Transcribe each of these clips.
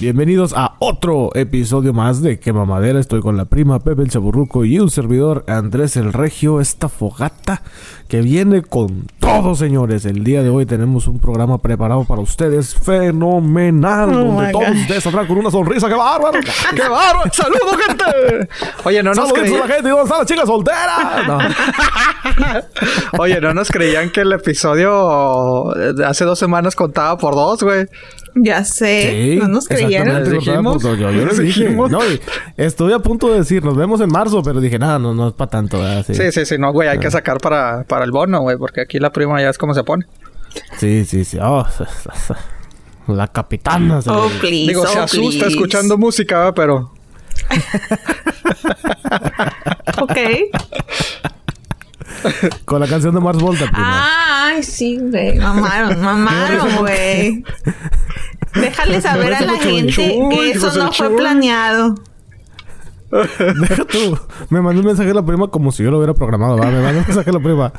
Bienvenidos a otro episodio más de Quema Madera. Estoy con la prima Pepe el Chaburruco y un servidor Andrés el Regio. Esta fogata que viene con todo, señores. El día de hoy tenemos un programa preparado para ustedes fenomenal. Oh donde todos saldrán con una sonrisa. ¡Qué bárbaro! ¡Qué bárbaro! ¡Saludos, gente! Oye, no nos, ¡Saludos a la gente! ¿Y dónde está la chica soltera? No. Oye, no nos creían que el episodio de hace dos semanas contaba por dos, güey. Ya sé, Sí, no nos creyeron. ¿Les dijimos? por- Yo, yo les ¿Les dije. dijimos? No, estuve a punto de decir, nos vemos en marzo, pero dije, nada, no, no es para tanto. ¿verdad? Sí, Sí, sí, sí, no, güey, hay que sacar para, para el bono, güey, porque aquí la prima ya es como se pone. sí, sí. sí. Oh, la capitana. se Oh, le- please. Digo, se oh, asusta please. escuchando música, ¿verdad? pero Ok. Con la canción de Mars Volta. prima. Ay, sí, güey. Mamaron, mamaron, güey. Déjale saber a la gente chuy, que eso no fue chuy. planeado. Deja tú. Me mandó un mensaje a la prima como si yo lo hubiera programado. ¿va? Me mandó un mensaje a la prima.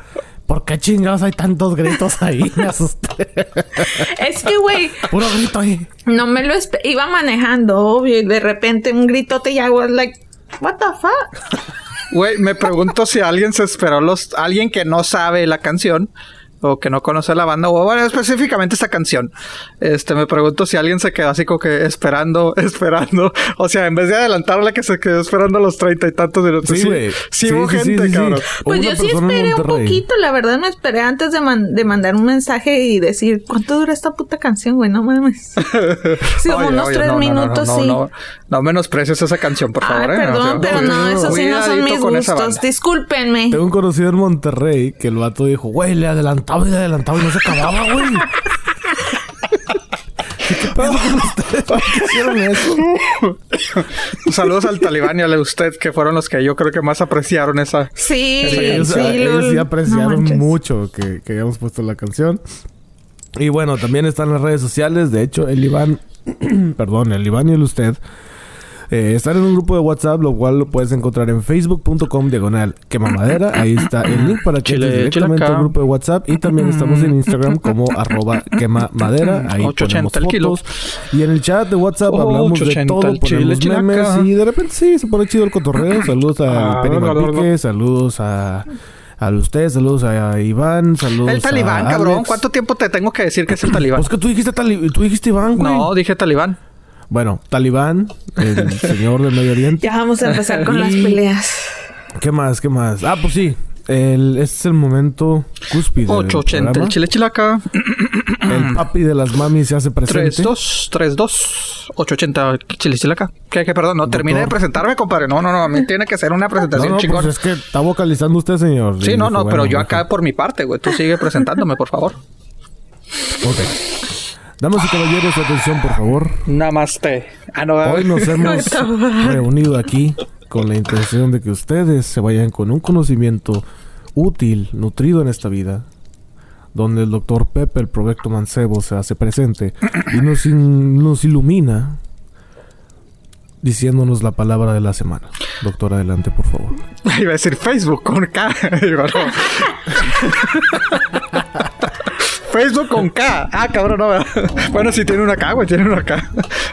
¿Por qué chingados hay tantos gritos ahí? Me asusté. Es que, güey, Puro grito ahí. no me lo Iba manejando, obvio, y de repente un gritote y was like, what the fuck? Güey, me pregunto si alguien se esperó los... Alguien que no sabe la canción o que no conoce la banda, o bueno, específicamente esta canción. Este, me pregunto si alguien se quedó así como que esperando, esperando. O sea, en vez de adelantarle que se quedó esperando los treinta y tantos minutos. Sí, güey. Sí, hubo gente, sí, sí. cabrón. Pues yo sí esperé un poquito, la verdad me esperé antes de, man- de mandar un mensaje y decir, ¿cuánto dura esta puta canción, güey? No mames. Sí, como Oye, unos oye, tres no, no, no, minutos, no, sí. No, no, no menosprecies esa canción, por favor. Ay, ¿eh? perdón, pero no, esos sí no son mis gustos. Discúlpenme. Tengo un conocido en Monterrey que el vato dijo, güey, le adelantaba y le adelantaba y no se acababa, güey. ¿Qué pedo con ustedes? ¿Por qué hicieron eso? Saludos al talibán y a usted, que fueron los que yo creo que más apreciaron esa. Sí, Sí, ellos, sí, ellos sí No apreciaron manches. mucho que, que hayamos puesto la canción. Y bueno, también están las redes sociales. De hecho, el Iván, perdón, el Iván y el usted eh, están en un grupo de WhatsApp, lo cual lo puedes encontrar en facebook.com diagonal quemamadera. Ahí está el link para que entres directamente al grupo de WhatsApp. Y también estamos en Instagram como arroba quemamadera. Ahí 8.80 ponemos fotos. Y en el chat de WhatsApp Oh, hablamos de 8.80 todo, ponemos chile memes. acá. Y de repente sí, se pone chido el cotorreo. Saludos Ah, a Penny bla. Malpique, saludos a... A usted, saludos a Iván, saludos El talibán, a cabrón. Alex. ¿Cuánto tiempo te tengo que decir que es el talibán? Pues que tú dijiste, tali- tú dijiste Iván, güey. No, dije talibán. Bueno, Talibán, el señor del Medio Oriente. Ya vamos a empezar con las peleas. ¿Qué más? ¿Qué más? Ah, pues sí. El, este es el momento cúspide. del 880 el chile chilaca. El papi de las mamis se hace presente. 32, 32, 880 chile chilaca. ¿Qué, qué, perdón? No, termine de presentarme, compadre. No, no, no. A mí tiene que ser una No, presentación no, chingón. pues es que está vocalizando usted, señor. Sí, no, dijo, no, pero bueno, yo mejor. acá por mi parte, güey. Tú sigue presentándome, por favor. Ok. Damas y caballeros, atención, por favor. Namaste. Ah, no, Hoy nos hemos reunido aquí con la intención de que ustedes se vayan con un conocimiento útil, nutrido en esta vida, donde el doctor Pepe, el proyecto Mancebo, se hace presente y nos, in- nos ilumina diciéndonos la palabra de la semana. Doctor, adelante, por favor. Iba a decir Facebook con K. Digo, no. Facebook con K. Ah, cabrón, no. Bueno, sí tiene una K, güey, tiene una K.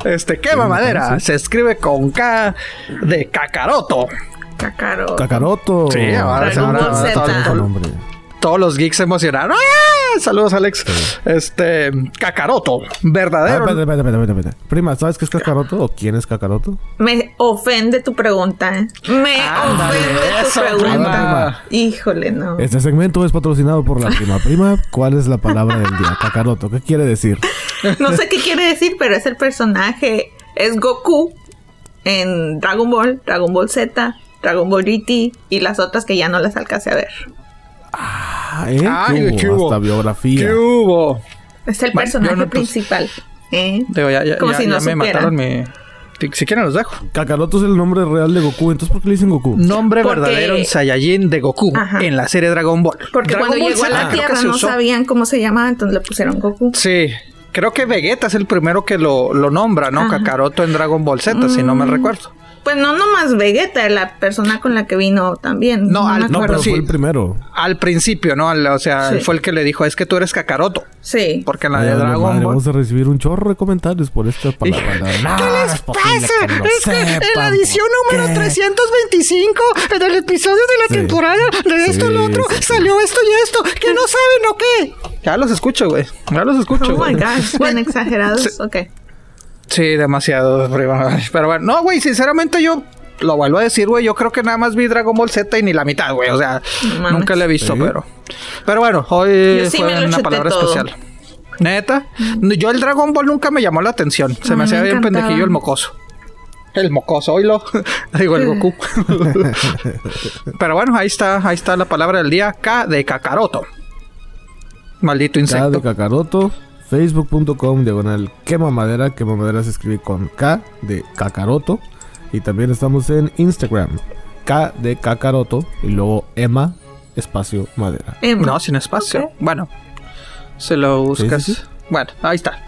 Este, quema madera. Se escribe con K de cacaroto. Cacaro. Cacaroto. Sí, ahora Dragon ahora- Ball ahora- Z. todos los geeks se emocionaron. ¡Ah! Saludos, Alex. Este, cacaroto. Ah, Verdadero. espérate, espérate, espérate, espérate. Prima, ¿sabes qué es Cacaroto o quién es Cacaroto? Me ofende tu pregunta. Me Ándale, ofende tu pregunta. prima. Híjole, no. Este segmento es patrocinado por la prima. Prima, ¿cuál es la palabra del día? Cacaroto, ¿qué quiere decir? No sé qué quiere decir, pero es el personaje. Es Goku en Dragon Ball, Dragon Ball Z, Dragon Ball GT y las otras que ya no las alcancé a ver. Ah, ¿eh? Ay, ¿Qué ¿qué hubo? Hasta biografía. ¿Qué hubo? Es el personaje no, pues- principal. ¿eh? Digo, ya, ya, Como ya- si no ya me supieran. mataron mi. Si- quieren los dejo. Kakaroto es el nombre real de Goku. Entonces, ¿por qué le dicen Goku? Nombre Porque- verdadero en Saiyajin de Goku Ajá. en la serie Dragon Ball. Porque Dragon cuando Ball llegó a la creo que Tierra no usó- sabían cómo se llamaba, entonces le pusieron Goku. Sí. Creo que Vegeta es el primero que lo, lo nombra, ¿no? Ajá. Kakaroto en Dragon Ball Z, si no me Mm. recuerdo. Pues no nomás Vegeta, la persona con la que vino también. No, al- me No, pero sí. fue el primero. Al principio, ¿no? Al- o sea, Sí. fue el que le dijo, es que tú eres Kakaroto. Sí. Porque en la Ay, de Dragon madre, Ball... Vamos a recibir un chorro de comentarios por esta palabra. No, ¿Qué no les pasa? que no Es que en la edición número qué. 325, en el episodio de la Sí. temporada de esto lo otro, sí, sí. salió esto y esto. ¿Que no saben o qué? Ya los escucho, güey. Ya los escucho, Oh my gosh, tan exagerados. Sí. Ok. Sí, demasiado, Pero bueno, no, güey, sinceramente yo lo vuelvo a decir, güey. Yo creo que nada más vi Dragon Ball Z y ni la mitad, güey. O sea, mames. nunca la he visto, Sí. pero. Pero bueno, hoy sí fue una palabra todo. especial. Neta, yo el Dragon Ball nunca me llamó la atención. Se me hacía me bien encantaba. pendejillo el mocoso. El mocoso, oílo. Digo, el Goku. Pero bueno, ahí está, ahí está la palabra del día. K de Kakaroto. Maldito K de insecto. Kakaroto, facebook.com, diagonal quema madera, quema madera se escribe con K de Kakaroto. Y también estamos en Instagram, K de Kakaroto, y luego Emma, espacio madera. Emma. No, sin espacio. Bueno, se lo buscas. sí, sí. Bueno, ahí está.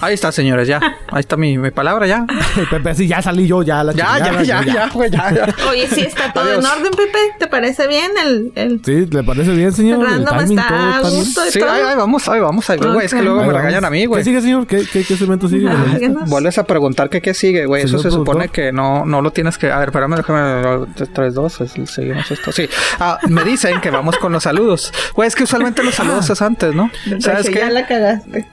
Ahí está, señores, ya. Ahí está mi, mi palabra, ya. Pepe, sí, ya salí yo, ya la Ya, chingada, ya, ya, ya, güey, ya, ya. Oye, sí está todo en Adiós. orden, Pepe. ¿Te parece bien el, el Sí, ¿le parece bien, señor? El random timing, está todo a está bien. Sí, ahí, ahí vamos, ahí vamos. Ahí, güey, es que luego Ahí me vamos. regañan a mí, ¿Qué güey. sigue, señor? ¿Qué, qué, qué segmento sigue? Ah, ¿qué más? Vuelves a preguntar que qué sigue, güey. Eso se supone productor. que no, no lo tienes que. A ver, espérame, déjame. 3, 2, seguimos esto. Sí. Ah, me dicen que vamos con los saludos. Güey, es que usualmente los saludos es antes, ¿no? ¿Sabes Dije, Ya qué? la cagaste.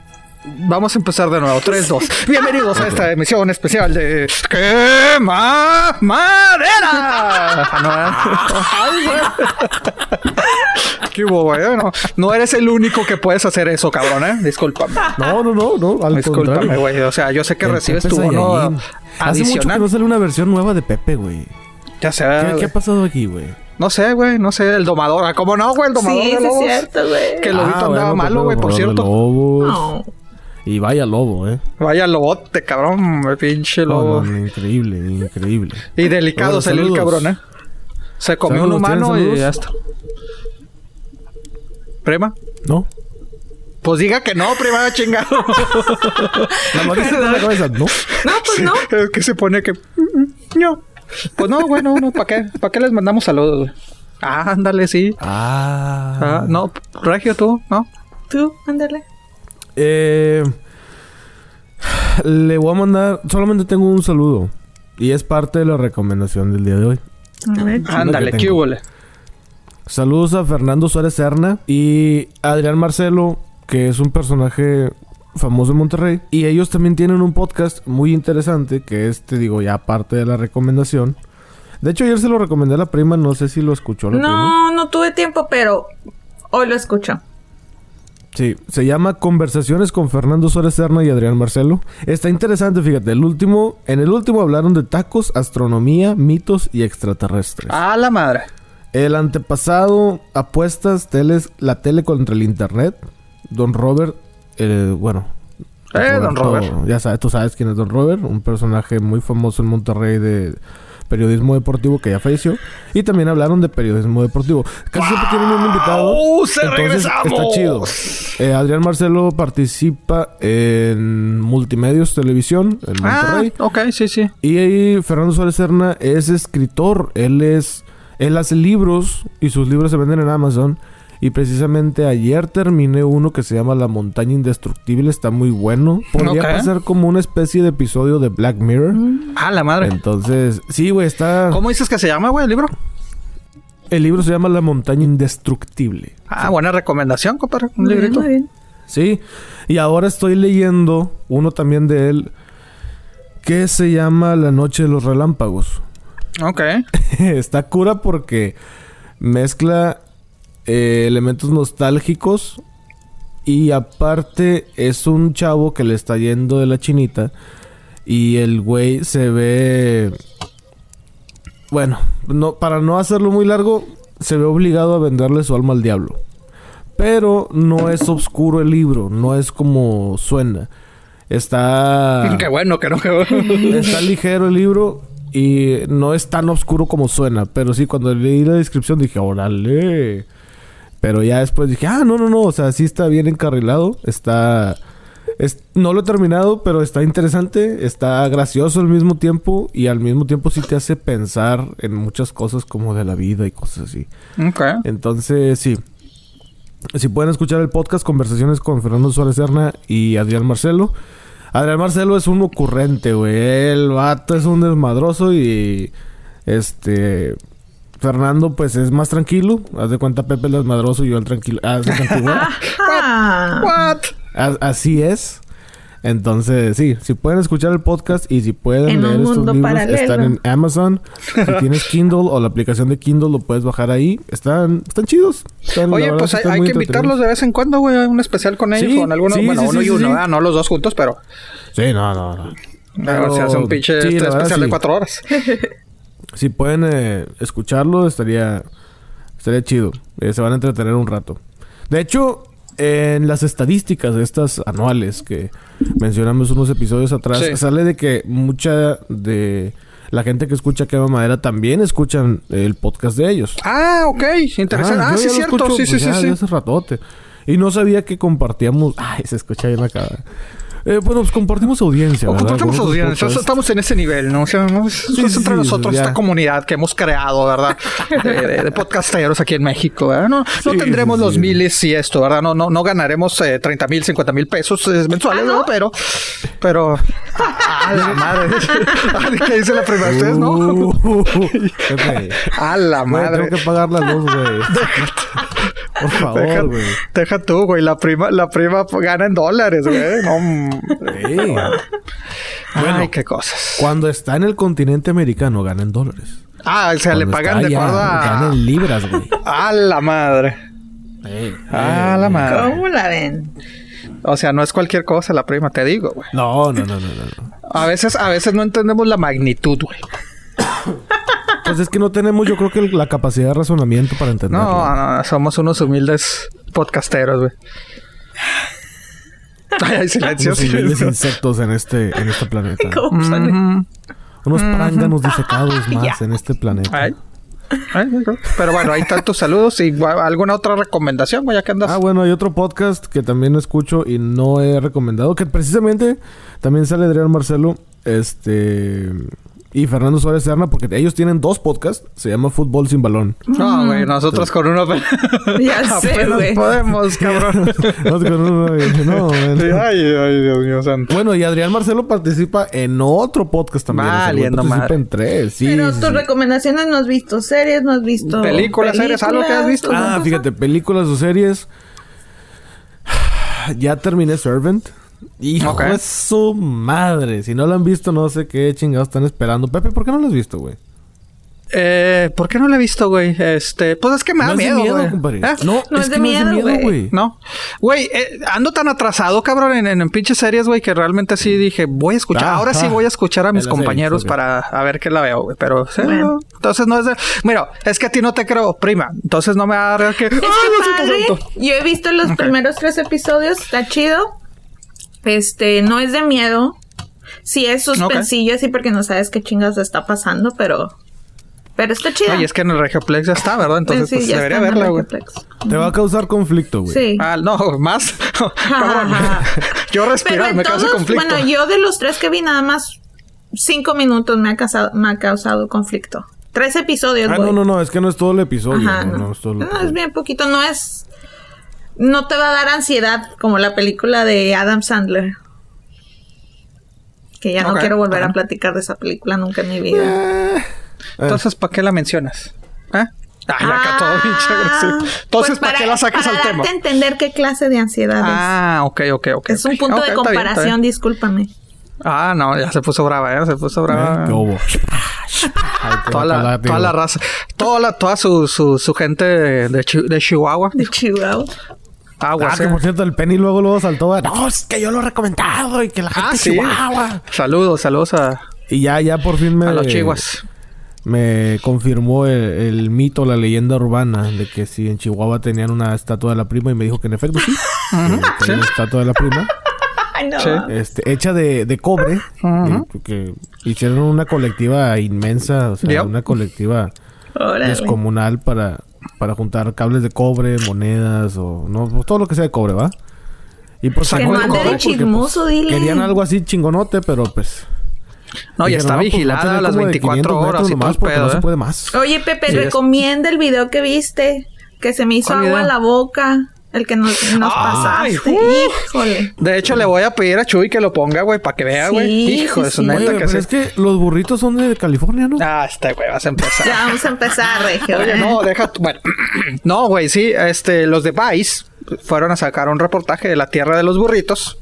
Vamos a empezar de nuevo. 3, 2. Bienvenidos a esta emisión especial de ¡Quema Madera! Ah, no, ¿eh? Ay, güey. ¿Qué hubo, güey? No, no eres el único que puedes hacer eso, cabrón, ¿eh? Discúlpame. No, no, no, no, al Discúlpame, güey. O sea, yo sé que El recibes Pepe tu bono. Hace mucho que adicional. no sale una versión nueva de Pepe, güey. Ya sé, ¿Qué, ha pasado aquí, güey? No sé, güey. No sé, el domador. ¿Cómo no, güey? El domador Sí, de sí, es cierto, güey. Que el lobito Ah, andaba bueno, malo, Pepe, güey, por de cierto. Lobos. No. Y vaya lobo, ¿eh? Vaya lobote, cabrón. Pinche lobo. no, no, increíble, increíble. Y delicado Bueno, salió el cabrón, ¿eh? Se comió un humano ¿tienen y ya está. ¿Prima? ¿No? Pues diga que no, prima, chingado. La marisa en la cabeza, ¿no? No, pues no. Es que se pone que. No. Pues no, güey, no, no. ¿Para qué? ¿Para qué les mandamos saludos? Ah, ándale, sí. Ah. Ah, no, Regio, tú, ¿no? Tú, ándale. Eh, le voy a mandar. Solamente tengo un saludo. Y es parte de la recomendación del día de hoy. Ándale, qué húbole. Saludos a Fernando Suárez Serna y Adrián Marcelo, que es un personaje famoso de Monterrey. Y ellos también tienen un podcast muy interesante, que es, te digo, ya parte de la recomendación. De hecho, ayer se lo recomendé a la prima, no sé si lo escuchó la prima. No, no tuve tiempo, pero hoy lo escucho. Sí, se llama Conversaciones con Fernando Suárez Serna y Adrián Marcelo. Está interesante, fíjate, el último, en el último hablaron de tacos, astronomía, mitos y extraterrestres. A la madre. El antepasado, apuestas, teles, la tele contra el internet. Don Robert, eh, bueno. Eh, don Roberto, Ya sabes, tú sabes quién es Don Robert, un personaje muy famoso en Monterrey de periodismo deportivo que ya falleció. Y también hablaron de periodismo deportivo. Casi siempre tienen un invitado. ¡Uh, se entonces regresamos! está chido. Eh, Adrián Marcelo participa en Multimedios Televisión en Ah, Monterrey. ok, sí, sí. Y ahí Fernando Suárez Serna es escritor. Él es. Él hace libros y sus libros se venden en Amazon. Y precisamente ayer terminé uno que se llama La Montaña Indestructible. Está muy bueno. Podría pasar como una especie de episodio de Black Mirror. A la madre. Entonces, sí, güey, está. ¿Cómo dices que se llama, güey, el libro? El libro se llama La Montaña Indestructible. Ah, buena recomendación, compadre. Un Muy bien, librito. muy bien. Sí. Y ahora estoy leyendo uno también de él que se llama La Noche de los Relámpagos. Ok. Está cura porque mezcla eh, elementos nostálgicos y aparte es un chavo que le está yendo de la chinita y el güey se ve bueno, no para no hacerlo muy largo, se ve obligado a venderle su alma al diablo. Pero no es oscuro el libro, no es como suena. Está Qué bueno, que no, bueno. Está ligero el libro y no es tan oscuro como suena. Pero sí, cuando leí la descripción dije, órale. Pero ya después dije, ah, no, no, no. O sea, sí está bien encarrilado. Está. Es- no lo he terminado, pero está interesante, está gracioso al mismo tiempo y al mismo tiempo sí te hace pensar en muchas cosas como de la vida y cosas así. Ok. Entonces, sí. Si pueden escuchar el podcast, conversaciones con Fernando Suárez Serna y Adrián Marcelo. Adrián Marcelo es un ocurrente, güey. El vato es un desmadroso y este Fernando pues es más tranquilo. Haz de cuenta Pepe el desmadroso y yo el tranquilo. Ah. What? Así es. Entonces, sí, si pueden escuchar el podcast y si pueden En un leer estos mundo libros, paralelo. están en Amazon. si tienes Kindle o la aplicación de Kindle, lo puedes bajar ahí. Están, están chidos. Están- Oye, verdad pues hay, que invitarlos de vez en cuando, güey, a un especial con ellos. Sí, con algunos, sí, bueno, sí, uno sí, y uno, sí. ¿verdad? no los dos juntos, pero, Sí, no, no, no. pero se hace un pinche sí, este especial de cuatro horas. Si pueden eh, escucharlo, estaría, estaría chido. Eh, se van a entretener un rato. De hecho, en las estadísticas de estas anuales que mencionamos unos episodios atrás, Sí. sale de que mucha de la gente que escucha Quema Madera también escuchan el podcast de ellos. Ah, ok, interesante. Ah, yo sí, cierto. escucho, sí, sí, pues, sí, ya sí. de hace ratote. Y no sabía que compartíamos... Ay, se escucha bien acá. Eh, bueno, pues compartimos audiencia, ¿verdad? compartimos audiencia. podcasts. Estamos en ese nivel, ¿no? O sea, no, es, Sí, es sí, entre sí, nosotros ya. esta comunidad que hemos creado, ¿verdad? De, de- de podcasteros aquí en México, ¿verdad? No, no Sí, tendremos sí, los sí. miles y esto, ¿verdad? No, no, no ganaremos eh, 30 mil, 50 mil pesos eh, mensuales, ¿Ah, no? ¿no? Pero, pero... ¡A la madre! ¿Qué dice la primera? ¿Ustedes no? Uh. ¡A la madre! tengo que pagar la luz, güey. Por Deja, favor, güey. deja tú, güey. La prima, la prima gana en dólares, güey. No, Sí. Ay, qué cosas. Cuando está en el continente americano, gana en dólares. Ah, o sea, le pagan de acuerdo Gana a... en libras, güey. ¡A la madre! Eh, ¡A la madre! ¿Cómo la ven? O sea, no es cualquier cosa la prima, te digo, güey. No, no, no, no, no. no. A veces, a veces no entendemos la magnitud, güey. Pues es que no tenemos, yo creo que la capacidad de razonamiento para entenderlo. No, no, somos unos humildes podcasteros, güey. Ay, hay silencio. Unos insectos en este, en este planeta. ¿Cómo sale? Ujú. Unos pránganos disecados más Ya. en este planeta. Ay. Pero bueno, ahí están tus saludos y alguna otra recomendación, ya que andas. Ah, bueno, hay otro podcast que también escucho y no he recomendado, que precisamente también sale Adrián Marcelo, este y Fernando Suárez Serna, porque ellos tienen dos podcasts, se llama Fútbol sin balón. No, güey, nosotros con uno Ya sé, apenas güey. podemos, cabrón. No, con uno, no. Sí, ay, ay, Dios mío santo. Bueno, y Adrián Marcelo participa en otro podcast también. o sea, güey participa madre. en tres. Sí, Pero sí, tus sí. recomendaciones no has visto series, no has visto Películas, series, algo que has visto. ¿alguna Ah, fíjate, películas o series. Ya terminé Servant. Hijo de su madre. Si no lo han visto, no sé qué chingados están esperando. Pepe, ¿por qué no lo has visto, güey? Eh, ¿por qué no lo he visto, güey? Este, pues es que me da es de miedo, miedo, güey. ¿Eh? No, No es, es que de no es de miedo, miedo, güey. No. Güey, eh, ando tan atrasado, cabrón, en, en, en pinches series, güey, que realmente sí dije, voy a escuchar. Ah, Ahora sí ah. voy a escuchar a mis compañeros series, para a ver qué la veo, güey. Pero, sí, Bueno. no. entonces no es de. Mira, es que a ti no te creo, prima. Entonces no me va a dar que. Es ¡Ay, que padre. Yo he visto los primeros tres episodios, está chido. Este, no es de miedo. Sí es suspensillo, así porque no sabes qué chingas está pasando, pero. Pero está chido. Oye, es que en el Regioplex ya está, ¿verdad? Entonces, Sí, pues ya debería verla, güey. Te va a causar conflicto, güey. Sí. Ah, no, más. Yo respirar, me causa conflicto. Bueno, yo de los tres que vi, nada más cinco minutos me ha causado, me ha causado conflicto. Tres episodios, Ah, güey. no, no, no. Es que no es todo el episodio. Ajá, no, no. no es todo el No, es bien poquito. No es. No te va a dar ansiedad como la película de Adam Sandler. Que ya no quiero volver ajá. a platicar de esa película nunca en mi vida. Eh, Entonces, ¿para qué la mencionas? ¿Eh? Ay, acá todo pinche agresivo. Entonces, pues ¿para, qué la sacas para al tema? darte a entender qué clase de ansiedad Ah, ok, ok, ok. es. Es un punto de está bien, está comparación, bien. discúlpame. Ah, no, ya se puso brava, ¿eh? Se puso brava. ¿eh? Toda la, toda la raza, toda la, toda su, su, su gente de Chihuahua. De Chihuahua. Aguas, Ah, que eh. por cierto, el Penny luego luego saltó. a, No, es que yo lo he recomendado y que la gente Ah, de sí. Chihuahua. Saludos, saludos a, Y ya, ya por fin me... a los chihuas. Me confirmó el, el mito, la leyenda urbana de que si en Chihuahua tenían una estatua de la prima y me dijo que en efecto sí. que tenía una estatua de la prima. No. Sí. Este, hecha de, de cobre. Y que hicieron una colectiva inmensa, o sea, Yep. una colectiva Órale. descomunal para, para juntar cables de cobre, monedas o no, pues, todo lo que sea de cobre, ¿va? Y pues Que sacó no el ande de porque, chismoso, pues, dile. Querían algo así chingonote, pero pues... No, y está pues, vigilada las como de 24 500 horas y el porque pedo, no se ¿eh? puede más. Oye, Pepe, Sí, es- recomienda el video que viste. Que se me hizo ¿Cuál agua video? la boca. El que nos, nos Ay, pasaste. Híjole. De hecho, le voy a pedir a Chuy que lo ponga, güey, para que vea, güey. Sí, Hijo de sí, su sí. neta Oye, que pero sí. es que los burritos son de California, ¿no? Ah, este güey, vas a empezar. Ya vamos a empezar, Regio. Oye, no, deja tu- Bueno, no, güey, sí, este, los de Vice fueron a sacar un reportaje de la tierra de los burritos.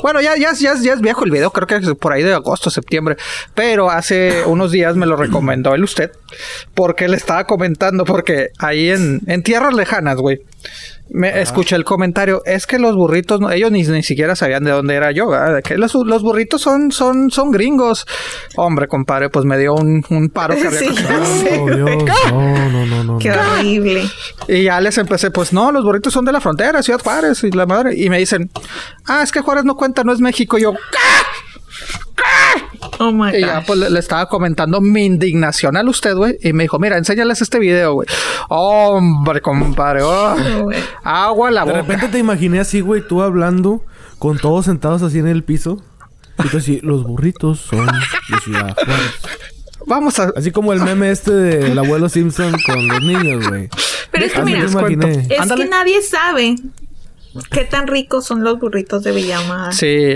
Bueno, ya, ya, ya, ya es viejo el video, creo que es por ahí de agosto, septiembre. Pero hace unos días me lo recomendó él usted. Porque le estaba comentando, porque ahí en, en tierras lejanas, güey. Me escuché el comentario, es que los burritos, no- ellos ni, ni siquiera sabían de dónde era yo, ¿verdad? De que los, los burritos son, son, son gringos. Hombre, compadre, pues me dio un, un paro Sí, ya sé. Oh, Dios. No, no, no, no. Qué horrible. Y ya les empecé, pues no, los burritos son de la frontera, Ciudad Juárez y la madre. Y me dicen, ah, es que Juárez no cuenta, no es México. Y yo, Oh my y ya pues le, le estaba comentando mi indignación al usted, güey. Y me dijo, mira, enséñales este video, güey. Hombre, compadre, oh, güey. agua a la De boca. repente te imaginé así, güey, tú hablando con todos sentados así en el piso. Y tú así, los burritos son de Ciudad Juárez. Vamos a... Así como el meme este del abuelo Simpson con los niños, güey. Pero es que Así mira, es Ándale. que nadie sabe qué tan ricos son los burritos de Villamada. Sí.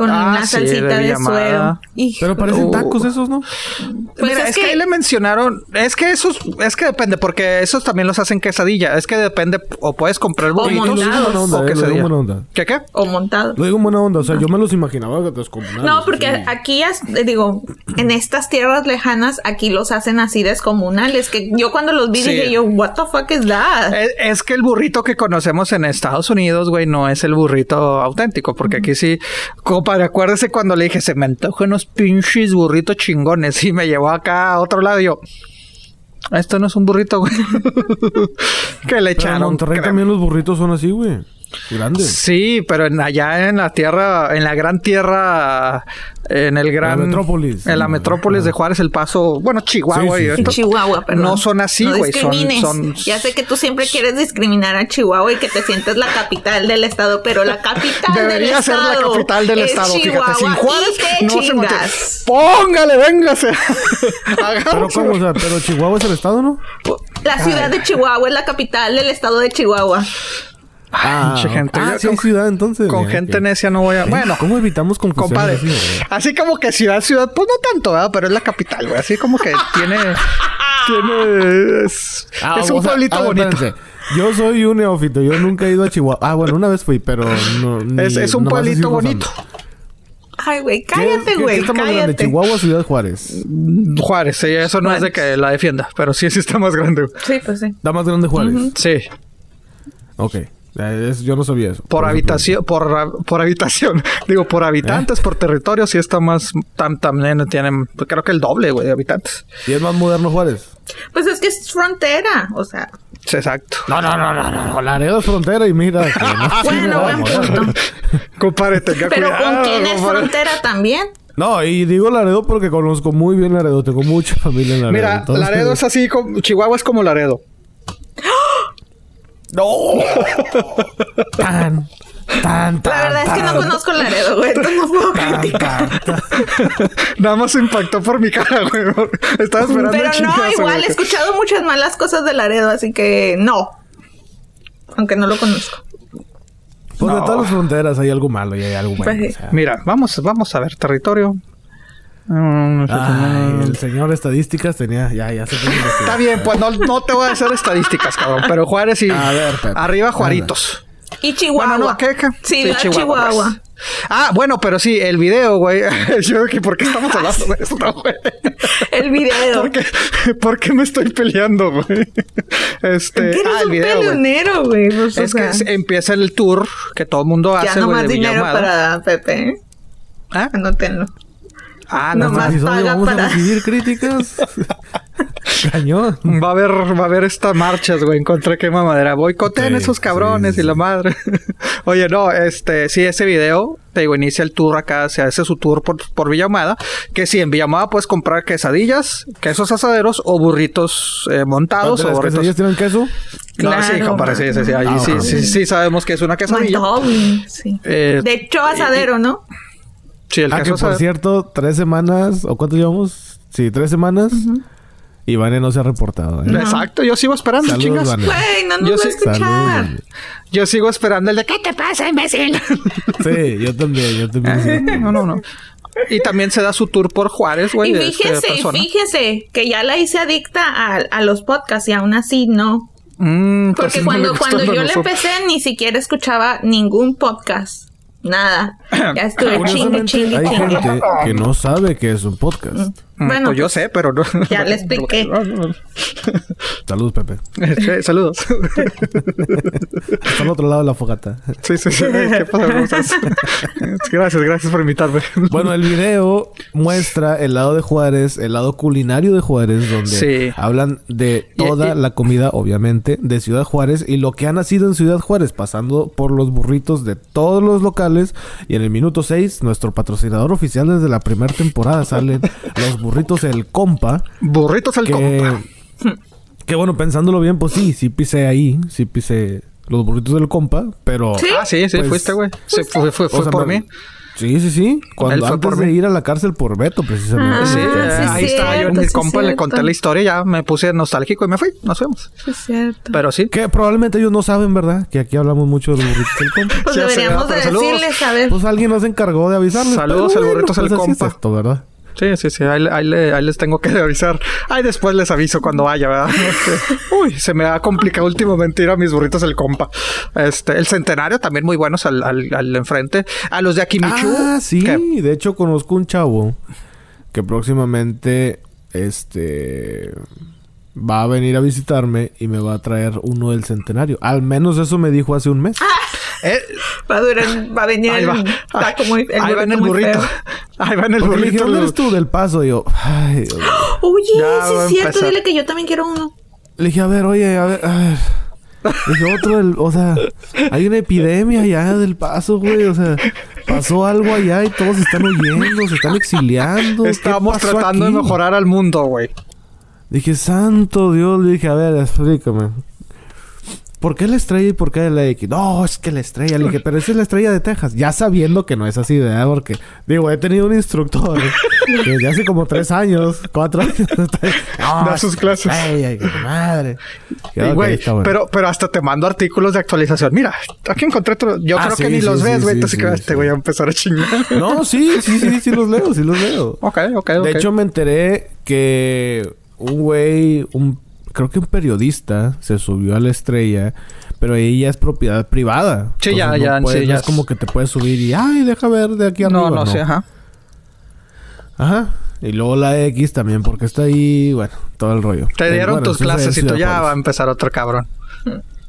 Con Ah, una sí, salsita de, Villamada. suero. Hijo. Pero parecen Uh. tacos esos, ¿no? Pues Mira, es es, que... que- ahí le mencionaron, es que esos, es que depende, porque esos también los hacen quesadilla. Es que depende, o puedes comprar burritos montados. Buena onda, o eh, lo digo quesadilla. buena onda. ¿Qué qué? O montado. Lo digo en buena onda. O sea, yo me los imaginaba descomunales. No, porque así. aquí, eh, digo, en estas tierras lejanas, aquí los hacen así descomunales. Que yo cuando los vi Sí. dije yo, what the fuck is that? Es, es que el burrito que conocemos en Estados Unidos, güey, no es el burrito auténtico, porque aquí sí, compadre, acuérdese cuando le dije, se me antojan unos pinches burritos chingones, y me llevó acá a otro lado y yo, esto no es un burrito, güey. que le Pero en echaron. Monterrey crema. también los burritos son así, güey. Grandes. Sí, pero en, allá en la tierra, en la gran tierra, en el gran... metrópolis. En la metrópolis de. Juárez, El Paso, bueno, Chihuahua Sí, sí, y sí. En esto. Chihuahua, perdón. No son así, No güey, son- son- Ya sé que tú siempre quieres discriminar a Chihuahua y que te sientes la capital del estado, pero la capital Debería del ser la capital del es estado, Chihuahua fíjate. Sin Juárez y no se chingas. Póngale, véngase. Pero cómo, o sea, pero Chihuahua es el estado, ¿no? La ciudad de Chihuahua es la capital del estado de Chihuahua. Ah, gente. Ah, sí con- ciudad entonces. Con Ya, gente necia no voy a. Bueno, ¿Cómo evitamos confusiones compadre. así? Así como que ciudad, ciudad, pues no tanto, ¿verdad? Pero es la capital, güey. Así como que tiene. tiene. Es, Ah, es o un sea, pueblito a bonito. espérense. Yo soy un neófito. Yo nunca he ido a Chihuahua. Ah, bueno, una vez fui, pero no. ni- Es, es un pueblito bonito. Ay, güey, ¿Qué- cállate, qué- güey, ¿Qué está más grande, cállate. Chihuahua o Ciudad Juárez? Juárez, sí, eso no es de que la defienda, pero sí, sí está más grande. güey. Sí, pues sí. Está más grande Juárez. Sí, Ok. Eh, es- yo no sabía eso. por habitación, por, por habitación, digo, por habitantes, ¿Eh? por territorio, sí está más, tam- también tienen, pues, creo que el doble, güey, de habitantes. ¿Y es más moderno Juárez? Pues es que es frontera, o sea. Sí, exacto. No, no, no, no, no. Laredo es frontera y mira. que no Bueno, buen punto. Compadre, tenga Pero cuidado. ¿con quién es frontera también? No, y digo Laredo porque conozco muy bien Laredo. Tengo mucha familia en Laredo. Mira, entonces- Laredo es así, como, Chihuahua es como Laredo. ¡No! tan, tan, tan. La verdad es que no conozco Laredo, güey. Entonces no puedo tan, criticar. tan, tan. Nada más impactó por mi cara, güey. Estaba esperando Pero no, igual güey. he escuchado muchas malas cosas de Laredo, así que no. Aunque no lo conozco. Pues de No. todas las fronteras hay algo malo y hay algo bueno. Pues sí. o sea. Mira, vamos, vamos a ver territorio. Ay, el señor estadísticas tenía... Ya, ya se. Está bien, pues no, no te voy a hacer estadísticas, cabrón. Pero Juárez y A ver, Pepe. arriba Juaritos. Y Chihuahua. Bueno, no, ¿qué? qué? Sí, Sí, la Chihuahua. Ah, bueno, pero sí, el video, güey. Yo, que ¿por qué estamos hablando de esto, güey? El video. ¿Por qué, ¿Por qué me estoy peleando, güey? Este, ¿Qué eres ah, el un video, güey. peleonero, güey? Pues, o Es que sea, empieza el tour que todo el mundo ya hace, no güey, más de dinero para Pepe. ¿Ah? Anótenlo. Ah, No más. Episodio paga vamos para- a recibir críticas. Cañón. Va a haber, va a haber estas marchas, güey, en contra de quema madera. Boicoteen Sí, esos cabrones sí, y la madre. Oye, no, este, sí, ese video, te digo, inicia el tour acá, se hace su tour por, por Villamada. Que sí, en Villamada puedes comprar quesadillas, quesos asaderos o burritos eh, montados o ¿Las burritos. quesadillas tienen queso? No, sí, compadre, sí, sí, sí, ahí Ah, sí, sí, sí sabemos que es una quesadilla. Sí. Eh, de hecho, asadero, ¿no? Sí, el Ah, que queso por cierto, tres semanas, ¿o cuánto llevamos? Sí, tres semanas. Y Vane no se ha reportado. ¿eh? Exacto, yo sigo esperando, Saludos, chingas. Vane. Güey, no nos Yo va a escuchar. Saludos. Yo sigo esperando el de ¿qué te pasa, imbécil? Sí, yo también, yo también. sí. no, no, no. Y también se da su tour por Juárez, güey. Y de este fíjese, fíjese que ya la hice adicta a, a los podcasts y aún así no. Mm, pues Porque no cuando, cuando yo le empecé ni siquiera escuchaba ningún podcast. Nada. Ya estuve chingue, Curiosamente, chingue, hay chingue. gente que no sabe que es un podcast. Mm, Bueno, pues yo sé, pero no. ya le expliqué. Saludos, Pepe. Sí, saludos. Está al otro lado de la fogata. Sí, sí, sí. ¿Qué pasa? ¿Cómo estás? Gracias, gracias por invitarme. Bueno, el video muestra el lado de Juárez, el lado culinario de Juárez, donde Sí. hablan de toda Y- y- la comida, obviamente, de Ciudad Juárez y lo que ha nacido en Ciudad Juárez, pasando por los burritos de todos los locales. Y en el minuto 6, nuestro patrocinador oficial desde la primera temporada salen los burritos El Compa. Burritos al Que, compa. que bueno, pensándolo bien, pues sí, sí pisé ahí, sí pisé los burritos del compa, pero... Sí. Ah, sí, sí, Pues- fuiste, güey. Sí, fue, fue, fue o sea, por mí. Sí, sí, sí. Cuando fue antes por de mí. ir a la cárcel por Beto, precisamente. Ah, Sí, sí, ahí estaba yo en sí, compa, le conté la historia, ya me puse nostálgico y me fui. Nos fuimos. Sí, es cierto. Pero sí. Que probablemente ellos no saben, ¿verdad? Que aquí hablamos mucho de los burritos del compa. Pues deberíamos de decirles, a ver. Pues alguien nos encargó de avisarles. Saludos pero al burritos del pues así es compa. esto, ¿verdad? Sí, sí, sí. Ahí, ahí le- ahí les tengo que avisar. Ahí después les aviso cuando vaya, ¿verdad? Este, Uy, se me ha complicado últimamente ir a mis burritos el compa. Este, el centenario también muy buenos al, al, al enfrente. A los de Akimichu. Ah, sí. que- De hecho, conozco un chavo que próximamente, este... Va a venir a visitarme y me va a traer uno del centenario. Al menos eso me dijo hace un mes. eh, Va a durar, va a venir ahí el va. muy, el ahí va en el burrito. feo. Ahí va en el Porque le dije, burrito. ¿dónde eres tú? Del paso. Y yo, ay, Dios. Oye, Ya sí es cierto. empezar. Dile que yo también quiero uno. Le dije, a ver, oye, a ver, a ver. Le dije, otro del, o sea, hay una epidemia allá del paso, güey. O sea, pasó algo allá y todos se están huyendo, se están exiliando. ¿Qué Estamos tratando aquí? de mejorar al mundo, güey. Dije, santo Dios, le dije, a ver, explícame. ¿Por qué la estrella y por qué la X? No, es que la estrella. Le dije, pero esa es la estrella de Texas. Ya sabiendo que no es así, ¿verdad? Porque, digo, he tenido un instructor desde hace como tres años, cuatro años. no, Da sus clases. Ay, ay, qué madre. Güey, bueno. pero, pero hasta te mando artículos de actualización. Mira, aquí encontré otro. Yo Ah, creo sí, que ni sí, los sí, ves, güey. entonces que te voy a empezar a chingar. No, sí, sí, sí, sí los leo, sí los leo. ok, ok, ok. De hecho, me enteré que un güey, un, creo que un periodista se subió a la estrella, pero ahí ya es propiedad privada. Sí, ya, ya, no puedes- sí, no ya es como que te puedes subir y, ay, deja ver de aquí arriba. no, no, sí, ajá. Ajá. Y luego la X también, porque está ahí, bueno, todo el rollo. Te dieron bueno, tus clases y tú ya va a empezar otro cabrón.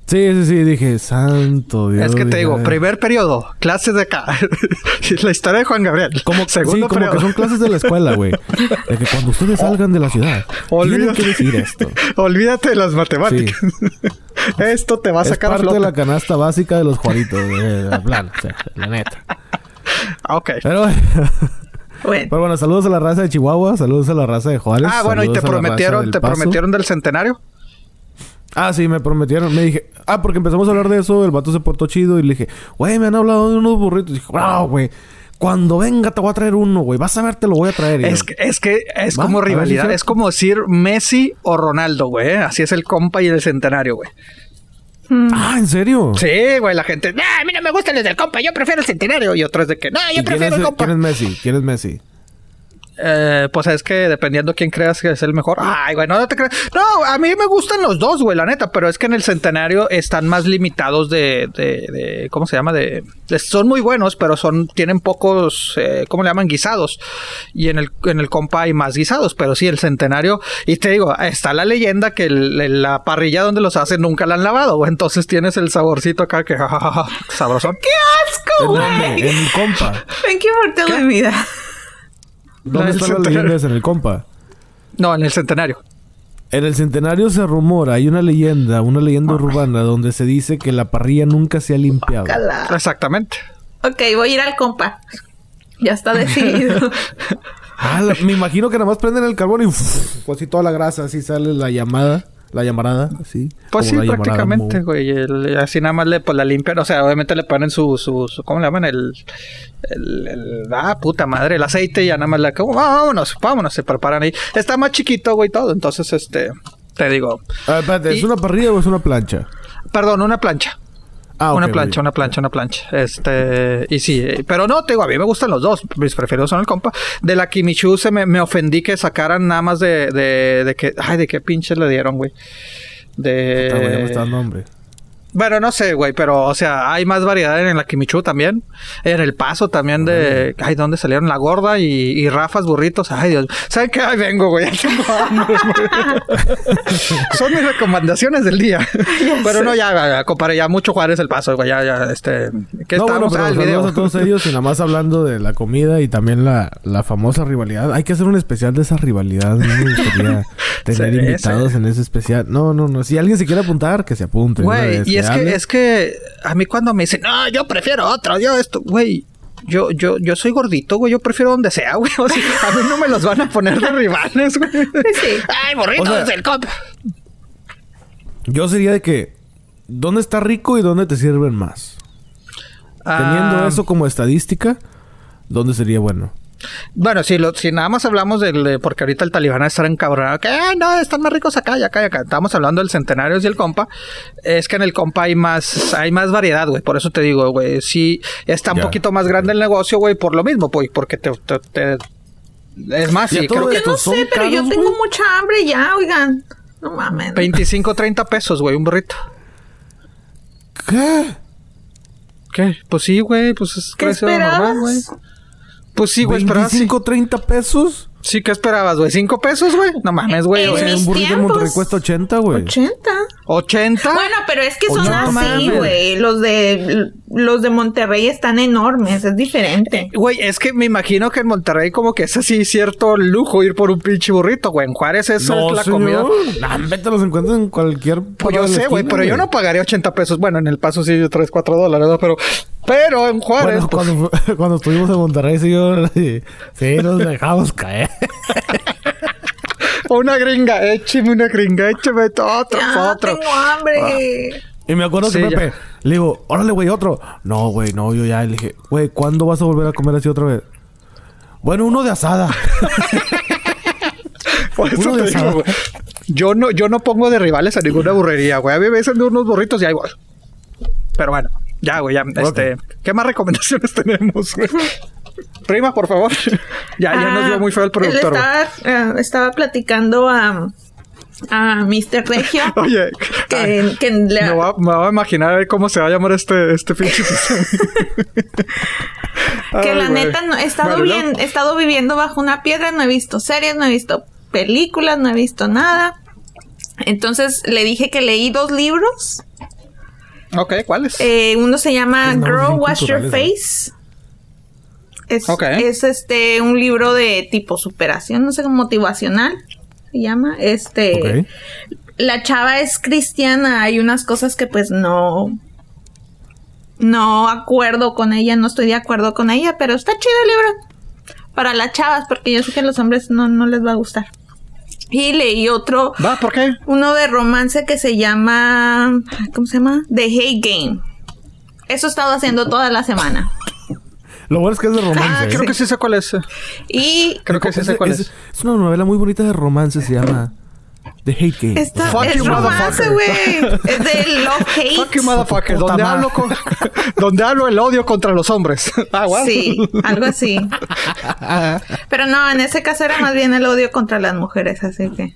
Sí, sí, sí, dije, santo Dios. es que te digo, primer periodo, clases de acá. la historia de Juan Gabriel. Como, segundo sí, como periodo. que son clases de la escuela, güey. De que cuando ustedes salgan de la ciudad, tienen Olvídate. que decir esto. Olvídate de las matemáticas. Esto te va a es sacar a parte de la canasta básica de los Juaritos, de la plana, o sea, la neta. Ah, ok. Pero, Bueno, pero bueno, saludos a la raza de Chihuahua, saludos a la raza de Juárez. Ah, bueno, y te prometieron, te Paso. prometieron del centenario. Ah, sí, me prometieron. Me dije, ah, porque empezamos a hablar de eso, el vato se portó chido y le dije, güey, me han hablado de unos burritos. Y dije, wow, güey, cuando venga te voy a traer uno, güey, vas a ver, te lo voy a traer. Es yo, que, es que es Va, como si rivalidad. es como decir Messi o Ronaldo, güey. ¿eh? Así es el compa y el centenario, güey. Ah, ¿en serio? Sí, güey, la gente. "Nah, a mí no me gustan los del compa, yo prefiero el centenario. Y otros de que, no, ¿Y yo prefiero el compa. quién es Messi? ¿Quién es Messi? Eh, pues es que dependiendo quién creas que es el mejor. Ay, güey, no, no te creas. No, a mí me gustan los dos, güey, la neta. Pero es que en el centenario están más limitados de. de, de- ¿Cómo se llama? De, de- Son muy buenos, pero son tienen pocos. Eh, ¿Cómo le llaman? Guisados. Y en el, en el compa hay más guisados. Pero sí, el centenario. Y te digo, está la leyenda que el- el- la parrilla donde los hacen nunca la han lavado, güey. Entonces tienes el saborcito acá que. sabrosón. ¡Qué asco, ¿En güey! En el compa. ¿En qué parte de mi vida? ¿Dónde están las leyendas en el compa? No, en el centenario. En el centenario se rumora, hay una leyenda, una leyenda urbana donde se dice que la parrilla nunca se ha limpiado. Exactamente. Ok, voy a ir al compa. Ya está decidido. Ah, la- me imagino que nada más prenden el carbón y uf, pues así toda la grasa, así sale la llamada. La llamarada, sí. Pues sí, prácticamente, güey. así nada más le pues, la limpian. O sea, obviamente le ponen su, su, ¿cómo le llaman? El, el, ah, puta madre, el aceite y ya nada más le como, vámonos, vámonos, se preparan ahí. Está más chiquito, güey, todo. Entonces, este, te digo. A espérate, ¿es una parrilla o es una plancha? Perdón, una plancha. Ah, una plancha, una plancha, una plancha. Este, y sí, pero no, te digo, a mí me gustan los dos. Mis preferidos son el compa. De la Kimichu se me, me ofendí que sacaran nada más de, de, de que, ay, de qué pinches le dieron, güey. De. está nombre. Bueno, no sé, güey, pero, o sea, hay más variedad en la Kimichu también. En el paso también de. Ay, ¿dónde salieron? La gorda y, y Rafas burritos. Ay, Dios. ¿Saben qué? Ay, vengo, güey. Son mis recomendaciones del día. pero no, ya, compadre, ya mucho Juárez el paso, güey. Ya, ya, este. ¿Qué no, bueno, pero ah, a todos ellos y nada más hablando de la comida y también la, la famosa rivalidad. Hay que hacer un especial de esa rivalidad. Me gustaría tener invitados en ese especial. No, no, no. Si alguien se quiere apuntar, que se apunte. Güey, y es que, es que a mí cuando me dicen, no, yo prefiero otro, yo esto, güey. Yo, yo, yo soy gordito, güey. Yo prefiero donde sea, güey. O sea, a mí no me los van a poner de rivales, güey. Ay, burritos del cop. Yo sería de que, ¿dónde está rico y dónde te sirven más? Teniendo ah. eso como estadística, ¿dónde sería bueno? Bueno, si, lo, si nada más hablamos del. Porque ahorita el talibán está encabronado. Que no, están más ricos acá y acá y acá. Estamos hablando del centenarios y el compa. Es que en el compa hay más, hay más variedad, güey. Por eso te digo, güey. Sí, está un poquito más grande el negocio, güey, por lo mismo, pues, porque te, es más, sí, creo que. no sé, pero yo tengo mucha hambre ya, oigan. No mames. 25, 30 pesos, güey, un burrito. ¿Qué? ¿Qué? Pues sí, güey, pues es precio normal, güey. Pues sí, güey, esperaba. ¿25, 30 pesos? Sí, ¿qué esperabas, güey? ¿Cinco pesos, güey? No mames, güey. Un burrito de Monterrey cuesta 80, güey. 80. ¿80? Bueno, pero es que son así, güey. Los de los de Monterrey están enormes, es diferente. Güey, es que me imagino que en Monterrey como que es así cierto lujo ir por un pinche burrito, güey. En Juárez eso es la comida. No, te los encuentras en cualquier Pues yo sé, güey, pero yo no pagaría 80 pesos. Bueno, en El Paso sí 3, 4 dólares, ¿no? Pero pero en Juárez. Bueno, pues cuando, cuando estuvimos en Monterrey, sí, yo, sí, sí nos dejamos caer. Una gringa, écheme una gringa, écheme otro, ya, otro. Tengo hambre. Ah. Y me acuerdo que Pepe, le digo, órale, güey, otro. No, güey, no, yo ya le dije, güey, ¿cuándo vas a volver a comer así otra vez? Bueno, uno de asada. Por eso te digo, Yo no, yo no pongo de rivales a ninguna burrería, güey. A mí me de unos burritos y ahí voy. Pero bueno. Ya, güey, ya. Este, ¿Qué más recomendaciones tenemos, Prima, por favor. ya, ya nos dio muy feo el productor. Estaba, eh, estaba, platicando a, a Mr. Regio. Oye, que, que le... me, voy a, imaginar cómo se va a llamar este, este pinche. que la neta no, he estado bien, he estado viviendo bajo una piedra, no he visto series, no he visto películas, no he visto nada. Entonces le dije que leí dos libros Ok, ¿cuáles? Eh, uno se llama Girl Wash Your Face. Es, es este un libro de tipo superación, no sé, motivacional se llama. Este la chava es cristiana, hay unas cosas que pues no no acuerdo con ella, no estoy de acuerdo con ella, pero está chido el libro. Para las chavas, porque yo sé que a los hombres no, no les va a gustar. Y leí otro. ¿Va? ¿Por qué? Uno de romance que se llama. ¿Cómo se llama? The Hate Game. Eso he estado haciendo toda la semana. Lo bueno es que es de romance. Ah, creo que sí sé cuál es. Y. Creo que sí sé cuál es. Es una novela muy bonita de romance, se llama. The Hate Game. Está, Fuck es you, romance, güey. Es de Love Hate. Fuck you, motherfucker. Donde hablo, con, donde hablo el odio contra los hombres. Ah, Sí, algo así. Pero no, en ese caso era más bien el odio contra las mujeres, así que.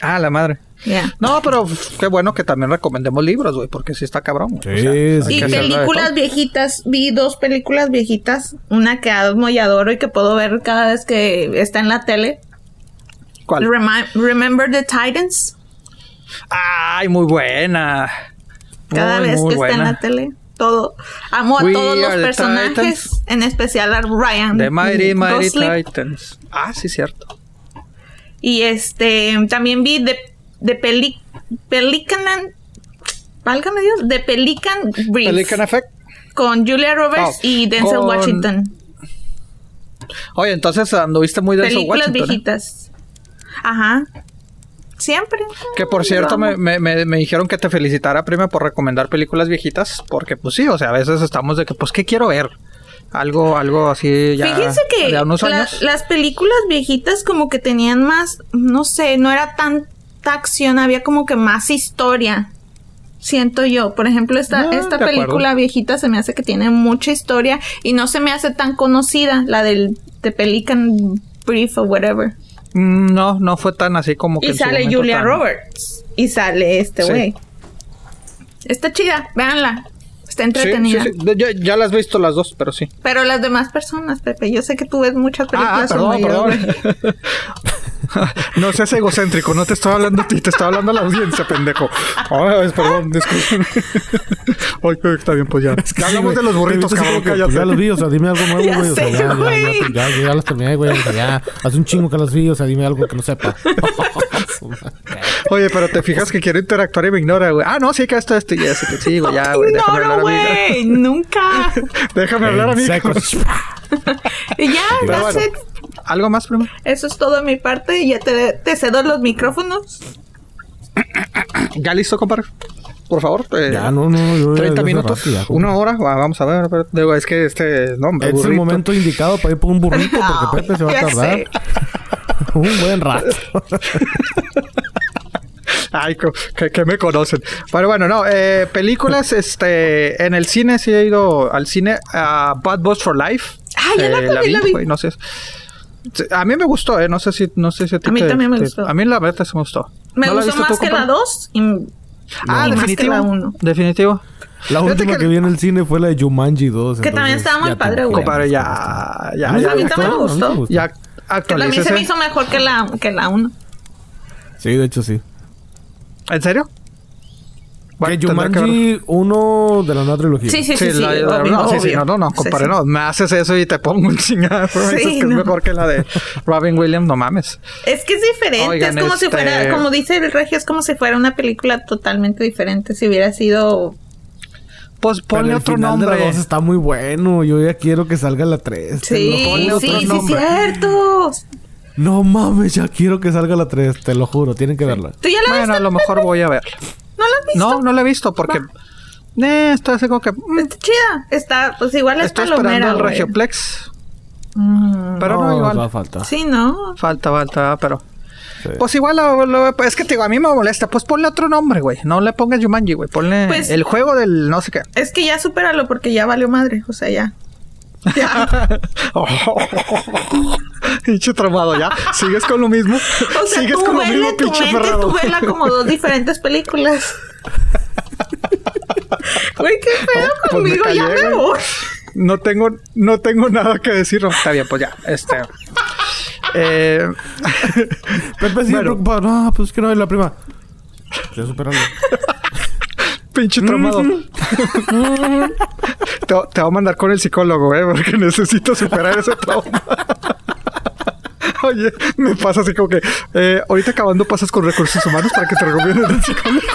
Ah, la madre. Yeah. No, pero qué bueno que también recomendemos libros, güey, porque sí está cabrón. Sí, sí. Y películas viejitas, vi dos películas viejitas, una que amo y adoro y que puedo ver cada vez que está en la tele, Remember the Titans. Ay, muy buena. Cada vez que está en la tele. Todo. Amo a todos los personajes, en especial a Ryan. The Mighty Mighty Titans. Ah, sí, cierto. Y este, también vi de, de peli, Pelican, válgame Dios, de Pelican Brief. Pelican Effect. Con Julia Roberts oh, y Denzel Washington. Oye, entonces anduviste muy Denzel Películas Washington. Películas viejitas. Ajá. Siempre. Que por cierto, me, me, me, dijeron que te felicitara, prima, por recomendar películas viejitas. Porque, pues sí, o sea, a veces estamos de que, pues, ¿qué quiero ver? Algo, algo así ya. Fíjense que las películas viejitas como que tenían más, no sé, no era tanta acción, había como que más historia. Siento yo. Por ejemplo, esta, ah, esta película viejita se me hace que tiene mucha historia y no se me hace tan conocida, la del de Pelican Brief o whatever. Mm, no, no fue tan así como que. Y sale Julia Roberts. Y sale este güey. Está chida, véanla. Está entretenida. Ya, las he visto las dos, pero sí. Pero las demás personas, Pepe. Yo sé que tú ves muchas ah, películas. Ah, perdón, no seas egocéntrico, no te estoy hablando a ti, te estoy hablando a la audiencia, pendejo. Ay, perdón, disculpen. Ay, está bien, pues ya. ya hablamos de los burritos, cabrón. Que, pues ya los vi, o sea, dime algo nuevo, güey. O sea, ya, ya, ya, ya, las terminé, güey. O sea, ya hace un chingo que los vi, o sea, dime algo que no sepa. Oye, pero te fijas que quiero interactuar y me ignora, güey. Ah, no, sí, que esto, esto y eso. Que sí, güey, ya, güey. Déjame no, hablar güey, nunca. déjame hablar a mí. y ya, that's it. ¿Algo más, primo? Eso es todo de mi parte. Ya te, te cedo los micrófonos. ¿Ya listo, compadre? Por favor. Eh, ya, no, no. Yo 30 minutos. una hora. vamos a ver. es que este nombre. Es el momento indicado para ir por un burrito porque Pepe se va a tardar. un buen rato. Ay, que, me conocen. Pero bueno, no, eh, películas, este, en el cine sí he ido al cine a Bad Boss for Life. Ah, ya la, eh, vi, la vi. no sé. A mí me gustó, eh, no sé si, no sé si a ti A mí también me gustó. A mí la verdad sí me gustó. Me gustó más que la 2 y, ah, definitivo, más que la 1. Definitivo. La última que, vi en el cine fue la de Jumanji 2. Que también estaba muy padre, güey. Compadre, ya, ya, ya. A mí también me gustó. Ya actualícese. A mí se me hizo mejor que la, que la 1. Sí, de hecho sí. ¿En serio? Que Jumanji, uno de la nueva trilogía. Sí, sí, sí. sí, no, sí, sí, no, no, no, compadre, no. Me haces eso y te pongo un chingado. Sí, dices que es mejor que la de Robin Williams, no mames. Es que es diferente. es como si fuera, este como dice el Regio, es como si fuera una película totalmente diferente. Si hubiera sido pues ponle otro nombre. De la está muy bueno. Yo ya quiero que salga la 3. Sí, sí, sí, cierto. No mames, ya quiero que salga la 3, te lo juro, tienen que verla. ¿Tú ya la Bueno, a lo mejor voy a verla. ¿No la has visto? No, no la he visto porque... Eh, está así como que... Mm. está chida. Está, pues igual es Estoy esperando el Regioplex. Mm, pero no, igual. Va, falta. Sí, ¿no? Falta, falta, pero... Pues igual lo, es que te digo, a mí me molesta. Pues ponle otro nombre, güey. No le pongas Jumanji, güey. Ponle pues el juego del no sé qué. Es que ya supéralo porque ya valió madre. O sea, ya. Ya. Pinche tramado, ya. Sigues con lo mismo. O sea, Sigues con lo mismo, pinche Tú vela como dos diferentes películas. Güey, qué pedo pues conmigo, ya me voy. No tengo, no tengo nada que decir. está bien, pues ya. Este. Eh... Pepe sigue bueno. preocupado. No, pues es que no es la prima. Estoy superando. Pinche tramado. te, te voy a mandar con el psicólogo, ¿eh? Porque necesito superar ese trauma. Oye, me pasa así como que eh, ahorita acabando pasas con recursos humanos para que te recomienden el psicólogo.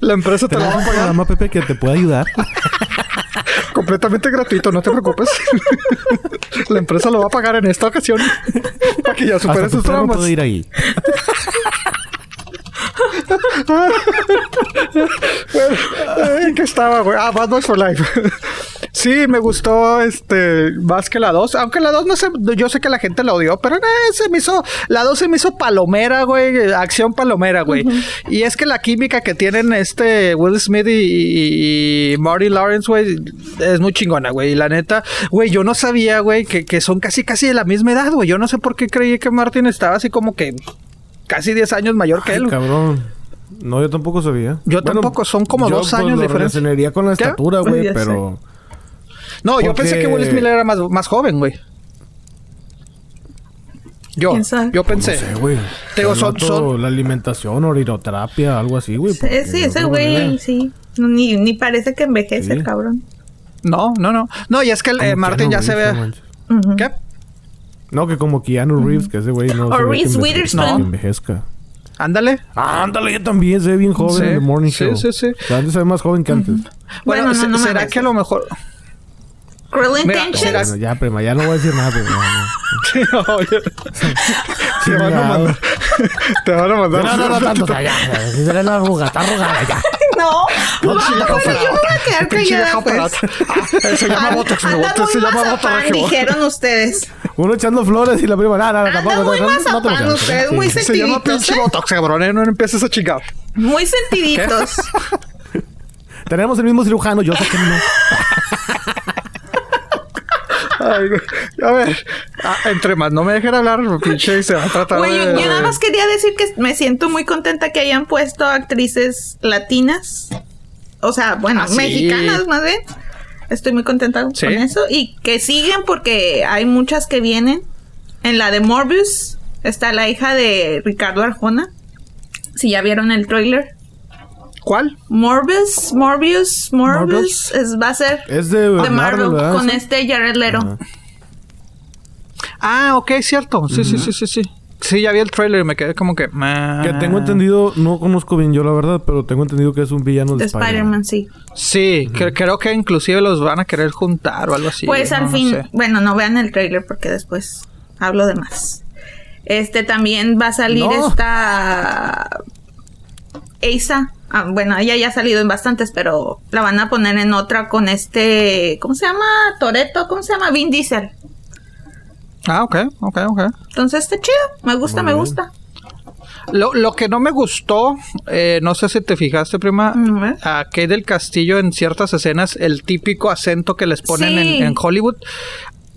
La empresa te, la va a pagar. programa, Pepe, que te pueda ayudar. Completamente gratuito, no te preocupes. La empresa lo va a pagar en esta ocasión para que ya supere sus traumas. puedo ir ahí. Bueno, ¿en qué estaba, güey? Ah, Bad Boys for Life. sí, me gustó este más que la 2. Aunque la 2 no sé, yo sé que la gente la odió, pero eh, se me hizo. La 2 se me hizo palomera, güey. Acción palomera, güey. Y es que la química que tienen este Will Smith y, Marty Lawrence, güey, es muy chingona, güey. Y la neta, güey, yo no sabía, güey, que, que son casi casi de la misma edad, güey. Yo no sé por qué creí que Martin estaba así como que casi 10 años mayor que él. cabrón. No, yo tampoco sabía. Yo tampoco, son como dos pues, años de diferencia. con la estatura, güey, pero... No, yo pensé que Will Smith era más, más joven, güey. Yo, yo pensé. No sé, güey. Tengo son, son, La alimentación, orinoterapia, algo así, güey. Sí, sí ese güey, sí. Ni, ni parece que envejece el cabrón. No, no, no. No, y es que el, eh, Martin ya se ve... ¿Qué? No, que como Keanu Reeves, que ese güey no. O Reese Witherspoon. Que envejezca. Ándale. Ah, ándale, yo también se ve bien joven en The Morning Show. Sí, sí, sí. antes se ve más joven que antes. Bueno, ¿será que a lo mejor... Cruel Intentions. Bueno, ya, prima, ya no voy a decir nada. Prima, no, Te van a mandar. Te van a mandar. No, no, no, tanto. Ya, ya. Si se la arruga, está arrugada ya. No, no, no, yo me voy a quedar callada. Pues. Ah, se llama Botox se llama Botox. Dijeron ustedes. Uno echando flores y la prima, nada, nada, tampoco. muy mazapán no ustedes, muy sentiditos. Se llama pinche ¿eh? Botox, cabrón, ¿eh? no empieces a chingar. Muy sentiditos. Tenemos el mismo cirujano, yo sé que no. Ay, a ver, ah, entre más no me dejen hablar, pinche, se va a tratar Güey, de... yo, nada más quería decir que me siento muy contenta que hayan puesto actrices latinas. O sea, bueno, ah, mexicanas más bien. Estoy muy contenta con eso. Y que siguen porque hay muchas que vienen. En la de Morbius está la hija de Ricardo Arjona. Si ya vieron el trailer. ¿Cuál? Morbius, Morbius, Morbius, Es, va a ser es de, Marvel, con este Jared Leto. Ah, ok, cierto. Sí, sí, sí, sí, sí. Sí, ya vi el trailer y me quedé como que... Que tengo entendido, no conozco bien yo la verdad, pero tengo entendido que es un villano de, Spider-Man. sí. Sí, creo que inclusive los van a querer juntar o algo así. Pues al fin, bueno, no vean el trailer porque después hablo de más. Este también va a salir esta Asa Ah, bueno, ella ya ha salido en bastantes, pero la van a poner en otra con este, ¿cómo se llama? Toreto, ¿cómo se llama? Vin Diesel. Ah, ok, ok, ok. Entonces está chido, me gusta, me gusta. Lo, lo, que no me gustó, eh, no sé si te fijaste, prima, a Kate del Castillo en ciertas escenas, el típico acento que les ponen en, Hollywood,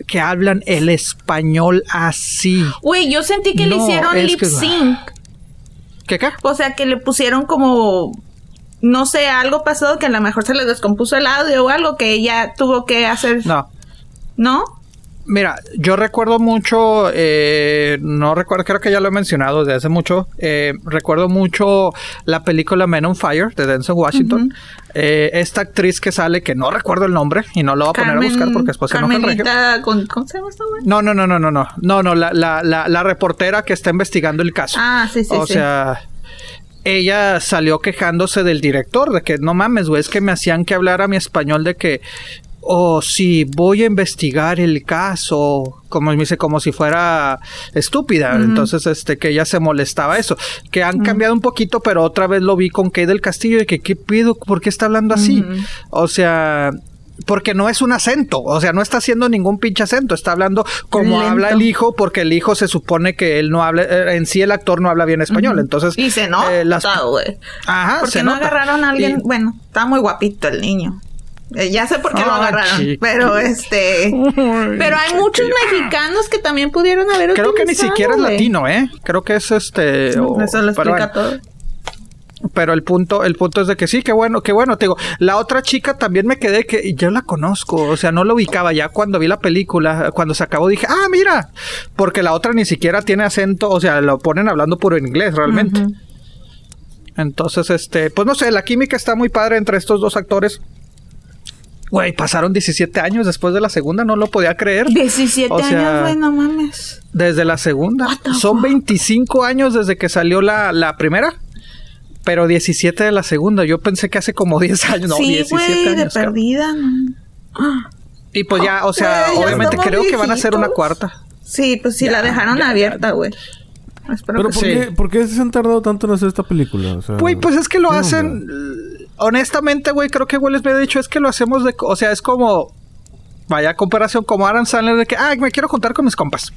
que hablan el español así. Güey, yo sentí que le hicieron lip sync. O sea, que le pusieron como no sé, algo pasó que a lo mejor se le descompuso el audio o algo que ella tuvo que hacer. No. ¿No? Mira, yo recuerdo mucho, eh, no recuerdo, creo que ya lo he mencionado desde hace mucho, eh, recuerdo mucho la película Men on Fire de Denzel Washington. Eh, esta actriz que sale, que no recuerdo el nombre y no lo voy a poner a buscar porque después se enoja el ¿Cómo se llama esta No, no, no, no, no, no, no, no, la, la, la, la reportera que está investigando el caso. Ah, sí, sí, o sea ella salió quejándose del director, de que no mames, güey, es que me hacían que hablara mi español de que, oh, sí, voy a investigar el caso, como me dice, como si fuera estúpida. Entonces, este, que ella se molestaba eso. Que han cambiado un poquito, pero otra vez lo vi con Kay del Castillo, de que, ¿qué pido? ¿Por qué está hablando así? O sea, porque no es un acento, o sea, no está haciendo ningún pinche acento, está hablando como habla el hijo, porque el hijo se supone que él no habla, eh, en sí el actor no habla bien español, entonces... Y se nota, eh. Ajá, Porque no agarraron a alguien, bueno, está muy guapito el niño. Eh, ya sé por qué lo agarraron, pero este, pero hay muchos mexicanos que también pudieron haber Creo que ni siquiera es latino, ¿eh? Creo que es este. Eso lo explica todo. Pero el punto, el punto es de que sí, qué bueno, qué bueno. Te digo, la otra chica también me quedé que yo la conozco. O sea, no lo ubicaba ya cuando vi la película. Cuando se acabó dije, ah, mira. Porque la otra ni siquiera tiene acento. O sea, lo ponen hablando puro en inglés realmente. Entonces, este, pues no sé, la química está muy padre entre estos dos actores. Güey, pasaron 17 años después de la segunda, no lo podía creer. 17 años, güey, no mames. Desde la segunda. Son 25 años desde que salió la, la primera pero 17 de la segunda. Yo pensé que hace como 10 años. No, sí, 17 años. de perdida. Y pues ya, o sea, obviamente creo que van a hacer una cuarta. Sí, pues sí, la dejaron abierta, güey. Pero ¿por, qué, ¿por, qué, se han tardado tanto en hacer esta película? Güey, pues es que lo hacen... Honestamente, güey, creo que Will me ha dicho, es que lo hacemos de... O sea, es como vaya comparación como Aaron Sandler de que, ah, me quiero juntar con mis compas.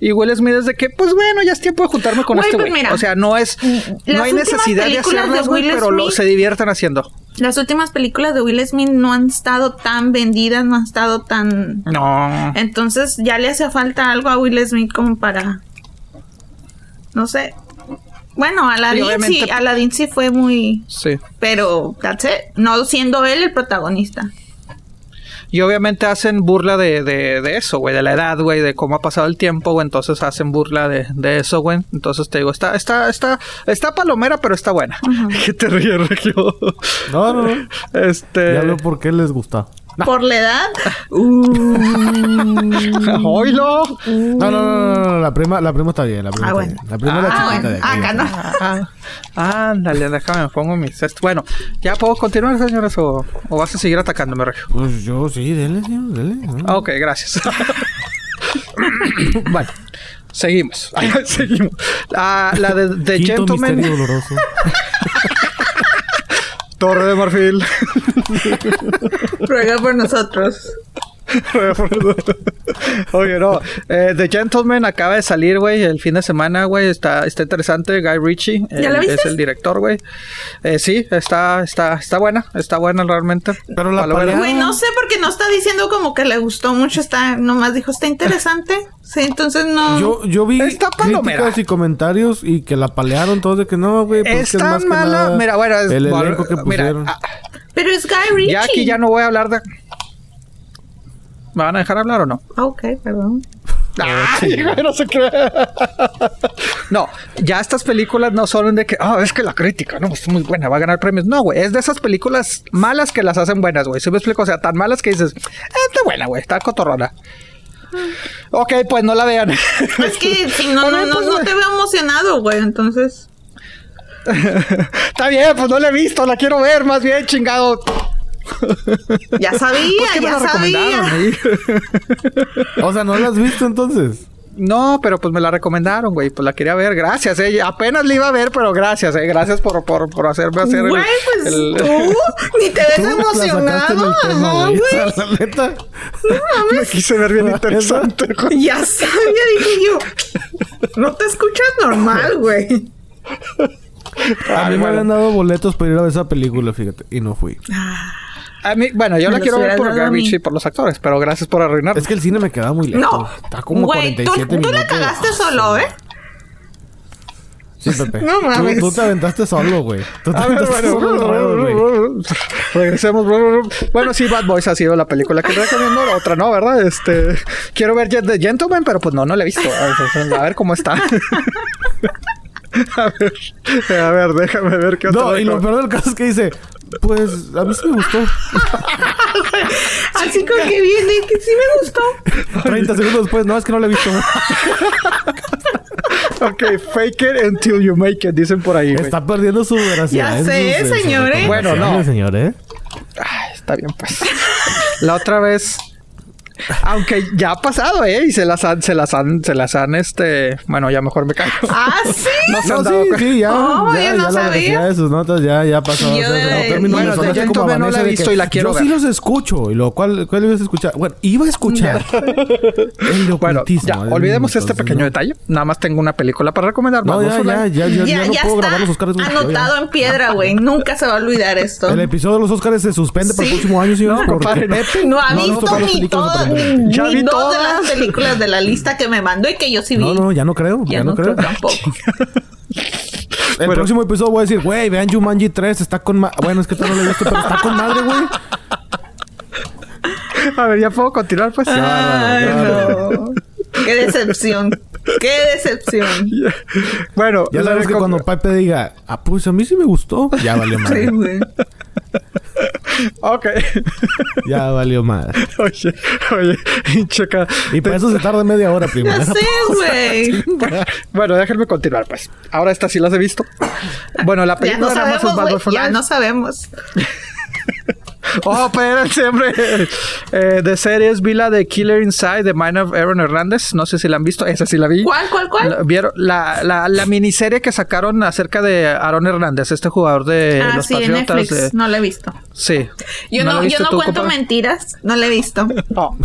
Y Will Smith es de que, pues bueno, ya es tiempo de juntarme con este pues güey. o sea, no es, no hay necesidad de hacerlo, güey, pero lo, se divierten haciendo. Las últimas películas de Will Smith no han estado tan vendidas, no han estado tan... No. Entonces ya le hace falta algo a Will Smith como para... No sé, bueno, Aladdin sí, Aladdin sí fue muy... Sí. Pero, that's No siendo él el protagonista. Y obviamente hacen burla de, de, de eso, güey, de la edad, güey, de cómo ha pasado el tiempo, güey. Entonces hacen burla de, de eso, güey. Entonces te digo, está, está, está, está palomera, pero está buena. ¿Qué te ríes, Regio? No, no, no. Este. Ya veo por qué les gusta. ¿Por la edad? Uh. ¡Oilo! No, no, no, no, la prima, la prima está bien, la prima ah, está bien. La prima es la ah, chiquita de aquí. Acá no. Ah, ándale, déjame, me pongo mi cesto. Bueno, ¿ya puedo continuar, señores, o, o vas a seguir atacándome, Regio? Pues yo sí, dele, señor, dele. Ah, ok, gracias. bueno, Seguimos. seguimos. Ah, la de The Gentleman. Torre de Marfil. Ruega por nosotros. Oye, no. Eh, The Gentleman acaba de salir, güey, el fin de semana, güey. Está, está interesante. Guy Ritchie es el director, güey. Eh, sí, está, está, está buena. Está buena realmente. Pero la Güey, no sé porque no está diciendo como que le gustó mucho. Está, nomás dijo, está interesante. Sí, entonces no. Yo, yo vi críticas y comentarios y que la palearon todos de que no, güey. Pues está mala. mira, bueno, es, el elenco que pusieron. Ah, pero es Guy Ritchie. Ya aquí ya no voy a hablar de. ¿Me van a dejar hablar o no? Ah, ok, perdón. Ay, no se cree. no, ya estas películas no son de que, ah, es que la crítica, no, es muy buena, va a ganar premios. No, güey, es de esas películas malas que las hacen buenas, güey. Si me explico, o sea, tan malas que dices, eh, está buena, güey, está cotorrona. Ok, pues no la vean. Es que si no, no, no, no te veo emocionado, güey, entonces. Está bien, pues no la he visto, la quiero ver, más bien, chingado. Ya sabía, ya sabía. o sea, ¿no la has visto entonces? No, pero pues me la recomendaron, güey. Pues la quería ver. Gracias, eh. Apenas la iba a ver, pero gracias, eh. Gracias por, por, por hacerme hacer güey, pues tú ni te ves emocionado. güey. La neta. No Me quise ver bien interesante, Ya sabía, dije yo. No te escuchas normal, güey. A mí me habían dado boletos para ir a ver esa película, fíjate. Y no fui. Ah. A mí, bueno, yo la quiero ver por Garbage y por los actores, pero gracias por arruinar. Es que el cine me queda muy lejos. No. Está como Güey, 47 tú, minutos. Tú la cagaste solo, ¿eh? Sí, Pepe. No mames. Tú, te aventaste solo, güey. Tú te aventaste solo, güey. Regresemos. Bueno, sí, Bad Boys ha sido la película que recomiendo. Otra no, ¿verdad? Este... Quiero ver The Gentleman, pero pues no, no la he visto. A ver cómo está. A ver, a ver, déjame ver qué otra No, y lo peor del caso es que dice, pues a mí sí me gustó. Así como que viene, que sí me gustó. 30 segundos después, no, es que no lo he visto. ok, fake it until you make it, dicen por ahí. Está perdiendo su veracidad. Ya sé, señores. Bueno, no. Señor, ¿eh? Ay, está bien, pues. La otra vez aunque ya ha pasado, ¿eh? Y se las han, se las han, se las han, este... Bueno, ya mejor me caigo. ¿Ah, sí? no se han dado sí, sí, ya. Oh, ya, no ya sabía. la de sus notas ya, ya pasó. Yo, o sea, de... bueno, no la he visto y la quiero Yo sí los escucho. Y lo cual, ¿cuál ibas a escuchar? Bueno, iba a escuchar. el Bueno, ya, olvidemos este pequeño detalle. Nada más tengo una película para recomendar. No, ya, ya, ya, ya, ya, no puedo grabar los Oscars. Anotado en piedra, güey. Nunca se va a olvidar esto. El episodio de los Oscars se suspende para el próximo año, señor. No. No ha visto ni todo. Ya vi dos de las películas de la lista que me mandó y que yo sí vi. No, no, ya no creo. Ya, no, creo. Tampoco. El próximo episodio voy a decir, güey, vean Jumanji 3, está con... bueno, es que tú no lo viste, pero está con madre, güey. A ver, ¿ya puedo continuar, pues? Ay, no. Qué decepción. ¡Qué decepción! Bueno, ya sabes que cuando Pepe diga, ah, pues a mí sí me gustó, ya valió madre. Sí, güey. Ok. ya valió madre. Oye, oye, checa. Y para eso se tarda media hora primero. Sí, güey. bueno, déjenme continuar, pues. Ahora estas sí las he visto. Bueno, la película ya no sabemos, Ya no sabemos. Oh, espérense, hombre. Eh, de series vi la de Killer Inside, de Mind of Aaron Hernández. No sé si la han visto. Esa sí la vi. ¿Cuál, cuál, cuál? ¿Vieron? La, la, la miniserie que sacaron acerca de Aaron Hernández, este jugador de ah, los sí, Patriotas. Netflix. No la he visto. Sí. Yo no, yo no cuento mentiras. No la he visto. Oh.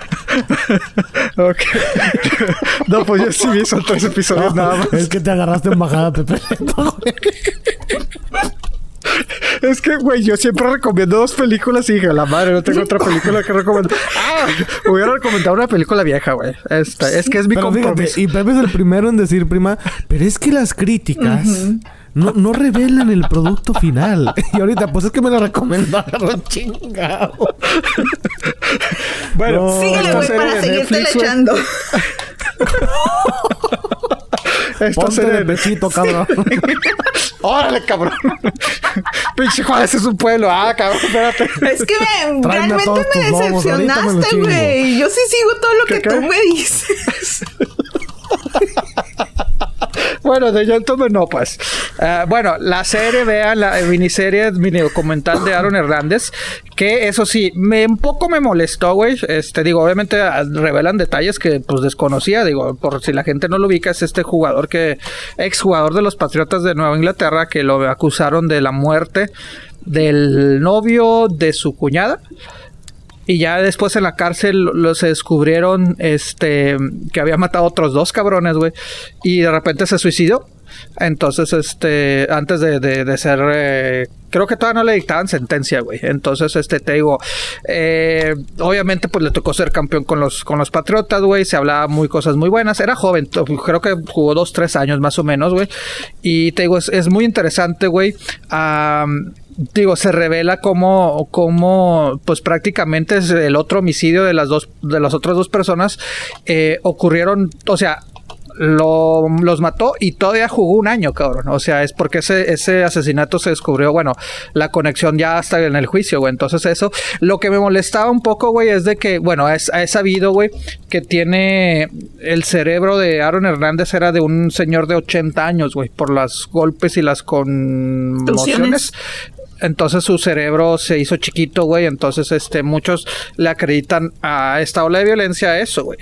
ok. No, pues yo sí vi esos tres episodios nada más. Es que te agarraste en bajada, Pepe. Es que, güey, yo siempre recomiendo dos películas y dije, la madre, no tengo otra película que recomendar. Ah, hubiera recomendado una película vieja, güey. Esta, es que es mi compromiso. y Pepe es el primero en decir, prima, pero es que las críticas no, no revelan el producto final. Y ahorita, pues es que me la recomendaron, chingado. Bueno, síguele, güey, para seguirte echando. Esta Ponte serie de pechito, cabrón. Órale, cabrón. Pinche Juárez es un pueblo. Ah, cabrón, espérate. Es que me, realmente me decepcionaste, güey. Yo sí sigo todo lo que tú me dices. bueno, de Gentleman no, pues. Uh, bueno, la serie, vean la miniserie, mini documental de Aaron Hernández, que eso sí, me, un poco me molestó, güey. Este, digo, obviamente revelan detalles que pues desconocía, digo, por si la gente no lo ubica, es este jugador que, exjugador de los Patriotas de Nueva Inglaterra, que lo acusaron de la muerte del novio de su cuñada y ya después en la cárcel lo, se descubrieron este que había matado otros dos cabrones, güey. Y de repente se suicidó. Entonces, este, antes de, de, ser, eh, creo que todavía no le dictaban sentencia, güey. Entonces, este, te digo, eh, obviamente, pues le tocó ser campeón con los, con los Patriotas, güey. Se hablaba muy cosas muy buenas. Era joven, creo que jugó dos, tres años más o menos, güey. Y te digo, es, es muy interesante, güey digo, se revela como, como, pues prácticamente es el otro homicidio de las dos, de las otras dos personas, eh, ocurrieron, o sea, lo, los mató y todavía jugó un año, cabrón. O sea, es porque ese, ese asesinato se descubrió, bueno, la conexión ya está en el juicio, güey. Entonces eso, lo que me molestaba un poco, güey, es de que, bueno, es, he sabido, güey, que tiene el cerebro de Aaron Hernández era de un señor de 80 años, güey, por los golpes y las conmociones entonces su cerebro se hizo chiquito, güey. Entonces, este, muchos le acreditan a esta ola de violencia a eso, güey.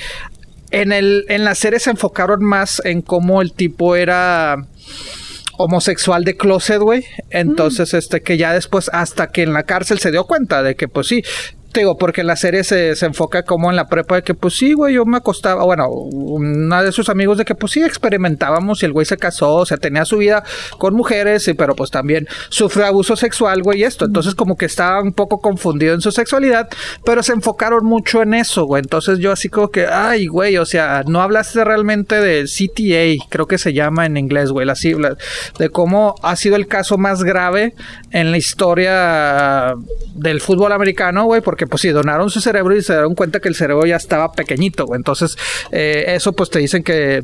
En, el, en la serie se enfocaron más en cómo el tipo era homosexual de closet, güey. Entonces, mm. este, que ya después, hasta que en la cárcel se dio cuenta de que, pues sí, digo, porque la serie se, se, enfoca como en la prepa de que, pues sí, güey, yo me acostaba, bueno, una de sus amigos de que, pues sí, experimentábamos y el güey se casó, o sea, tenía su vida con mujeres, y, pero pues también sufrió abuso sexual, güey, y esto. Entonces, como que estaba un poco confundido en su sexualidad, pero se enfocaron mucho en eso, güey. Entonces, yo así como que, ay, güey, o sea, no hablaste realmente de CTA, creo que se llama en inglés, güey, la sigla, de cómo ha sido el caso más grave en la historia del fútbol americano, güey, porque pues sí, donaron su cerebro y se dieron cuenta que el cerebro ya estaba pequeñito, güey. Entonces, eh, eso pues te dicen que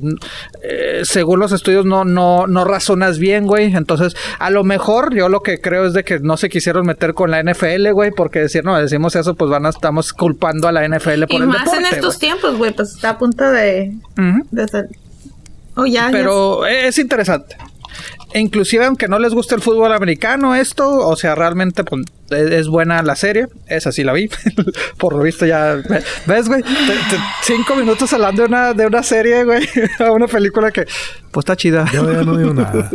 eh, según los estudios no, no, no razonas bien, güey. Entonces, a lo mejor yo lo que creo es de que no se quisieron meter con la NFL, güey, porque decir, no, decimos eso, pues van a, estamos culpando a la NFL por y más en estos tiempos, güey, pues está a punto de... Oh, ya, Pero es interesante. E inclusive aunque no les guste el fútbol americano esto, o sea, realmente pues, es buena la serie, esa sí la vi, por lo visto ya, ¿ves, güey? cinco minutos hablando de una, de una serie, güey, a una película que, pues está chida. Yo ya no digo nada.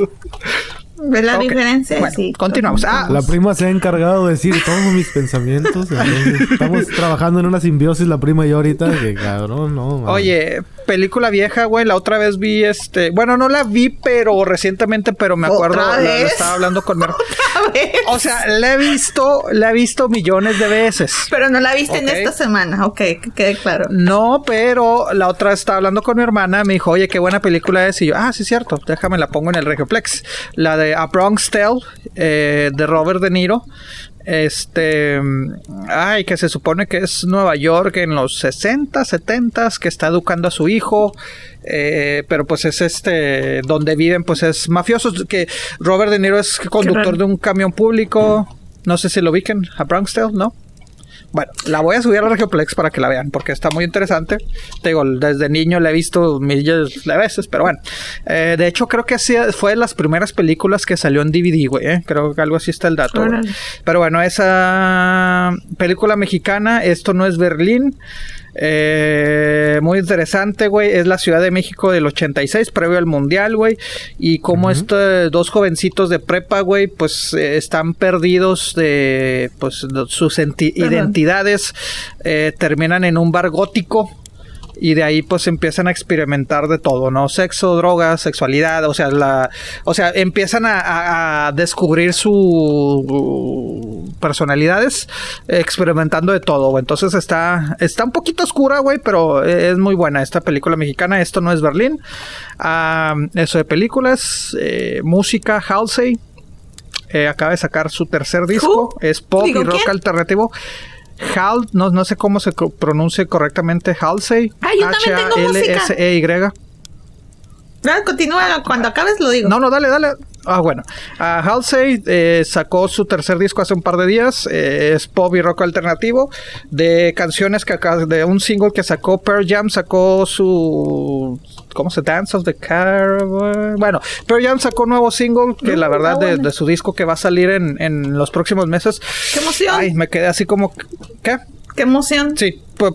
¿Ves la diferencia? sí. Continuamos. Ah, la prima se ha encargado de decir todos mis pensamientos. estamos trabajando en una simbiosis, la prima y yo ahorita. Que cabrón, no. Oye, película vieja, güey. La otra vez vi este. Bueno, no la vi, pero recientemente, pero me acuerdo. La, estaba hablando con mi O sea, la he visto, la he visto millones de veces. Pero no la viste en esta semana. Ok, que quede claro. No, pero la otra estaba hablando con mi hermana. Me dijo, oye, qué buena película es. Y yo, ah, sí, cierto. Déjame la pongo en el Regioplex. La de A Bronx Tale eh, de Robert De Niro. Este, ay, que se supone que es Nueva York en los 60, 70, que está educando a su hijo, eh, pero pues es este, donde viven, pues es mafiosos, que Robert De Niro es conductor de un camión público, no sé si lo ubiquen, a Bronxdale, ¿no? Bueno, la voy a subir a Regioplex para que la vean, porque está muy interesante. Te digo, desde niño la he visto miles de veces, pero bueno. Eh, de hecho, creo que así fue de las primeras películas que salió en DVD, güey. ¿eh? Creo que algo así está el dato. Pero bueno, esa película mexicana, esto no es Berlín. Eh, muy interesante, güey. Es la Ciudad de México del 86, previo al Mundial, güey. Y como estos dos jovencitos de prepa, güey, pues eh, están perdidos de pues, sus identidades. Eh, terminan en un bar gótico y de ahí pues empiezan a experimentar de todo, ¿no? Sexo, drogas, sexualidad, o sea, la, o sea, empiezan a, descubrir su personalidades experimentando de todo, Entonces está, está un poquito oscura, güey, pero es muy buena esta película mexicana. Esto no es Berlín. Ah, eso de películas, eh, música, Halsey. Eh, acaba de sacar su tercer disco, es pop y rock alternativo. Hal, no, no sé cómo se pronuncia correctamente, Halsey. Ah, yo también tengo música. H-L-S-E-Y. continúa, cuando acabes lo digo. No, no, dale, dale. Ah, bueno. Halsey eh, sacó su tercer disco hace un par de días. Eh, es pop y rock alternativo. De canciones que acá, de un single que sacó Pearl Jam, sacó su. ¿Cómo se Dance of the Car? Bueno, Pearl Jam sacó un nuevo single que la verdad de, su disco que va a salir en, en los próximos meses. ¡Qué emoción! Ay, me quedé así como. ¿Qué? ¡Qué emoción! Sí, pues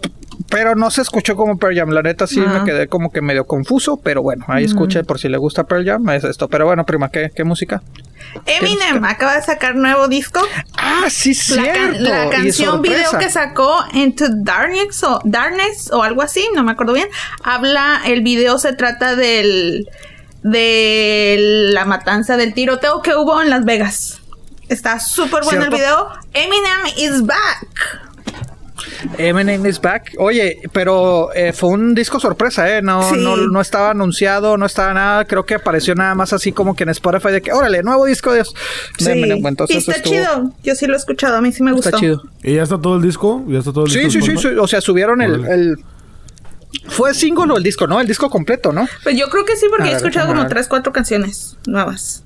pero no se escuchó como Pearl Jam. La neta sí me quedé como que medio confuso, pero bueno, ahí escuché por si le gusta Pearl Jam, es esto. Pero bueno, prima, ¿qué, qué música? Eminem acaba de sacar nuevo disco. Ah, sí, cierto. La, canción video que sacó Into Darkness o Darkness o algo así, no me acuerdo bien. Habla, el video se trata del de la matanza del tiroteo que hubo en Las Vegas. Está súper bueno el video. Eminem is back. Eminem is back. Oye, pero eh, fue un disco sorpresa, ¿eh? No, no, estaba anunciado, no estaba nada. Creo que apareció nada más así como que en Spotify de que, órale, nuevo disco de, Eminem. Entonces, y está chido. Yo sí lo he escuchado, a mí sí me gustó. Está chido. ¿Y ya está todo el disco? ¿Ya está todo el sí, disco? Sí, sí, sí. O sea, subieron el, ¿Fue single o el disco? No, el disco completo, ¿no? Pues yo creo que sí, porque he escuchado como tres, cuatro canciones nuevas.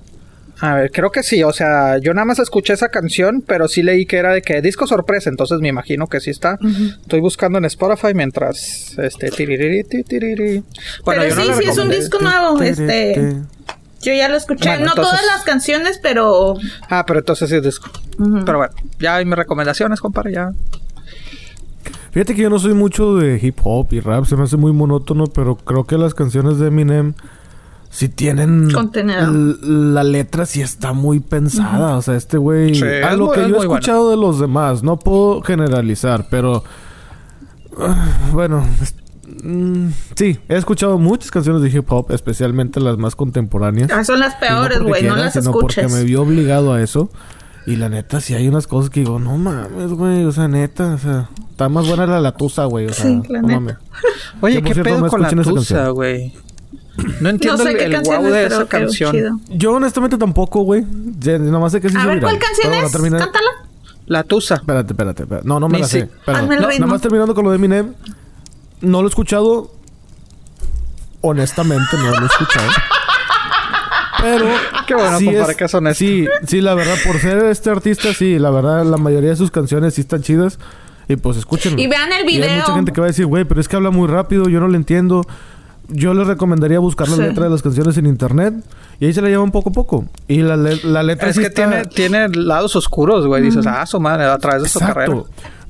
A ver, creo que sí, o sea, yo nada más escuché esa canción, pero sí leí que era de que disco sorpresa, entonces me imagino que sí está. Estoy buscando en Spotify mientras este Bueno, pero sí, sí es un disco nuevo, este yo ya lo escuché, no todas las canciones, pero Ah, pero entonces sí es disco. Pero bueno, ya hay mis recomendaciones, compadre, ya. Fíjate que yo no soy mucho de hip hop y rap, se me hace muy monótono, pero creo que las canciones de Eminem si tienen la letra sí está muy pensada, o sea, este güey a lo que yo he escuchado de los demás, no puedo generalizar, pero ah, bueno, mm, sí, he escuchado muchas canciones de hip hop, especialmente las más contemporáneas. Ah, son las peores, güey, no, las sino porque me vio obligado a eso. Y la neta, sí hay unas cosas que digo, no mames, güey, o sea, neta, o sea, está más buena la latusa, güey, o sea, sí, no mames. Oye, ¿qué pedo con la tusa, güey? No entiendo el, el wow de esa canción. Yo honestamente tampoco, güey. Nomás sé que sí A ver, ¿cuál canción es? Cántala. La Tusa. Espérate, espérate, No, no me la sé. nada más terminando con lo de Eminem. No lo he escuchado. Honestamente, no lo he escuchado. Pero. Qué bueno, sí es, que son Sí, sí, la verdad, por ser este artista, sí, la verdad, la mayoría de sus canciones sí están chidas. Y pues escúchenlo. Y vean el video. hay mucha gente que va a decir, güey, pero es que habla muy rápido, yo no lo entiendo yo les recomendaría buscar la letra de las canciones en internet y ahí se la llevan poco a poco. Y la, la letra es que tiene, tiene lados oscuros, güey. Dices, ah, su madre, a través de su carrera.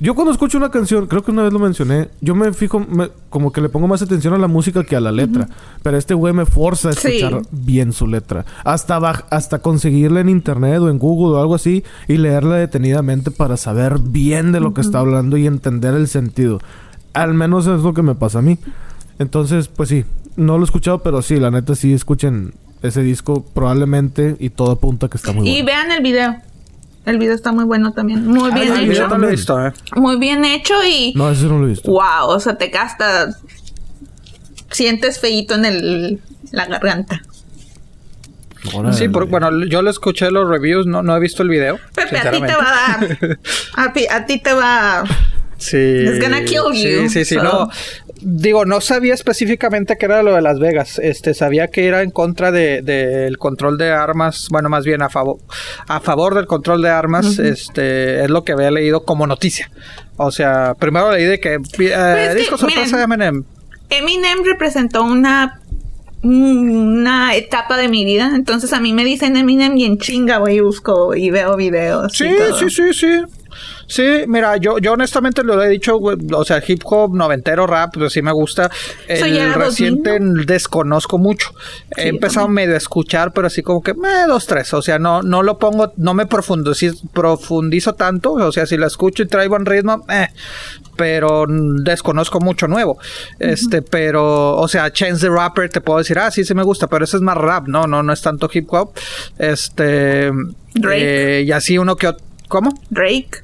Yo cuando escucho una canción, creo que una vez lo mencioné, yo me fijo, como que le pongo más atención a la música que a la letra. Pero este güey me forza a escuchar bien su letra. Hasta, hasta conseguirla en internet o en Google o algo así y leerla detenidamente para saber bien de lo que está hablando y entender el sentido. Al menos es lo que me pasa a mí. Entonces, pues sí, no lo he escuchado, pero sí, la neta sí escuchen ese disco probablemente y todo apunta que está muy bueno. Y vean el video. El video está muy bueno también. Muy bien hecho. No lo he visto, ¿eh? Muy bien hecho y. No, ese no lo he visto. Wow, o sea, te gastas. Sientes feito en el, la garganta. Sí, bueno, yo lo escuché los reviews, no, no he visto el video. Pepe, a ti te va a dar. a, ti te va. Sí. It's gonna kill you. Sí, sí, sí. No, Digo, no sabía específicamente qué era lo de Las Vegas. Este, sabía que era en contra del de, control de armas. Bueno, más bien a favor, a favor del control de armas. Este, es lo que había leído como noticia. O sea, primero leí de que eh, pues disco sorpresa de Eminem. Eminem representó una una etapa de mi vida. Entonces a mí me dicen Eminem y en chinga voy y busco y veo videos. Sí, sí, sí, sí. Sí, mira, yo, yo honestamente lo he dicho, o sea, hip hop, noventero, rap, pues sí me gusta. El reciente desconozco mucho. He empezado medio a escuchar, pero así como que, me dos, tres. O sea, no, no lo pongo, no me profundizo, profundizo tanto. O sea, si lo escucho y traigo un ritmo, eh, pero desconozco mucho nuevo. Este, pero, o sea, Chance the Rapper te puedo decir, ah, sí, sí me gusta, pero ese es más rap, no, no, no es tanto hip hop. Este, Drake. Eh, y así uno que ¿Cómo? Drake.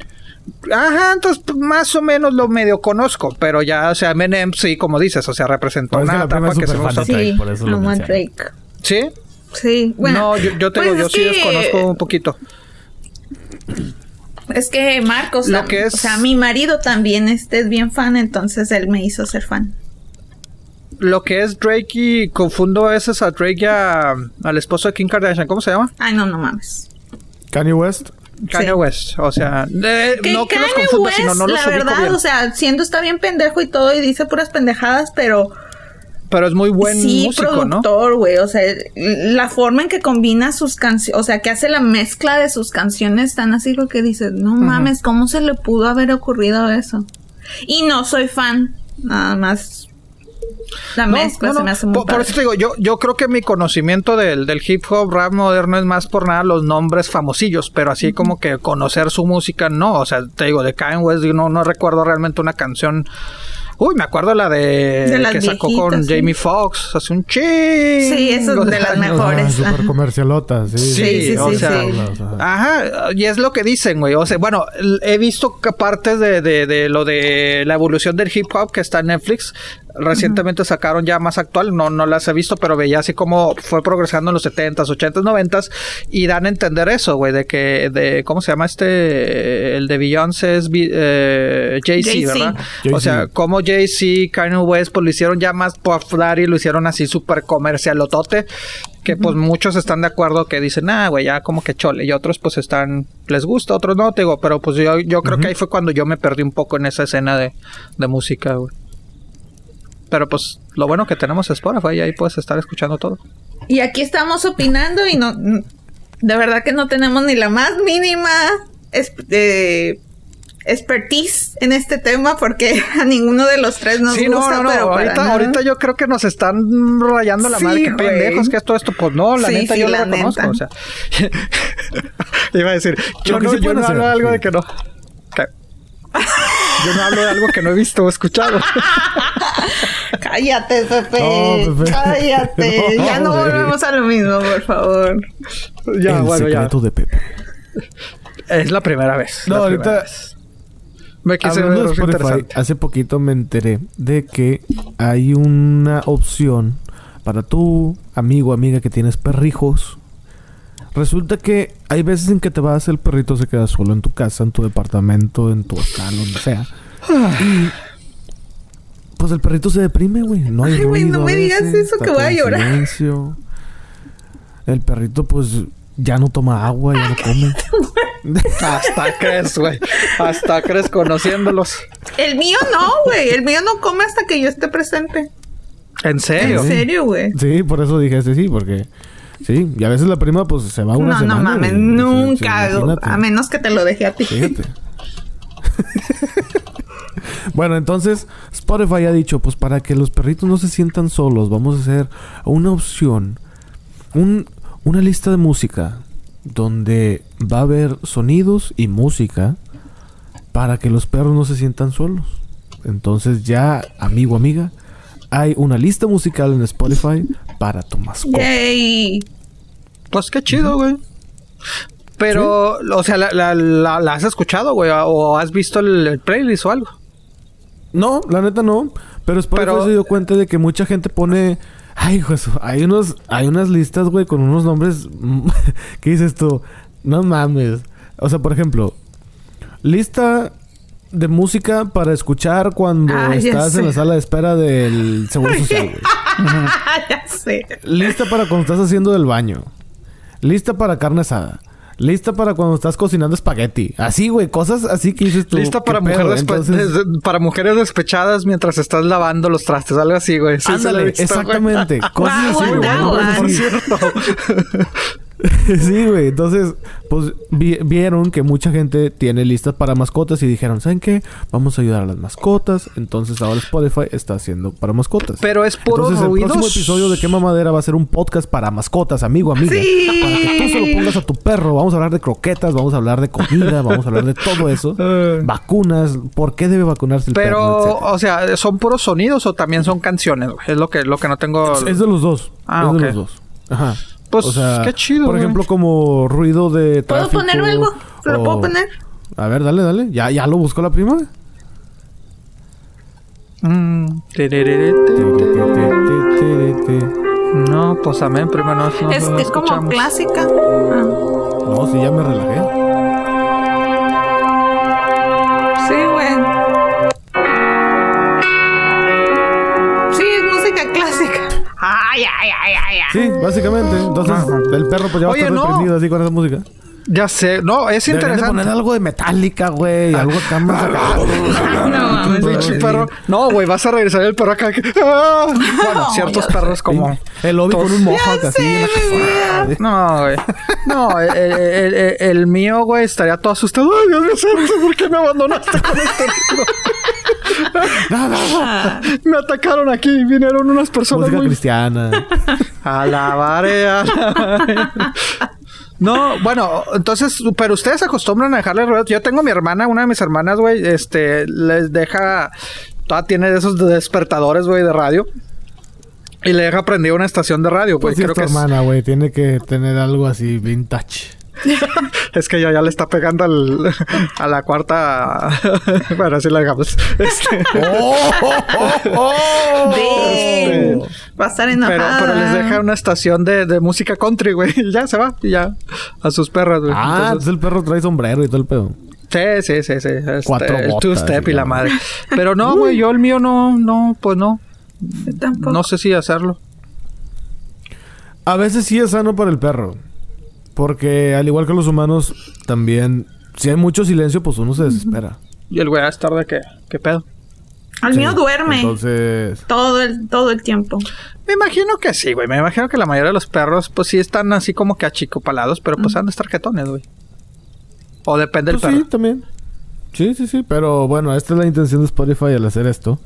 Ajá, entonces pues, más o menos lo medio conozco, pero ya, o sea, Eminem sí, como dices, o sea, representó una etapa que se gusta. Sí, por eso lo Drake. ¿Sí? Sí, bueno. No, yo, yo, pues yo sí desconozco un poquito. Es que Marcos, lo que es... o sea, mi marido también este es bien fan, entonces él me hizo ser fan. lo que es Drake y confundo a veces a Drake y al esposo de Kim Kardashian. ¿Cómo se llama? Ay, no, no mames. Kanye West. Kanye West, o sea, no que los confunda, sino no los La verdad, o sea, siendo está bien pendejo y todo y dice puras pendejadas, pero pero es muy buen sí, productor, güey. O sea, la forma en que combina sus canciones, o sea, que hace la mezcla de sus canciones tan así que dices, no mames, ¿cómo se le pudo haber ocurrido eso? Y no soy fan, nada más. La mezcla se me hace muy por, por, eso te digo, yo, yo creo que mi conocimiento del, del hip hop rap moderno es más por nada los nombres famosillos, pero así como que conocer su música, no. O sea, te digo, de Kanye West, no, no recuerdo realmente una canción Uy, me acuerdo la de, que sacó con Jamie Foxx hace un ching. Sí, eso es de las mejores. super comercialota, sí. Sí, sí, sí, Ajá, y es lo que dicen, güey. O sea, bueno, he visto partes de, de, de lo de la evolución del hip hop que está en Netflix. Recientemente sacaron ya más actual, no, no las he visto, pero veía así como fue progresando en los 70s, 80s, 90s y dan a entender eso, güey, de que, de, ¿cómo se llama este? El de Beyoncé es eh, Jay-Z, ¿verdad? O sea, como Jay-Z, Kanye West, pues lo hicieron ya más popular y lo hicieron así súper comercialotote que pues muchos están de acuerdo que dicen, ah, güey, ya como que chole, y otros pues están, les gusta, otros no, te digo, pero pues yo, yo creo que ahí fue cuando yo me perdí un poco en esa escena de, de música, güey. Pero pues lo bueno que tenemos es Spotify y ahí puedes estar escuchando todo. Y aquí estamos opinando y no, de verdad que no tenemos ni la más mínima eh, expertise en este tema porque a ninguno de los tres nos gusta. No, no, pero ahorita, ahorita yo creo que nos están rayando la madre. Qué pendejos que es todo esto. Pues no, la neta yo la conozco. O sea, iba a decir, yo no, yo no hablo algo de que no. Yo no hablo de algo que no he visto o escuchado. Cállate, Pepe. Cállate. ya no volvemos a lo mismo, por favor. Ya, El bueno, secreto de Pepe. Es la primera vez. No, ahorita. Me quise ver hace poquito me enteré de que hay una opción para tu amigo o amiga que tienes perrijos Resulta que hay veces en que te vas, el perrito se queda solo en tu casa, en tu departamento, en tu hostal, donde sea. y pues el perrito se deprime, güey. No hay Ay, güey, no me digas eso que voy a llorar. Silencio. El perrito, pues, ya no toma agua, ya no come. hasta crees, güey. Hasta crees conociéndolos. El mío no, güey. El mío no come hasta que yo esté presente. ¿En serio? ¿En serio, güey? Sí, por eso dije ese sí, porque Sí, y a veces la prima pues se va una no, semana. No, mames, nunca. a menos que te lo deje a ti. Fíjate. bueno, entonces Spotify ha dicho, pues para que los perritos no se sientan solos, vamos a hacer una opción, un, una lista de música donde va a haber sonidos y música para que los perros no se sientan solos. Entonces ya, amigo, amiga, hay una lista musical en Spotify para tu mascota. Yay. Pues qué chido, güey. Pero, o sea, la, has escuchado, güey? ¿O has visto el, playlist o algo? No, la neta no. Pero Spotify se dio cuenta de que mucha gente pone... Ay, pues, hay unos... Hay unas listas, güey, con unos nombres... ¿Qué dices tú? No mames. O sea, por ejemplo... Lista de música para escuchar cuando ah, estás en la sala de espera del Seguro Social, ya sé. Lista para cuando estás haciendo del baño. Lista para carne asada. Lista para cuando estás cocinando espagueti. Así, güey, cosas así que dices tú. Lista para, para mujeres despechadas mientras estás lavando los trastes, algo así, güey. Ándale, exactamente. cosas así, güey. Por cierto. sí, güey. Entonces, pues vieron que mucha gente tiene listas para mascotas y dijeron, ¿saben qué? Vamos a ayudar a las mascotas. Entonces ahora Spotify está haciendo para mascotas. Pero es por Entonces, el próximo episodio de Quema Madera va a ser un podcast para mascotas, amigo, amiga. Para que tú se lo pongas a tu perro. Vamos a hablar de croquetas, vamos a hablar de comida, vamos a hablar de todo eso. Vacunas, ¿por qué debe vacunarse el perro? Pero, o sea, ¿son puros sonidos o también son canciones? Es lo que, lo que no tengo... Es, de los dos. Ah, es de los dos. Ajá. Pues, o sea, qué chido. Por ejemplo, como ruido de tráfico. ¿Puedo poner algo? ¿Lo puedo poner? A ver, dale, dale. ¿Ya, ya lo buscó la prima? Mm. No, pues amén, prima, no. no es, es como clásica. Ah. No, sí, ya me relajé. Ay, ay, ay, ay. Sí, básicamente. Entonces, el perro pues ya va a estar reprimido así con esa música. Ya sé, no, es interesante. poner algo de metálica, güey, algo tan más acá. no, perro. No, güey, vas a regresar el perro acá. ¡Ah! Bueno, ciertos perros como el lobby con un mohawk así. No, güey. No, el, el, el, el mío, güey, estaría todo asustado. Ay, Dios mío santo, ¿por qué me abandonaste con este Nada. Me atacaron aquí, vinieron unas personas Música cristiana. A la varea. No, bueno, entonces, pero ustedes acostumbran a dejarle ruedas. Yo tengo mi hermana, una de mis hermanas, güey, este, les deja, toda tiene esos despertadores, güey, de radio. Y le deja prendido una estación de radio, güey. Pues Creo que hermana, güey, tiene que tener algo así vintage. es que ya, ya le está pegando al, a la cuarta. bueno, así la dejamos. Este... ¡Oh! oh, este... Va a estar enojada. Pero, pero, les deja una estación de, de música country, güey. Y ya se va. Y ya. A sus perras, güey. Ah, entonces... el perro trae sombrero y todo el pedo. Sí, sí, sí, sí. Este, Cuatro el two-step y la madre. Pero no, güey, yo el mío no, no, pues no. Tampoco. No sé si hacerlo. A veces sí es sano para el perro. Porque al igual que los humanos, también, si hay mucho silencio, pues uno se desespera. Y el güey a estar de qué, qué pedo. Al mío duerme. Entonces. Todo el, todo el tiempo. Me imagino que sí, güey. Me imagino que la mayoría de los perros, pues sí están así como que achicopalados, pero pues han de estar jetones, güey. O depende del pues perro. Sí, también. Sí, sí, sí. Pero bueno, esta es la intención de Spotify al hacer esto.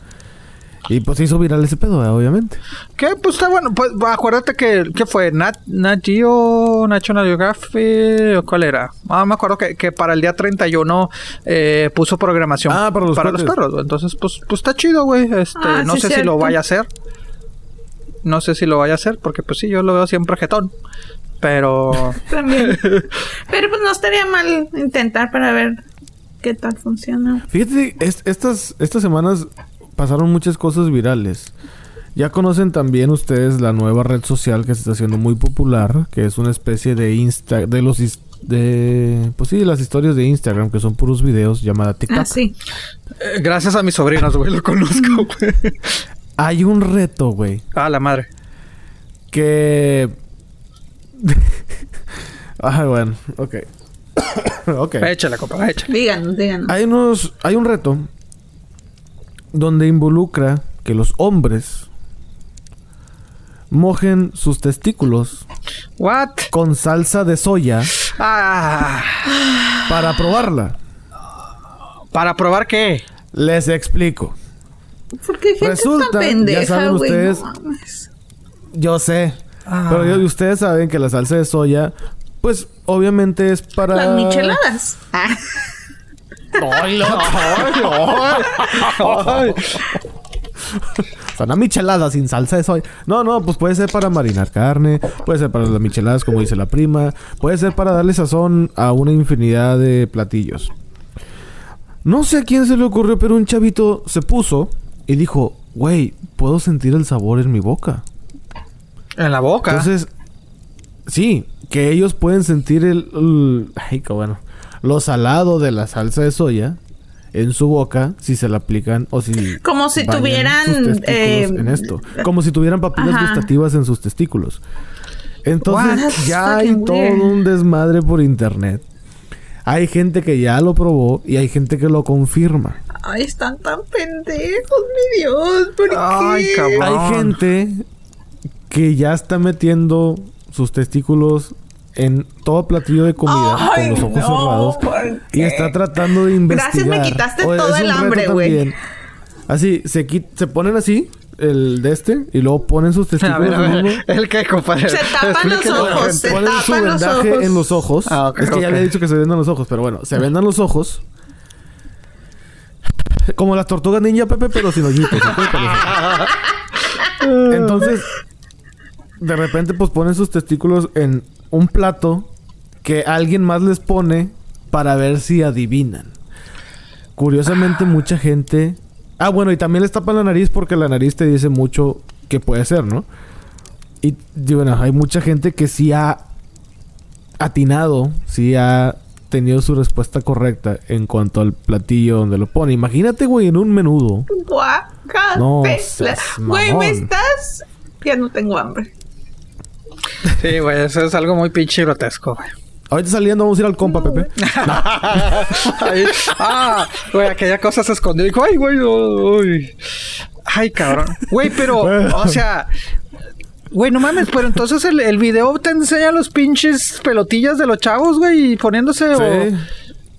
Y pues hizo viral ese pedo, obviamente. ¿Qué? Pues está bueno. Pues acuérdate que, ¿qué fue? Nat, Nat Geo, National Geographic, ¿o cuál era? Ah, me acuerdo que, que para el día 31 eh, puso programación ah, para los, para los perros. Entonces, pues, pues está chido, güey. Este, ah, no sé si lo vaya a hacer. No sé si lo vaya a hacer, porque pues sí, yo lo veo siempre jetón. Pero. También. Pero pues no estaría mal intentar para ver qué tal funciona. Fíjate, estas, estas semanas pasaron muchas cosas virales. Ya conocen también ustedes la nueva red social que se está haciendo muy popular, que es una especie de Insta de los de pues sí, las historias de Instagram que son puros videos llamada TikTok. Ah, sí. Eh, gracias a mis sobrinos, güey, lo conozco, güey. Hay un reto, güey. Ah, la madre. Que Ah, bueno, ok. ok. Échale, compa, échale. Díganos, díganos. Hay unos hay un reto donde involucra que los hombres mojen sus testículos What? con salsa de soya ah. para probarla. ¿Para probar qué? Les explico. Porque gente Resulta, pendeja, ya saben ustedes, yo sé, ah. pero ustedes saben que la salsa de soya, pues obviamente es para las micheladas. ¡Ay, ay, Son micheladas sin salsa de soya. No, no, pues puede ser para marinar carne, puede ser para las micheladas, como dice la prima, puede ser para darle sazón a una infinidad de platillos. No sé a quién se le ocurrió, pero un chavito se puso y dijo, güey, puedo sentir el sabor en mi boca. En la boca. Entonces, sí, que ellos pueden sentir el, el ay, qué bueno lo salado de la salsa de soya en su boca si se la aplican o si como si tuvieran eh, en esto. Como si tuvieran papilas gustativas en sus testículos. Entonces ya hay todo un desmadre por internet. Hay gente que ya lo probó y hay gente que lo confirma. Ay están tan pendejos mi dios ¿por ay, qué? hay gente que ya está metiendo sus testículos en todo platillo de comida con los ojos cerrados y está tratando de investigar. Gracias, me quitaste todo el hambre, güey. Así, se, se ponen así el de este y luego ponen sus testículos. A ver, El que, compadre. Se tapan los ojos. Se ponen su vendaje en los ojos. Ah, es que ya le he dicho que se vendan los ojos, pero bueno, se vendan los ojos. Como las tortugas ninja, Pepe, pero sin hoyitos. Entonces, de repente, pues ponen sus testículos en un plato que alguien más les pone para ver si adivinan. Curiosamente, mucha gente. Ah, bueno, y también les tapan la nariz porque la nariz te dice mucho que puede ser, ¿no? Y, bueno, hay mucha gente que sí ha atinado, sí ha tenido su respuesta correcta en cuanto al platillo donde lo pone. Imagínate, güey, en un menudo. No, güey, me estás Ya no tengo hambre. Sí, güey, eso es algo muy pinche grotesco, güey. Ahorita saliendo vamos a ir al compa, Pepe. ah, güey, aquella cosa se escondió. Dijo, ay, güey, uy. Ay, cabrón. Güey, pero, o sea, Güey, no mames, pero entonces el, el, video te enseña los pinches pelotillas de los chavos, güey, y poniéndose. Sí.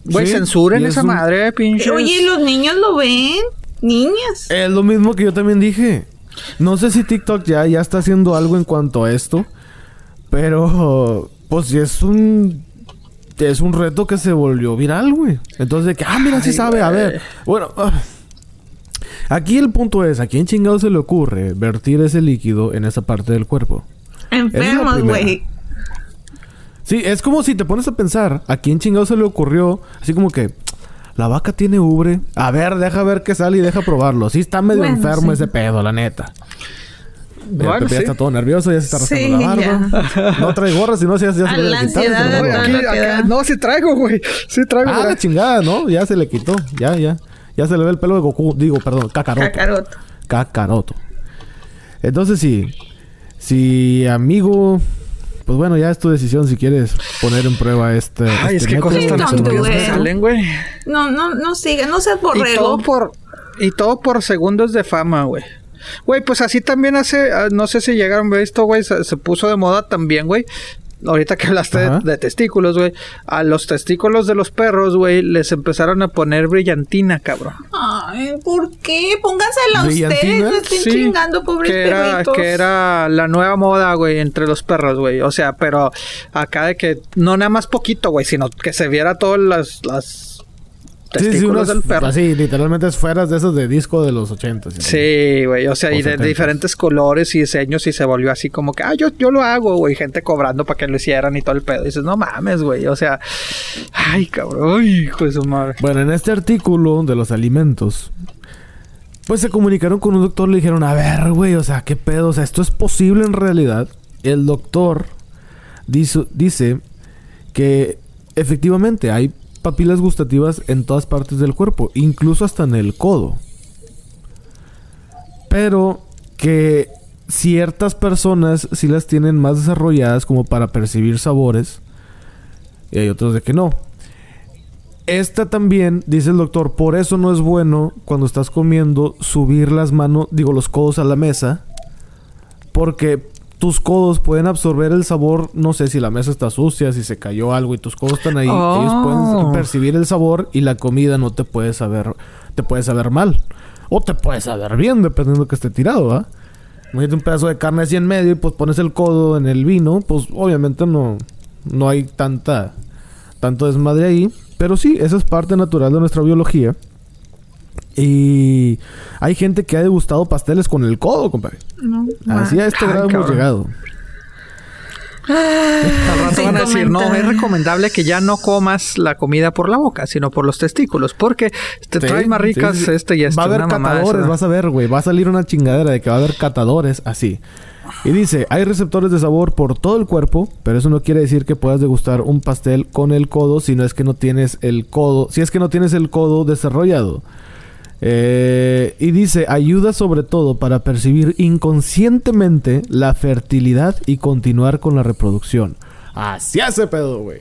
Güey, censuren esa madre, pinches. Oye, los niños lo ven. Niñas. Es lo mismo que yo también dije. No sé si TikTok ya, ya está haciendo algo en cuanto a esto. Pero, pues es un. Es un reto que se volvió viral, güey. Entonces, de que, ah, mira, sí sabe, a ver. Bueno, ah, aquí el punto es: ¿a quién chingado se le ocurre vertir ese líquido en esa parte del cuerpo? Enfermos, güey. Sí, es como si te pones a pensar: ¿a quién chingado se le ocurrió? Así como que. La vaca tiene ubre. A ver, deja ver qué sale y deja probarlo. Sí, está medio enfermo ese pedo, la neta. Bueno, ya está todo nervioso, ya se está rascando la barba. No trae gorra, si no, ya, se le quitó. no, sí traigo, güey. Sí traigo. Ah, la chingada, ¿no? Ya se le quitó. Ya, ya. Ya se le ve el pelo de Goku. Digo, perdón, Kakaroto. Kakaroto. Kakaroto. Entonces, sí. Si amigo... Pues bueno, ya es tu decisión si quieres poner en prueba este. Ay, es este que cosas tan salen, güey. No, no, no siga, no seas borrego. Y todo por, y todo por segundos de fama, güey. Güey, pues así también hace, ah, no sé si llegaron a ver esto, güey, se, puso de moda también, güey. Ahorita que hablaste de, testículos, güey. A los testículos de los perros, güey, les empezaron a poner brillantina, cabrón. Ay, ¿por qué? Póngansela ustedes, no estén chingando, pobres que era, perritos. Que era la nueva moda, güey, entre los perros, güey. O sea, pero acá de que no nada más poquito, güey, sino que se viera todas las, las testículos sí, del perro. Así, literalmente esferas de esos de disco de los 80. Sí, güey. O sea, y de, diferentes colores y diseños y se volvió así como que, ah, yo, yo lo hago, güey. Gente cobrando para que lo hicieran y todo el pedo. Y dices, no mames, güey. O sea, ay, cabrón. Ay, hijo de su madre. Bueno, en este artículo de los alimentos, pues se comunicaron con un doctor. Le dijeron, a ver, güey, o sea, qué pedo. O sea, esto es posible en realidad. El doctor dice, dice que efectivamente hay papilas gustativas en todas partes del cuerpo, incluso hasta en el codo. Pero que ciertas personas sí las tienen más desarrolladas como para percibir sabores y hay otros de que no. Esta también, dice el doctor, por eso no es bueno cuando estás comiendo subir las manos, digo los codos a la mesa, porque tus codos pueden absorber el sabor, no sé si la mesa está sucia, si se cayó algo y tus codos están ahí, ellos pueden oh. percibir el sabor y la comida no te puede saber, te puede saber mal. O te puede saber bien, dependiendo que esté tirado, ¿va? Imagínate un pedazo de carne así en medio y pues pones el codo en el vino, pues obviamente no, no hay tanta, tanto desmadre ahí. Pero sí, esa es parte natural de nuestra biología. Y hay gente que ha degustado pasteles con el codo, compadre. No. Así a este grado hemos llegado. Al rato van a decir, no, es recomendable que ya no comas la comida por la boca, sino por los testículos, porque te trae más ricas este y este. Va a haber catadores, vas a ver, güey. Va a salir una chingadera de que va a haber catadores así. Y dice, hay receptores de sabor por todo el cuerpo, pero eso no quiere decir que puedas degustar un pastel con el codo si no es que no tienes el codo, si es que no tienes el codo desarrollado. Eh, y dice, ayuda sobre todo para percibir inconscientemente la fertilidad y continuar con la reproducción. Así hace pedo, güey.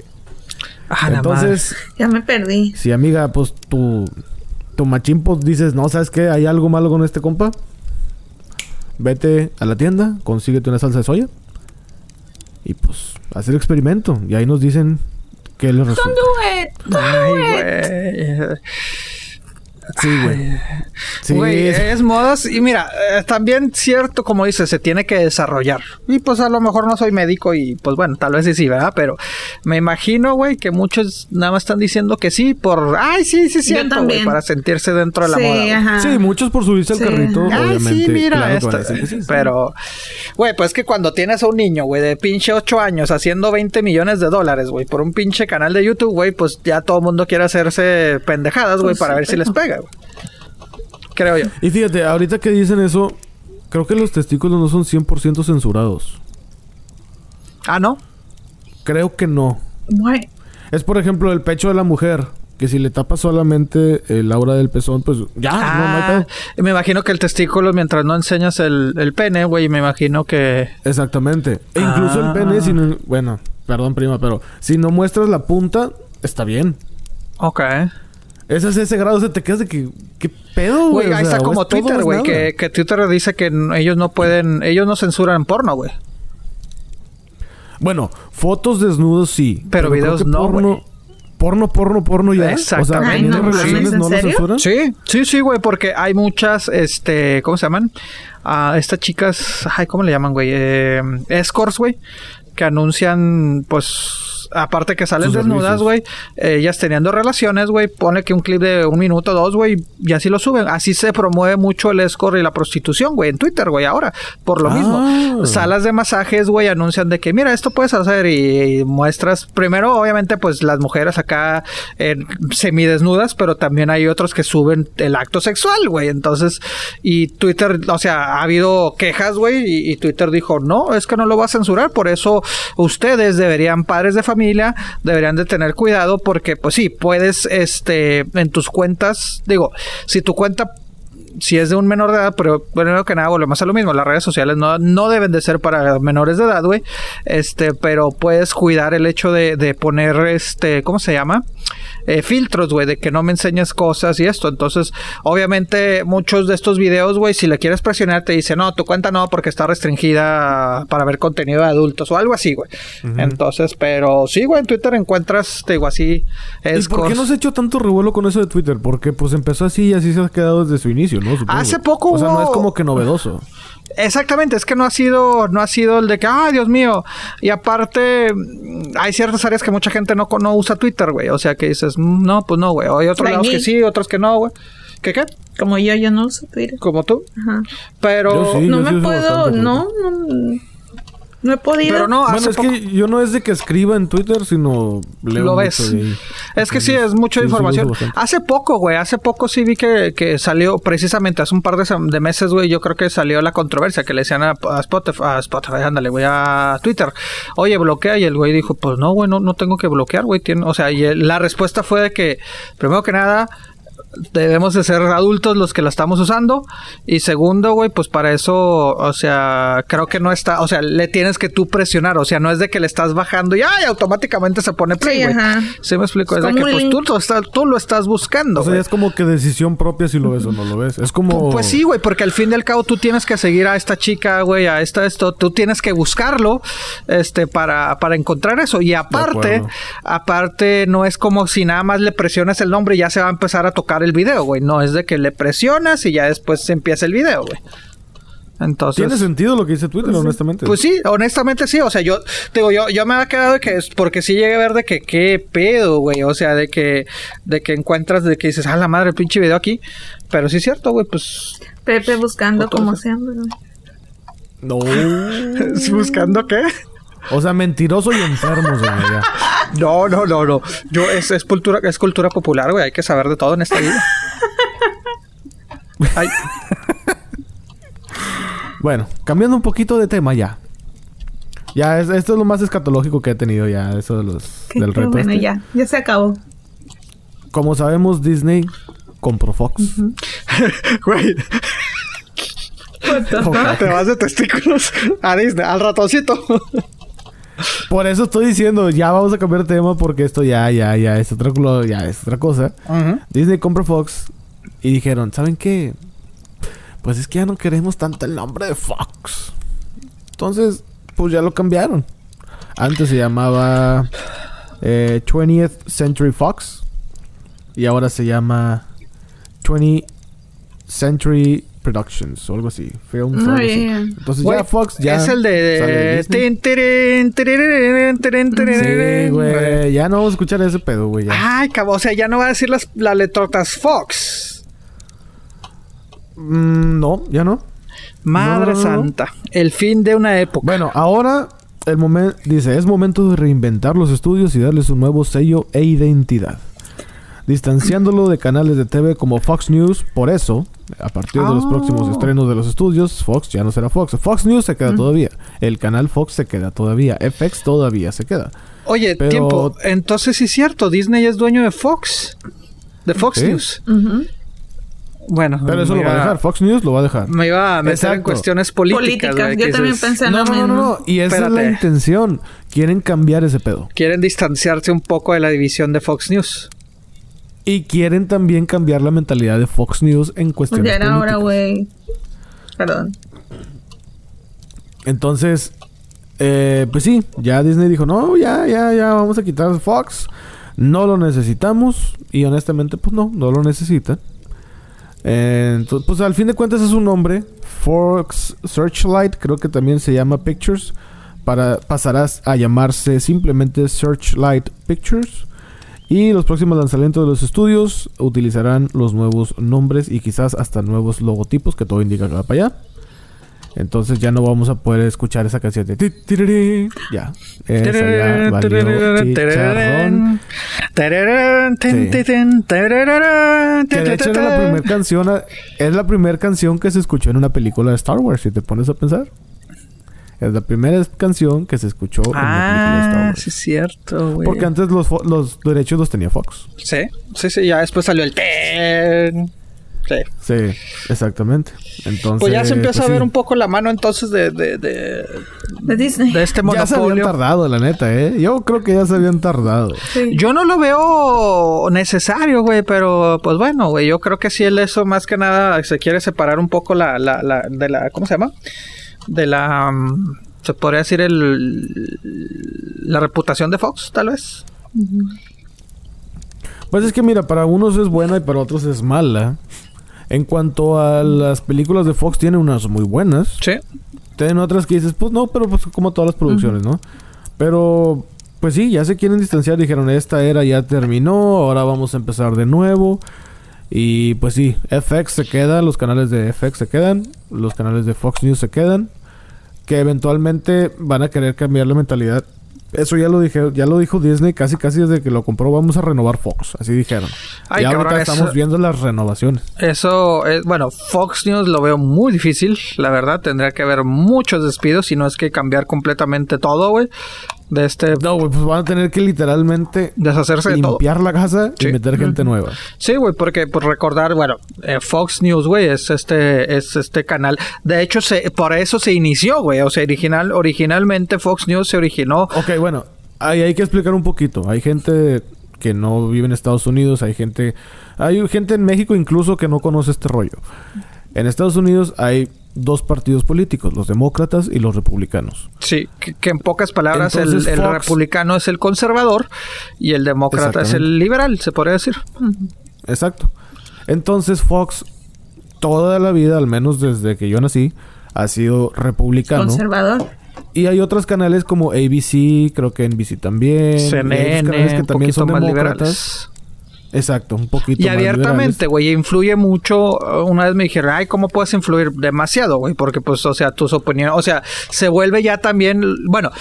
Ah, Entonces, ya me perdí. Si amiga, pues tu, tu machín, pues dices, no, ¿sabes qué? ¿Hay algo malo con este compa? Vete a la tienda, consíguete una salsa de soya. Y pues, hacer experimento. Y ahí nos dicen que les resulta. Don't do it. Ay, güey. Sí, güey. Sí, güey, es modas. Y mira, eh, también cierto, como dices, se tiene que desarrollar. Y pues a lo mejor no soy médico y pues bueno, tal vez sí, sí, ¿verdad? Pero me imagino, güey, que muchos nada más están diciendo que sí por, ay, sí, sí, siento, güey, para sentirse dentro de la moda. Ajá. Sí, muchos por subirse al carrito, ay, Sí, mira, esto. pero, güey, pues que cuando tienes a un niño, güey, de pinche 8 años haciendo 20 millones de dólares, güey, por un pinche canal de YouTube, güey, pues ya todo el mundo quiere hacerse pendejadas, güey, pues para ver si les pega. Creo yo. Y fíjate, ahorita que dicen eso, creo que los testículos no son 100% censurados. Ah, ¿no? Creo que no. Es por ejemplo el pecho de la mujer. que si le tapa solamente el aura del pezón, pues ya, no, hay ah, Me imagino que el testículo, mientras no enseñas el, el pene, güey, me imagino que. Exactamente. E incluso el pene, si no, bueno, perdón, prima, pero si no muestras la punta, está bien. Ok. Ese es ese grado, se te quedas de que, ¿qué pedo, güey? Ahí está como Twitter, güey, que, que Twitter dice que ellos no pueden, ellos no censuran porno, güey. Bueno, fotos desnudos sí. Pero, videos no, porno, porno, porno, porno ya. Exactamente. O sea, relaciones no lo censuran? Sí, sí, sí, güey, porque hay muchas, este, ¿cómo se llaman? Ah, estas chicas, ay, ¿cómo le llaman, güey? Eh, escorts, güey, que anuncian, pues, aparte que salen desnudas, güey, ellas teniendo relaciones, güey, pone que un clip de un minuto, dos, güey, y así lo suben. Así se promueve mucho el escort y la prostitución, güey, en Twitter, güey, ahora, por lo mismo. Ah. Salas de masajes, güey, anuncian de que, mira, esto puedes hacer y, muestras, primero, obviamente, pues las mujeres acá semidesnudas, pero también hay otros que suben el acto sexual, güey, entonces, y Twitter, o sea, ha habido quejas, güey, y, y Twitter dijo, no, es que no lo va a censurar, por eso ustedes deberían, padres de familia, deberían de tener cuidado porque pues sí, puedes este en tus cuentas, digo, si tu cuenta si es de un menor de edad, pero primero que nada volvemos a lo mismo, las redes sociales no, no deben de ser para menores de edad, güey, este, pero puedes cuidar el hecho de, de poner, este, ¿cómo se llama? Eh, filtros, güey, de que no me enseñes cosas y esto. Entonces, obviamente, muchos de estos videos, güey, si le quieres presionar, te dice, no, tu cuenta no, porque está restringida para ver contenido de adultos o algo así, güey. Entonces, pero sí, güey, en Twitter encuentras, te digo, así. Es ¿Y por qué no se ha hecho tanto revuelo con eso de Twitter? Porque, pues, empezó así y así se ha quedado desde su inicio, ¿no? Hace poco O sea, no es como que novedoso. Exactamente, es que no ha sido, no ha sido el de que, ay, Dios mío. Y aparte, hay ciertas áreas que mucha gente no, no usa Twitter, güey. O sea, que dices, mm, no, pues no, güey. Hay otros lados que sí, otros que no, güey. ¿Qué qué? Como yo, yo no uso Twitter. ¿Como tú? Ajá. Pero... no me puedo, no, no no he podido. Pero no, bueno, es que yo no es de que escriba en Twitter, sino leo Lo ves. Es que sí, es mucha información. Hace poco, güey, hace poco sí vi que, que salió, precisamente hace un par de, meses, güey, yo creo que salió la controversia que le decían a, Spotify, a Spotify, ándale, güey, a Twitter. Oye, bloquea. Y el güey dijo, pues no, güey, no, no tengo que bloquear, güey. O sea, y la respuesta fue de que, primero que nada, debemos de ser adultos los que la estamos usando. Y segundo, güey, pues para eso, o sea, creo que no está, o sea, le tienes que tú presionar, o sea, no es de que le estás bajando y ¡ay! automáticamente se pone play, güey. Sí, me explico, es, de que pues tú, tú, lo estás buscando. O sea, es como que decisión propia si lo ves o no lo ves. Es como... Pues sí, güey, porque al fin y al cabo tú tienes que seguir a esta chica, güey, a esta, esto, tú tienes que buscarlo, este, para, para encontrar eso. Y aparte, aparte, no es como si nada más le presiones el nombre y ya se va a empezar a tocar el video, güey. No es de que le presionas y ya después se empieza el video, güey. Entonces, ¿Tiene sentido lo que dice Twitter, pues, honestamente? Pues sí, honestamente sí. O sea, yo digo, yo, yo me había quedado de que es porque sí llegué a ver de que qué pedo, güey. O sea, de que, de que encuentras, de que dices, ah, la madre, el pinche video aquí. Pero sí es cierto, güey, pues. Pepe buscando como sea, No. ¿Buscando qué? O sea, mentiroso y enfermo, güey. No, no, no, no. Yo, es, es, cultura, es cultura popular, güey. Hay que saber de todo en esta vida. bueno, cambiando un poquito de tema ya. Ya, esto es lo más escatológico que he tenido ya, eso de los, del reto. Bueno, este. ya, ya se acabó. Como sabemos, Disney compró Fox. Güey. Te vas de testículos a Disney, al ratoncito. Por eso estoy diciendo, ya vamos a cambiar de tema porque esto ya, ya, ya es otra, ya es otra cosa. Disney compra Fox y dijeron, ¿saben qué? Pues es que ya no queremos tanto el nombre de Fox. Entonces, pues ya lo cambiaron. Antes se llamaba 20th eh, Century Fox y ahora se llama 20th Century Productions o algo así. Films Entonces ya Fox ya. Es el de. Sí, güey. Ya no vamos a escuchar ese pedo, güey. Ay, cabrón. O sea, ya no va a decir las, las letrotas Fox. no, ya no. Madre santa. El fin de una época. Bueno, ahora el momento. Dice: es momento de reinventar los estudios y darles un nuevo sello e identidad. Distanciándolo de canales de TV como Fox News, por eso A partir de los próximos oh. estrenos de los estudios, Fox ya no será Fox. Fox News se queda todavía. El canal Fox se queda todavía. FX todavía se queda. Oye, tiempo. Entonces sí es cierto, Disney es dueño de Fox. De Fox News. Bueno, pero eso lo va a dejar. Fox News lo va a dejar. Me iba a meter en cuestiones políticas. Yo también pensé en no, no, no, no, Y esa es la intención. Quieren cambiar ese pedo. Quieren distanciarse un poco de la división de Fox News. Y quieren también cambiar la mentalidad de Fox News en cuestiones políticas. ahora, güey. Perdón. Entonces, eh, pues sí, ya Disney dijo, no, ya, ya, ya, vamos a quitar Fox. No lo necesitamos. Y honestamente, pues no, no lo necesitan. entonces, pues al fin de cuentas es un nombre. Fox Searchlight, creo que también se llama Pictures. Para, pasarás a llamarse simplemente Searchlight Pictures. Y los próximos lanzamientos de los estudios utilizarán los nuevos nombres y quizás hasta nuevos logotipos que todo indica que va para allá. Entonces ya no vamos a poder escuchar esa canción de ya. Esa ya valió chicharrón. Que de hecho era la primera canción, es la primera canción que se escuchó en una película de Star Wars, si te pones a pensar. Es la primera canción que se escuchó en la película de Star ah, Wars. sí es cierto, güey. Porque antes los, los derechos los tenía Fox. Sí, sí, sí. Ya después salió el ten. Sí. Sí, exactamente. Entonces, pues ya se empieza pues a ver un poco la mano entonces de, de, de, de Disney. De este monopolio. Ya se habían tardado, la neta, ¿eh? Yo creo que ya se habían tardado. Yo no lo veo necesario, güey, pero pues bueno, güey, yo creo que si él eso más que nada se quiere separar un poco la, la, la de la, ¿cómo se llama? De la mm, se podría decir el la reputación de Fox tal vez. Pues es que mira para unos es buena y para otros es mala. En cuanto a las películas de Fox tienen unas muy buenas. Sí. Tienen otras que dices pues no pero pues como todas las producciones no pero pues sí ya se quieren distanciar dijeron esta era ya terminó ahora vamos a empezar de nuevo. Y pues sí, FX se queda, los canales de FX se quedan, los canales de Fox News se quedan, que eventualmente van a querer cambiar la mentalidad. Eso ya lo dije, ya lo dijo Disney casi casi desde que lo compró, vamos a renovar Fox, así dijeron. y ahorita estamos viendo las renovaciones. Eso es, bueno, Fox News lo veo muy difícil, la verdad, tendría que haber muchos despidos, si no es que cambiar completamente todo, güey de este. No, güey, pues van a tener que literalmente deshacerse limpiar la casa y meter gente nueva. Sí, güey, porque por recordar, bueno, eh, Fox News, güey, es este, es este canal. De hecho, se, por eso se inició, güey. O sea, original, originalmente Fox News se originó. Ok, bueno, ahí hay que explicar un poquito. Hay gente que no vive en Estados Unidos, hay gente, hay gente en México incluso que no conoce este rollo. En Estados Unidos hay dos partidos políticos, los demócratas y los republicanos. Sí, que, en pocas palabras el, republicano es el conservador y el demócrata es el liberal, se podría decir. Exacto. Entonces Fox toda la vida, al menos desde que yo nací, ha sido republicano. Conservador. Y hay otros canales como ABC, creo que NBC también. CNN, que también son demócratas. Exacto, un poquito. Y abiertamente, güey, influye mucho. Una vez me dijeron, ay, ¿cómo puedes influir demasiado, güey? Porque, pues, o sea, tus opiniones, o sea, se vuelve ya también, bueno,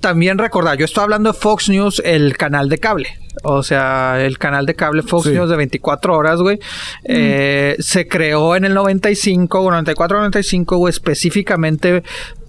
también recordar, yo estoy hablando de Fox News, el canal de cable. O sea, el canal de cable Fox News de 24 horas, güey. Eh, se creó en el 95, 94, 95, güey, específicamente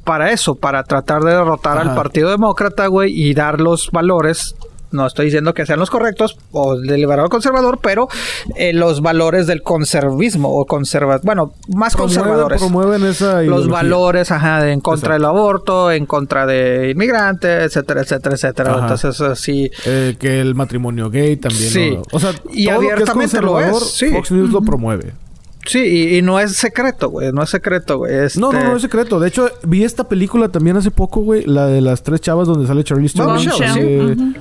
para eso, para tratar de derrotar al Partido Demócrata, güey, y dar los valores no estoy diciendo que sean los correctos o del liberal conservador, pero eh, los valores del conservismo o conserva, bueno, más conservadores. Promueven esa Los valores, ajá, de en contra del aborto, en contra de inmigrantes, etcétera, etcétera, etcétera. Entonces, así. Eh, que el matrimonio gay también. Sí. o sea, y abiertamente lo, es, sí. Fox News lo promueve. Sí, y, no es secreto, güey. No es secreto, güey. No, no, no es secreto. De hecho, vi esta película también hace poco, güey. La de las tres chavas donde sale Charlie Theron.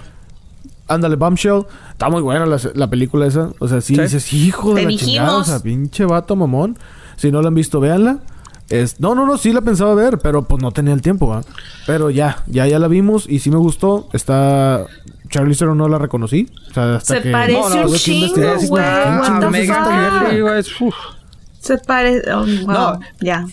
Ándale, Bombshell. Está muy buena la, película esa. O sea, sí, dices, hijo de la chingada. O sea, pinche vato mamón. Si no la han visto, véanla. Es, no, no, no, sí la pensaba ver, pero pues no tenía el tiempo, ¿va? Pero ya, ya, ya la vimos y sí me gustó. Está. Charlie Theron no la reconocí. O sea, hasta Se parece un chingo, güey. Se parece. Oh, no, ya.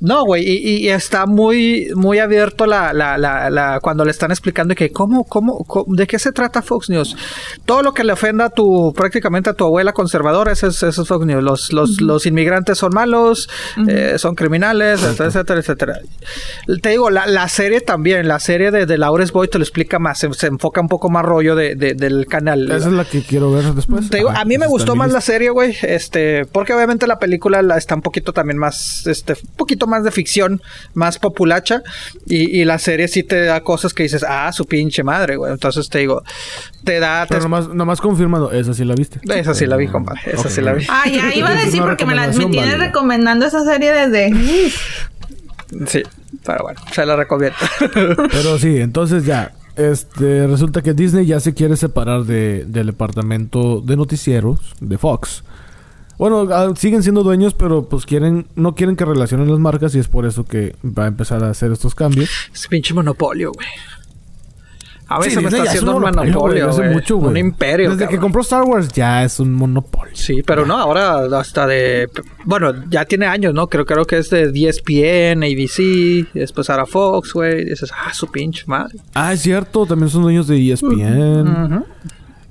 No, güey, y, está muy, muy abierto la, la, la, cuando le están explicando que cómo, cómo, de qué se trata Fox News. Todo lo que le ofenda a tu, prácticamente a tu abuela conservadora, eso es, eso Fox News. Los, los, los inmigrantes son malos, eh, son criminales, etcétera, etcétera, etcétera. Te digo, la, la serie también, la serie de, de Laures Boy te lo explica más, se, enfoca un poco más rollo de, del canal. Esa es la que quiero ver después. Te digo, a mí me gustó más la serie, güey, este, porque obviamente la película la, está un poquito también más, este, un poquito más de ficción, más populacha, y, y la serie sí te da cosas que dices, ah, su pinche madre, güey. Entonces te digo, te da. Pero nomás, nomás confirmando, esa sí la viste. Esa sí la vi, compadre. Esa sí la vi. Ah, ya iba a decir porque me, la, me tienes recomendando esa serie desde. sí, pero bueno, se la recomiendo. pero sí, entonces ya. Este, resulta que Disney ya se quiere separar de, del departamento de noticieros de Fox. Bueno, ah, siguen siendo dueños, pero pues quieren, no quieren que relacionen las marcas y es por eso que va a empezar a hacer estos cambios. Es pinche monopolio, güey. A veces me está haciendo un monopolio, güey. Mucho, Un imperio. Desde que compró Star Wars ya es un monopolio. Sí, pero no, ahora hasta de... Bueno, ya tiene años, ¿no? Creo, creo que es de ESPN, ABC, después ahora Fox, güey. Dices, ah, su pinche madre. Ah, es cierto. También son dueños de ESPN.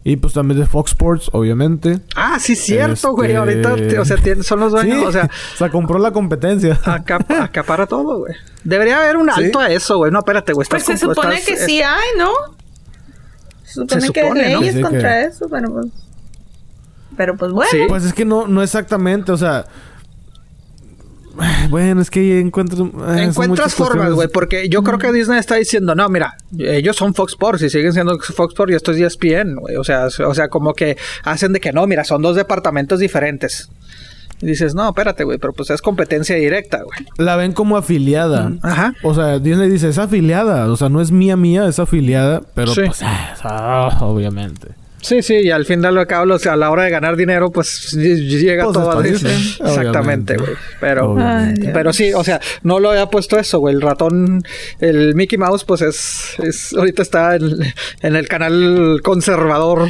Y pues también de Fox Sports, obviamente. Ah, sí, cierto, güey. Ahorita, o sea, son los dueños, o sea. o sea, compró la competencia. acapara todo, güey. Debería haber un alto a eso, güey. No, espérate, güey. Pues se supone que sí hay, ¿no? Se supone, que hay leyes contra eso, pero pues. Pero pues bueno. Pues es que no, no exactamente, o sea. Bueno, es que encuentras... Eh, encuentras formas, güey, porque yo creo que Disney está diciendo, no, mira, ellos son Fox Sports y siguen siendo Fox Sports y esto es ESPN, güey. O sea, o sea, como que hacen de que no, mira, son dos departamentos diferentes. Y dices, no, espérate, güey, pero pues es competencia directa, güey. La ven como afiliada. Ajá. O sea, Disney dice, es afiliada. O sea, no es mía mía, es afiliada, pero pues, ah, obviamente. Sí, sí, y al final de cabo, a la hora de ganar dinero, pues llega pues todo a Disney. Exactamente, güey. Pero, pero sí, o sea, no lo había puesto eso, güey. El ratón, el Mickey Mouse, pues es, es ahorita está en, en el canal conservador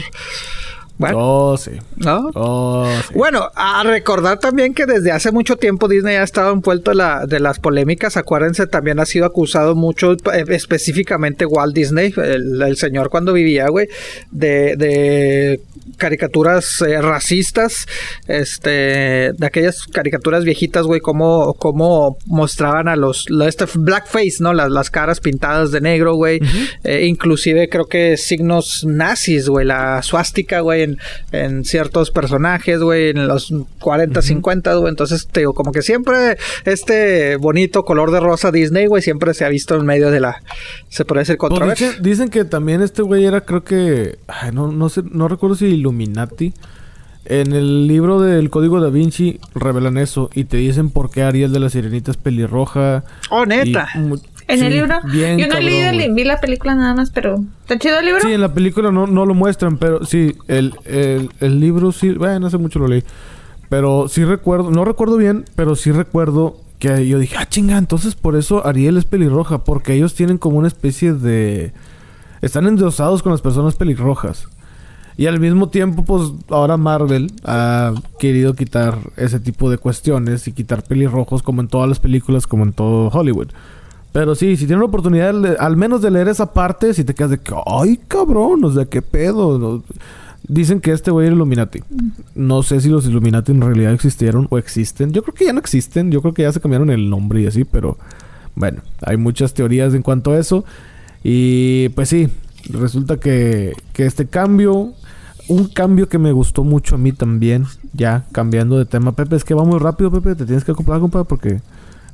bueno, oh, sí. ¿no? Oh, bueno, a recordar también que desde hace mucho tiempo Disney ha estado envuelto de, la, de las polémicas. Acuérdense, también ha sido acusado mucho, eh, específicamente Walt Disney, el, señor cuando vivía, güey, de, de caricaturas eh, racistas, este, de aquellas caricaturas viejitas, güey, como, como mostraban a los, este blackface, ¿no? Las, las caras pintadas de negro, güey. Eh, inclusive creo que signos nazis, güey, la suástica, güey, en, ciertos personajes, güey, en los 40, 50, güey. Entonces, te digo, como que siempre este bonito color de rosa Disney, güey, siempre se ha visto en medio de la, se puede decir, pues controversia. dicen, que también este güey era, creo que, no, no sé, no recuerdo si Illuminati. En el libro del Código da Vinci revelan eso y te dicen por qué Ariel de la Sirenita es pelirroja. Oh, neta. En el libro. Yo no he leído, vi la película nada más, pero ¿está chido el libro? Sí, en la película no, no lo muestran, pero sí, el, el, el libro sí, bueno, hace mucho lo leí. Pero sí recuerdo, no recuerdo bien, pero sí recuerdo que yo dije, ah, chinga, entonces por eso Ariel es pelirroja, porque ellos tienen como una especie de... Están endosados con las personas pelirrojas. Y al mismo tiempo, pues ahora Marvel ha querido quitar ese tipo de cuestiones y quitar pelirrojos como en todas las películas, como en todo Hollywood. Pero sí, si tienes la oportunidad al menos de leer esa parte, si te quedas de que, ay cabrón, o sea, qué pedo. Dicen que este güey era Illuminati. No sé si los Illuminati en realidad existieron o existen. Yo creo que ya no existen. Yo creo que ya se cambiaron el nombre y así, pero bueno, hay muchas teorías en cuanto a eso. Y pues sí, resulta que, que este cambio, un cambio que me gustó mucho a mí también, ya cambiando de tema, Pepe, es que va muy rápido, Pepe, te tienes que acoplar, compa, porque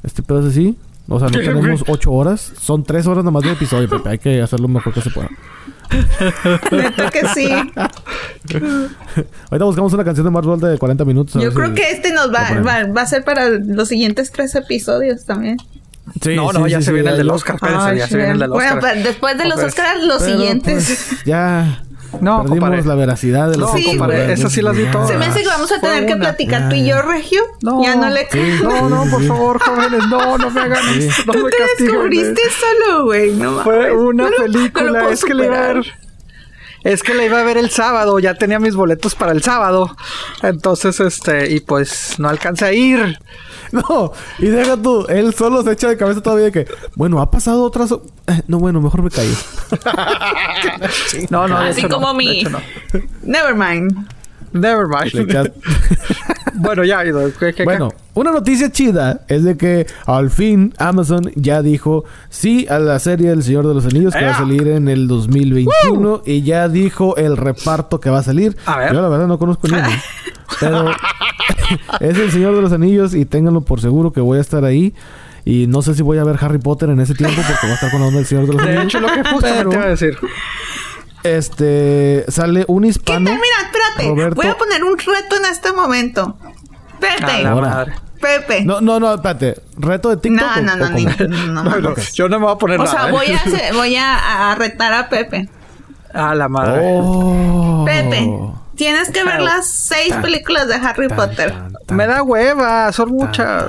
este pedo es así. O sea, no tenemos ocho horas. Son tres horas nomás de episodio, Pepe. Hay que hacerlo mejor que se pueda. Neta que sí. Ahorita buscamos una canción de Marvel de 40 minutos. Yo creo que este nos va, va, a ser para los siguientes tres episodios también. Sí, no, no, ya se viene el del Oscar. ya se viene el del Oscar. Bueno, después de los Oscars, los siguientes. Pues, ya. No, Perdimos la veracidad de los No, sí, compadre, eso sí las vi todas. Se me hace que vamos a tener que platicar tú y yo, Regio. No, ya no le No, no, por favor, jóvenes, no, no me hagan esto. No tú me te descubriste solo, güey. No Fue una película, es que le iba a ver. Es que la iba a ver el sábado, ya tenía mis boletos para el sábado. Entonces, este, y pues no alcancé a ir. no, y deja tú, él solo se echa de cabeza todavía de que, bueno, ha pasado otras. Eh, no, bueno, mejor me callo. no, no, así como mi. Never mind. Never mind. bueno, ya, Bueno, una noticia chida es de que al fin Amazon ya dijo sí a la serie El Señor de los Anillos que va a salir en el 2021 y ya dijo el reparto que va a salir. Yo la verdad no conozco ni uno. Pero es El Señor de los Anillos y ténganlo por seguro que voy a estar ahí. Y no sé si voy a ver Harry Potter en ese tiempo porque va a estar con la onda del Señor de los Anillos. De hecho, lo que justo te voy a decir. Este sale un hispano. Mira, espérate. Voy a poner un reto en este momento. Pepe. Pepe. No, no, no, espérate. ¿Reto de TikTok? No, no, no, no, no, Yo no me voy a poner o nada. O sea, voy, a, voy a, retar a Pepe. A la madre. Oh. Pepe. Tienes que ver las seis películas de Harry Potter. me da hueva, son muchas.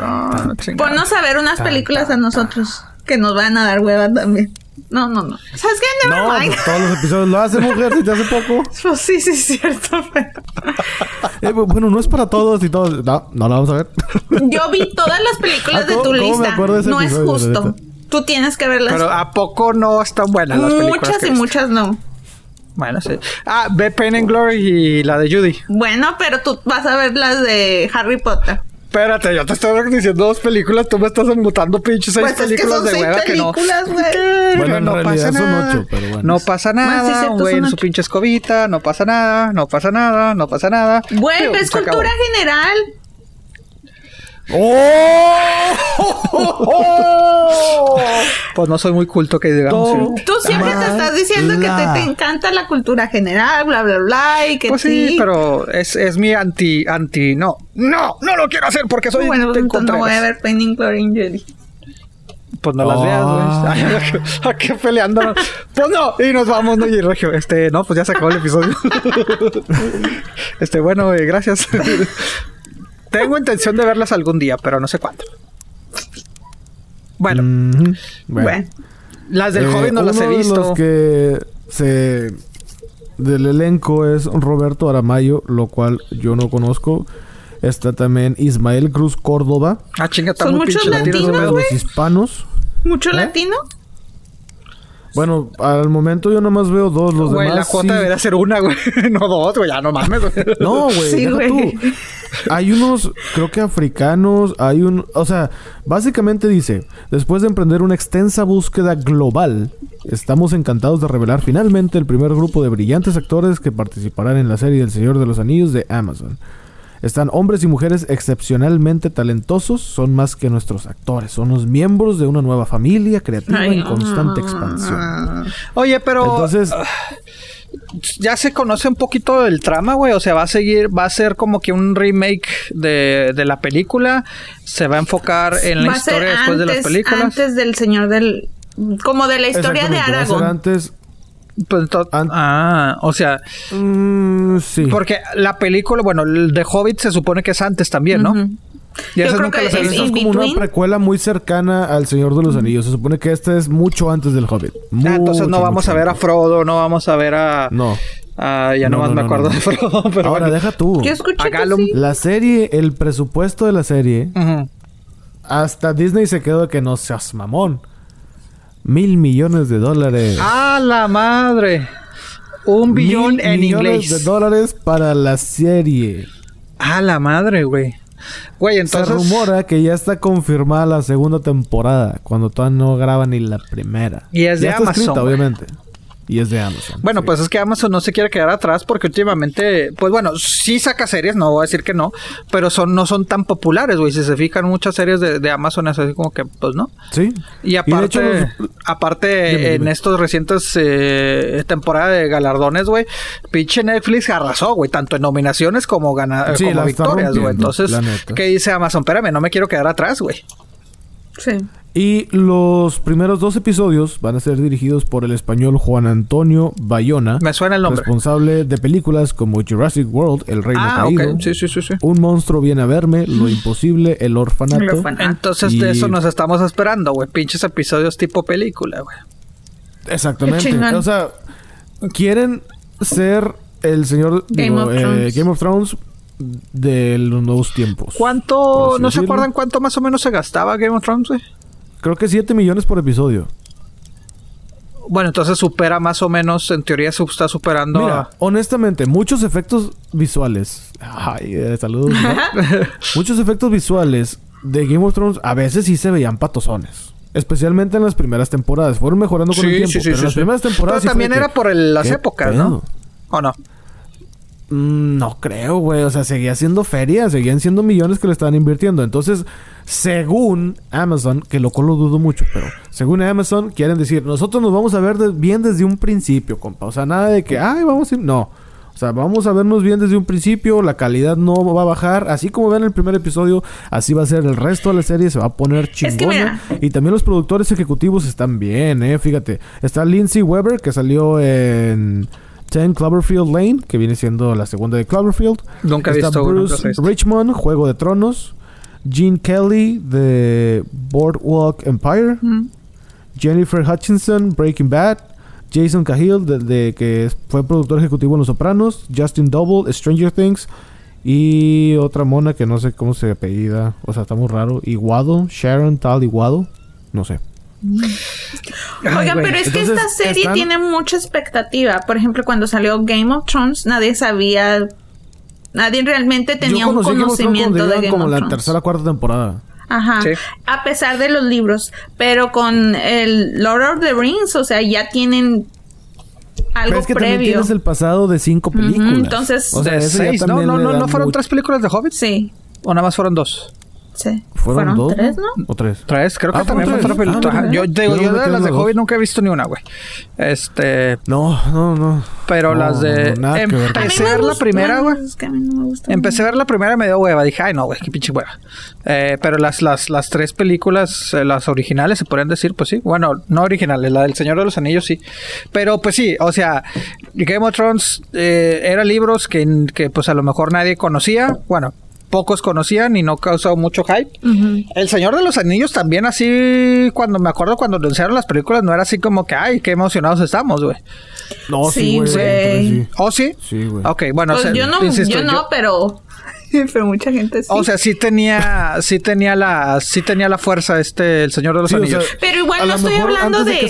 Ponnos a ver unas películas a nosotros que nos van a dar hueva también. No, no, no. ¿Sabes qué? Never no, pues todos los episodios lo hace mujer si te hace poco. Pues sí, sí, es cierto. Eh, bueno, no es para todos y todos. No, no la vamos a ver. Yo vi todas las películas ah, de tu lista. no es justo. Tú tienes que verlas. Pero ¿a poco no están buenas las películas? Muchas y muchas no. Bueno, sí. Ah, ve Pain and Glory y la de Judy. Bueno, pero tú vas a ver las de Harry Potter. Espérate, yo te estoy diciendo dos películas, tú me estás embutando pinches seis pues películas de hueva que no. Bueno, no pasa nada. Ocho, pero bueno. No pasa nada, güey, en su pinche escobita, no pasa nada, no pasa nada, no pasa nada. Güey, es cultura general. ¡Oh! pues no soy muy culto que digamos. Tú siempre te estás diciendo que te, encanta la cultura general, bla, bla, bla, y que pues sí. pero es, es mi anti, anti, no. No, no lo quiero hacer porque soy Bueno, entonces no voy a ver Penning Chlorine Jelly. Pues no las veas, güey. Oh. ¿A qué peleando? Pues no, y nos vamos, ¿no? Y Regio, este, no, pues ya se acabó el episodio. este, bueno, eh, gracias. Tengo intención de verlas algún día, pero no sé cuándo. Bueno. bueno. Las del joven no las he visto. De los que se del elenco es Roberto Aramayo, lo cual yo no conozco. Está también Ismael Cruz Córdoba. Ah, chinga, ¿Son muchos latinos, los hispanos. ¿Mucho ¿Eh? latino? Bueno, al momento yo nomás veo dos, los güey, demás. la cuota debería ser una, güey. no dos, güey, ya no mames, güey. No, güey, sí, tú. Hay unos, creo que africanos, hay un. O sea, básicamente dice: después de emprender una extensa búsqueda global, estamos encantados de revelar finalmente el primer grupo de brillantes actores que participarán en la serie El Señor de los Anillos de Amazon. Están hombres y mujeres excepcionalmente talentosos, son más que nuestros actores, son los miembros de una nueva familia creativa en constante expansión. Oye, pero entonces ah, ya se conoce un poquito el trama, güey, o sea, va a seguir, va a ser como que un remake de, la película, se va a enfocar en la historia después de las películas. Antes del Señor del como de la historia de Aragorn. antes pues, ah, o sea. Mm, sí. Porque la película, bueno, el de Hobbit se supone que es antes también, ¿no? Yo creo que es, como una precuela muy cercana al Señor de los Anillos. Se supone que este es mucho antes del Hobbit. ah, entonces no vamos a ver a Frodo, no vamos a ver a. No. ya no, más me acuerdo de Frodo. Pero Ahora, deja tú. Yo escuché La serie, el presupuesto de la serie. Hasta Disney se quedó de que no seas mamón. Mil millones de dólares. ¡A la madre! Un billón Mil en millones de dólares para la serie. ¡A la madre, güey! Güey, entonces... Se rumora que ya está confirmada la segunda temporada, cuando todavía no graban ni la primera. Y es de ya Amazon. Está escrita, obviamente. Y es de Amazon. Bueno, pues es que Amazon no se quiere quedar atrás porque últimamente, pues bueno, sí saca series, no voy a decir que no, pero son no son tan populares, güey. Si se fijan, muchas series de, Amazon es así como que, pues no. Sí. Y aparte, aparte en estos recientes eh, temporadas de galardones, güey, pinche Netflix arrasó, güey, tanto en nominaciones como, gana como victorias, güey. Entonces, ¿qué dice Amazon? Espérame, no me quiero quedar atrás, güey. Sí. Y los primeros dos episodios van a ser dirigidos por el español Juan Antonio Bayona. Me suena el nombre. Responsable de películas como Jurassic World, El Reino ah, Caído. Sí, sí, sí, Un monstruo viene a verme, Lo Imposible, El Orfanato. Entonces de eso nos estamos esperando, güey. Pinches episodios tipo película, güey. Exactamente. O sea, quieren ser el señor Game, of, eh, Thrones. De los nuevos tiempos. ¿Cuánto, no se acuerdan cuánto más o menos se gastaba Game of Thrones? Creo que 7 millones por episodio. Bueno, entonces supera más o menos, en teoría se está superando. Mira, honestamente, muchos efectos visuales. Ay, eh, saludos. muchos efectos visuales de Game of Thrones a veces sí se veían patosones. Especialmente en las primeras temporadas. Fueron mejorando con el tiempo. Sí, sí, pero en las primeras temporadas. Pero también era por las épocas, ¿no? ¿O no? Mm, no creo, güey. O sea, seguía siendo feria, seguían siendo millones que le estaban invirtiendo. Entonces, según Amazon, que lo cual lo dudo mucho, pero según Amazon, quieren decir, nosotros nos vamos a ver bien desde un principio, compa. O sea, nada de que, ay, vamos a ir. No. O sea, vamos a vernos bien desde un principio, la calidad no va a bajar. Así como ven el primer episodio, así va a ser el resto de la serie, se va a poner chingona. y también los productores ejecutivos están bien, eh. Fíjate, está Lindsay Weber, que salió en 10 Cloverfield Lane, que viene siendo la segunda de Cloverfield. Nunca he visto Bruce Richmond, Juego de Tronos. Gene Kelly de Boardwalk Empire. Jennifer Hutchinson, Breaking Bad. Jason Cahill, de, que fue productor ejecutivo en Los Sopranos. Justin Double, Stranger Things. Y otra mona que no sé cómo se apellida. O sea, está muy raro. Iguado. Sharon Tal Iguado. No sé. Oigan, pero es que esta serie tiene mucha expectativa. Por ejemplo, cuando salió Game of Thrones, nadie sabía. Nadie realmente tenía un conocimiento de Game como la tercera cuarta temporada. Ajá. A pesar de los libros. Pero con el Lord of the Rings, o sea, ya tienen algo pero es que previo. También tienes el pasado de cinco películas. entonces, o sea, seis. No, no, no, no fueron tres películas de Hobbit. Sí. O nada más fueron dos. ¿Fueron, dos? tres, no? ¿O tres? Tres, creo que ah, también fueron tres. Ah, yo, digo, yo, de las de Hobby nunca he visto ni una, güey. Este. No, no, no. Pero las de. empecé a ver la primera, güey. Es que a mí no me gusta. Empecé a ver la primera y me dio hueva. Dije, ay, no, güey, qué pinche hueva. Eh, pero las, las, las tres películas, eh, las originales, se podrían decir, pues sí. Bueno, no originales, la del Señor de los Anillos, sí. Pero pues sí, o sea, Game of Thrones eh, eran libros que, que pues a lo mejor nadie conocía. Bueno, pocos conocían y no causó mucho hype. El Señor de los Anillos también así, cuando me acuerdo cuando anunciaron las películas, no era así como que, ay, qué emocionados estamos, güey. No, sí, güey. ¿Oh, sí? Sí, güey. Ok, bueno. Pues yo no, yo no, pero pero mucha gente sí. O sea, sí tenía, sí tenía la, sí tenía la fuerza este, el Señor de los Anillos. pero igual no estoy hablando de,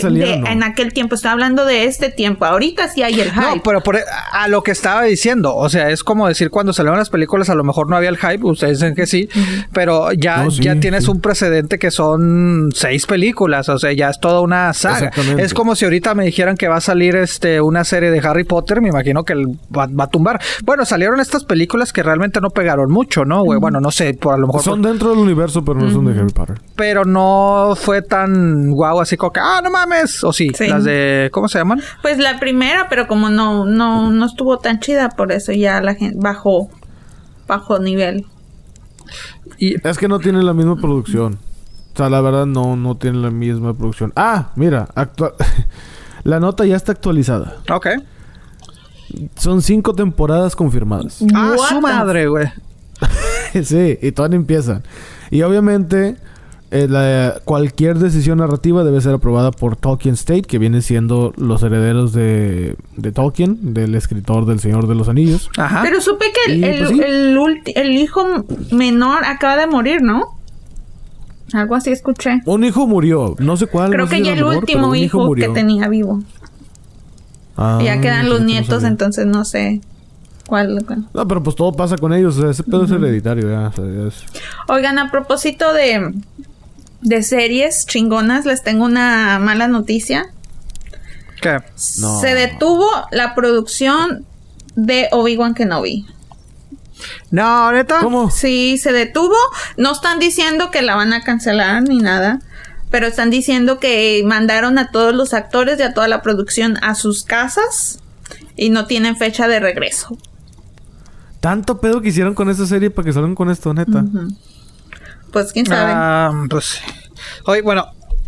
en aquel tiempo, estoy hablando de este tiempo. Ahorita sí hay el hype. No, pero por, a lo que estaba diciendo, o sea, es como decir cuando salieron las películas a lo mejor no había el hype, ustedes dicen que sí, pero ya, ya tienes un precedente que son seis películas, o sea, ya es toda una saga. Es como si ahorita me dijeran que va a salir este una serie de Harry Potter, me imagino que va, va a tumbar. Bueno, salieron estas películas que realmente no pegaron mucho, ¿no, güey? Bueno, no sé, por a lo mejor... Son dentro del universo, pero no son de Harry Potter. Pero no fue tan guau, así como que, ah, no mames. O sí, las de, ¿cómo se llaman? Pues la primera, pero como no, no, no estuvo tan chida, por eso ya la gente bajó, bajó nivel. Y... Es que no tiene la misma producción. O sea, la verdad no, no tiene la misma producción. Ah, mira, actual... la nota ya está actualizada. Ok. Son cinco temporadas confirmadas. Ah, su madre, güey. sí, y todavía empiezan. Y obviamente, eh, cualquier decisión narrativa debe ser aprobada por Tolkien State, que viene siendo los herederos de, Tolkien, del escritor del Señor de los Anillos. Ajá. Pero supe que el, pues el, hijo menor acaba de morir, ¿no? Algo así escuché. Un hijo murió, no sé cuál. Creo que ya el último hijo que tenía vivo. Ah, ya quedan los nietos, entonces no sé cuál, No, pero pues todo pasa con ellos. ese pedo es hereditario ya. Oigan, a propósito de, de series chingonas, les tengo una mala noticia. ¿Qué? Se detuvo la producción de Obi-Wan Kenobi. No, neta. ¿Cómo? Sí, se detuvo. No están diciendo que la van a cancelar ni nada pero están diciendo que mandaron a todos los actores y a toda la producción a sus casas y no tienen fecha de regreso. Tanto pedo que hicieron con esa serie para que salgan con esto, neta. Pues quién sabe. Ah, pues. Oye, bueno,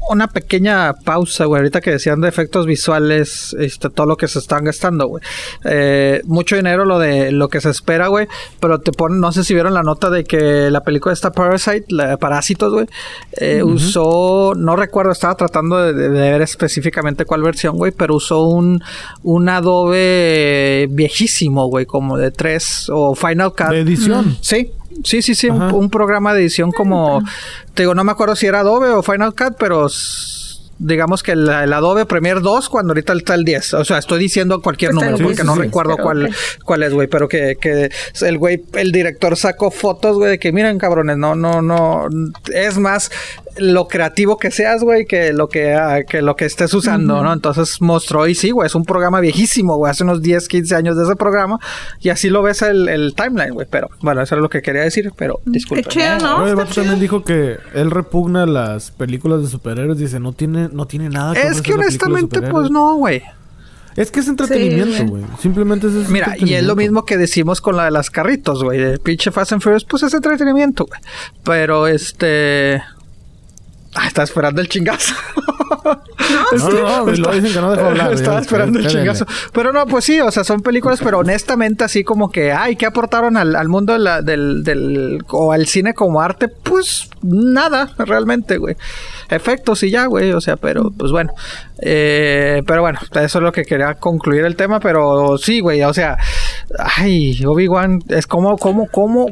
una pequeña pausa, güey. Ahorita que decían de efectos visuales, este, todo lo que se están gastando, güey. Eh, mucho dinero lo de lo que se espera, güey. Pero te ponen, no sé si vieron la nota de que la película esta Parasite, la Parásitos, güey, eh, usó, no recuerdo, estaba tratando de, ver específicamente cuál versión, güey, pero usó un, un Adobe viejísimo, güey, como de 3 o Final Cut. De edición. Sí, Sí, sí, sí, un, programa de edición como, te digo, no me acuerdo si era Adobe o Final Cut, pero digamos que el, Adobe Premiere 2 cuando ahorita está el 10. O sea, estoy diciendo cualquier número porque no recuerdo cuál, cuál es, güey. Pero que, que el güey, el director sacó fotos, güey, de que miren, cabrones, no, no, no. Es más, lo creativo que seas, güey, que lo que, ah, que lo que estés usando, ¿no? Entonces mostró y sí, güey, es un programa viejísimo, güey, hace unos 10, 15 años de ese programa y así lo ves el, el timeline, güey, pero bueno, eso es lo que quería decir, pero disculpe. ¿no? el también dijo que él repugna las películas de superhéroes, dice, no tiene, no tiene nada que Es que honestamente, pues no, güey. Es que es entretenimiento, güey. Simplemente es Mira, y es lo mismo que decimos con la de las carritos, güey. El pinche Fast and Furious, pues es entretenimiento, güey. Pero este. Ah, estaba esperando el chingazo. No, no, no, lo dicen que no dejó hablar. Estaba esperando el chingazo. Pero no, pues sí, o sea, son películas, pero honestamente así como que, ay, ¿qué aportaron al, mundo del, del, o al cine como arte? Pues nada, realmente, güey. Efectos y ya, güey, o sea, pero pues bueno. Eh, pero bueno, eso es lo que quería concluir el tema, pero sí, güey, o sea, ay, Obi-Wan es como, como, como,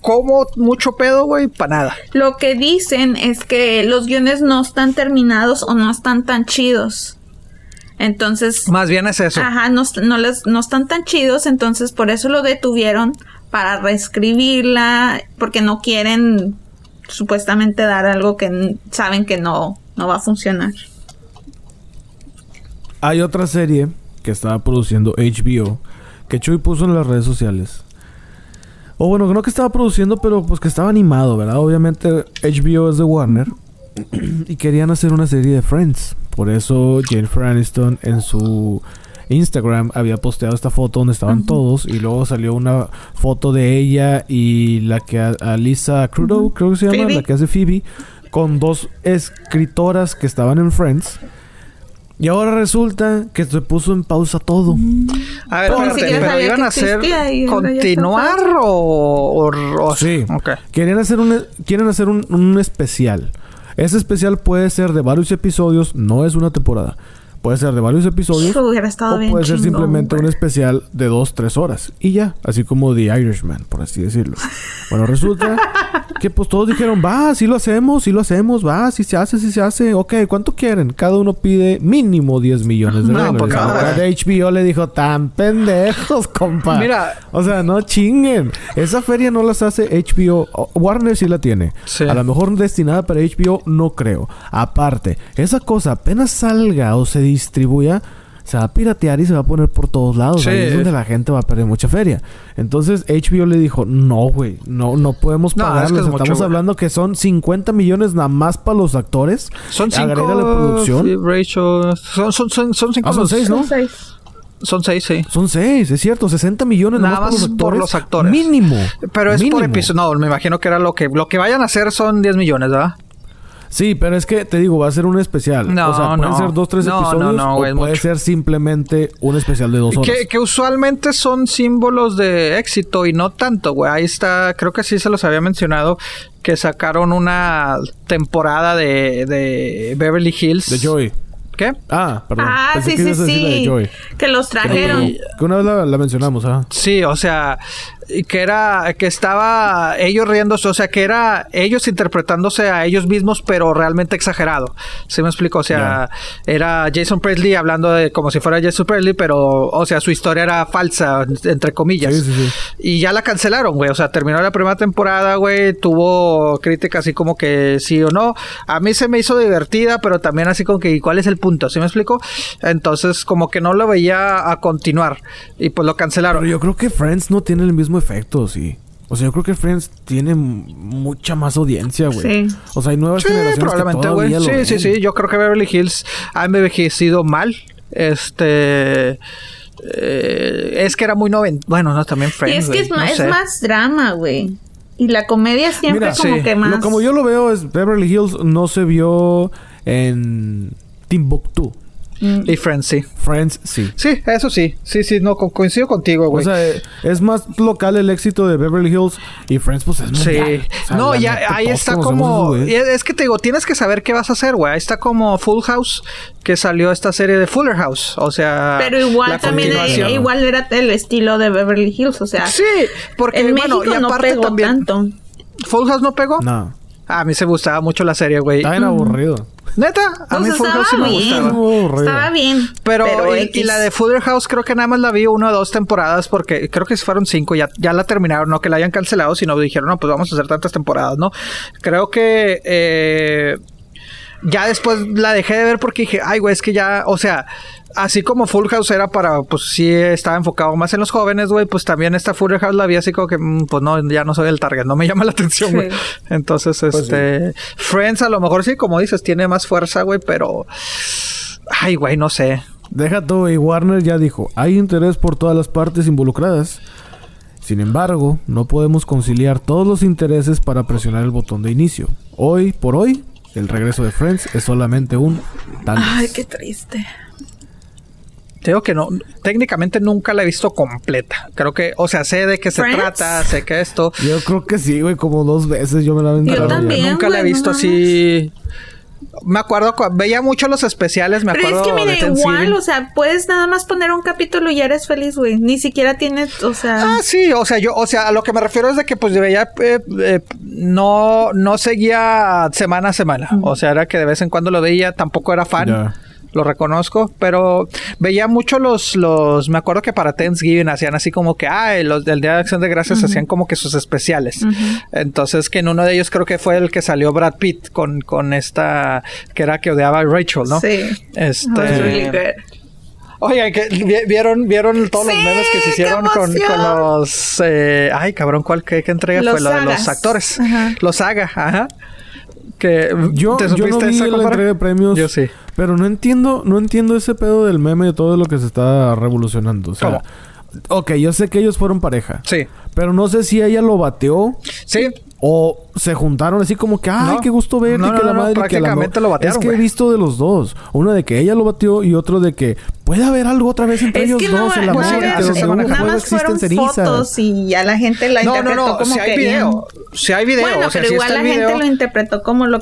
como mucho pedo, güey, para nada. Lo que dicen es que los guiones no están terminados o no están tan chidos. Entonces. Más bien es eso. Ajá, no, les, no están tan chidos, entonces por eso lo detuvieron para reescribirla, porque no quieren supuestamente dar algo que saben que no, no va a funcionar. Hay otra serie que estaba produciendo HBO que Chuy puso en las redes sociales o bueno, no que estaba produciendo, pero pues que estaba animado, ¿verdad? Obviamente HBO es de Warner. y querían hacer una serie de Friends. Por eso Jennifer Aniston en su Instagram había posteado esta foto donde estaban todos. Y luego salió una foto de ella y la que Alisa Crudo, creo que se llama, la que hace Phoebe, con dos escritoras que estaban en Friends. Y ahora resulta que se puso en pausa todo. A ver, pero iban a hacer continuar o, o, sí. Okay. Querían hacer un quieren hacer un, un especial. Ese especial puede ser de varios episodios, no es una temporada. Puede ser de varios episodios. o puede ser simplemente un especial de dos, tres horas. Y ya, así como The Irishman, por así decirlo. Bueno, resulta que pues todos dijeron, va, sí lo hacemos, sí lo hacemos, va, sí se hace, sí se hace. Ok, ¿cuánto quieren? Cada uno pide mínimo 10 millones de dólares. Pues, de HBO le dijo, tan pendejos, compa. Mira. O sea, no chinguen. Esa feria no las hace HBO. Warner sí la tiene. A lo mejor destinada para HBO, no creo. Aparte, esa cosa apenas salga o se distribuya, se va a piratear y se va a poner por todos lados. Ahí es donde la gente va a perder mucha feria. Entonces HBO le dijo, no, güey, no, no podemos pagarles. Estamos hablando que son 50 millones nada más para los actores. Son cinco... La producción. Son, son, son, son, cinco. Ah, son seis, ¿no? Son seis, sí. Son seis, es cierto. 60 millones nada, más, por, los actores. Mínimo. Pero es por episodio. No, me imagino que era lo que... Lo que vayan a hacer son 10 millones, ¿verdad? Sí, pero es que te digo, va a ser un especial. No, o sea, pueden ser dos, tres episodios. No, o puede ser simplemente un especial de dos horas. Que, que, usualmente son símbolos de éxito y no tanto, güey. Ahí está, creo que sí se los había mencionado, que sacaron una temporada de, de Beverly Hills. De Joy. ¿Qué? Ah, perdón. Ah, sí, sí, sí. Que los trajeron. Que, una vez la, la mencionamos, ¿ah? Sí, o sea, que era que estaba ellos riéndose, o sea, que era ellos interpretándose a ellos mismos, pero realmente exagerado. ¿Sí me explico? O sea, era Jason Presley hablando de como si fuera Jason Presley, pero, o sea, su historia era falsa, entre comillas. Sí, sí, sí. Y ya la cancelaron, güey. O sea, terminó la primera temporada, güey. Tuvo críticas así como que sí o no. A mí se me hizo divertida, pero también así como que, ¿cuál es el punto? ¿Sí me explico? Entonces, como que no lo veía a continuar. Y pues lo cancelaron. Pero yo creo que Friends no tiene el mismo efectos y... O sea, yo creo que Friends tiene mucha más audiencia, güey. Sí. O sea, hay nuevas generaciones probablemente, güey. Sí, sí, sí. Yo creo que Beverly Hills ha envejecido mal. Este... Eh, es que era muy noven... Bueno, no, también Friends, Y es que es, más drama, güey. Y la comedia siempre como que más... como yo lo veo es Beverly Hills no se vio en Timbuktu. Y Friends, sí. Friends, sí. Sí, eso sí. Sí, sí, no, coincido contigo, güey. O sea, es más local el éxito de Beverly Hills y Friends, pues es mundial. Sí. no, ya ahí está como... es que te digo, tienes que saber qué vas a hacer, güey. Ahí está como Full House, que salió esta serie de Fuller House. O sea... Pero igual también igual era el estilo de Beverly Hills, o sea... Sí, porque, en bueno, México y aparte no pegó también... Tanto. ¿Full House no pegó? No. A mí se gustaba mucho la serie, güey. Está bien aburrido. Neta, a pues mí Full House sí me gustaba. Estaba bien. Pero, y, la de Fuller House creo que nada más la vi una o dos temporadas porque creo que fueron cinco, ya, ya la terminaron, no que la hayan cancelado, sino dijeron, no, pues vamos a hacer tantas temporadas, ¿no? Creo que eh, ya después la dejé de ver porque dije, ay, güey, es que ya, o sea, así como Full House era para, pues sí estaba enfocado más en los jóvenes, güey, pues también esta Full House la vi así como que, mm, pues no, ya no soy el target, no me llama la atención, güey. Entonces, pues este, Friends a lo mejor sí, como dices, tiene más fuerza, güey, pero, ay, güey, no sé. Deja todo, y Warner ya dijo, hay interés por todas las partes involucradas. Sin embargo, no podemos conciliar todos los intereses para presionar el botón de inicio. Hoy por hoy, el regreso de Friends es solamente un. Ay, qué triste. Te digo que no, técnicamente nunca la he visto completa. Creo que, o sea, sé de qué se trata, sé que esto. Yo creo que sí, güey, como dos veces yo me la he Yo también. Nunca la he visto así. Me acuerdo, veía mucho los especiales, me acuerdo. Pero es que mira, igual, o sea, puedes nada más poner un capítulo y ya eres feliz, güey. Ni siquiera tienes, o sea. Ah, sí, o sea, yo, o sea, a lo que me refiero es de que pues veía, eh, eh, no, no seguía semana a semana. O sea, era que de vez en cuando lo veía, tampoco era fan lo reconozco, pero veía mucho los, los, me acuerdo que para Thanksgiving hacían así como que, ah, los del Día de Acción de Gracias hacían como que sus especiales. Entonces, que en uno de ellos creo que fue el que salió Brad Pitt con, con esta, que era que odiaba a Rachel, ¿no? Sí. Este... Oigan, que vieron, vieron todos los memes que se hicieron con, los eh, ay cabrón, ¿cuál qué, entrega fue? Lo de los actores. Los saga, ajá que yo, yo no vi la entrega de premios. Yo sí. Pero no entiendo, no entiendo ese pedo del meme de todo lo que se está revolucionando. O sea, Ok, yo sé que ellos fueron pareja. Sí. Pero no sé si ella lo bateó. Sí. O se juntaron así como que, ay, qué gusto verte, que la madre que la lo batearon, Es que he visto de los dos. Uno de que ella lo batió y otro de que puede haber algo otra vez entre ellos dos en la madre. Que los nada más fueron fotos y ya la gente la interpretó no, no, como si hay video. Si hay video. Bueno, pero igual la gente lo interpretó como lo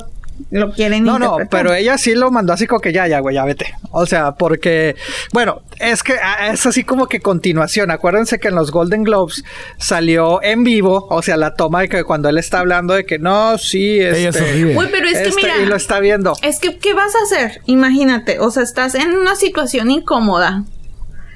lo quieren No, no, pero ella sí lo mandó así como que ya, ya, güey, ya vete. O sea, porque, bueno, es que ah, es así como que continuación. Acuérdense que en los Golden Globes salió en vivo, o sea, la toma de que cuando él está hablando de que no, sí, este. Uy, pero es que este, mira. Y lo está viendo. Es que, ¿qué vas a hacer? Imagínate, o sea, estás en una situación incómoda.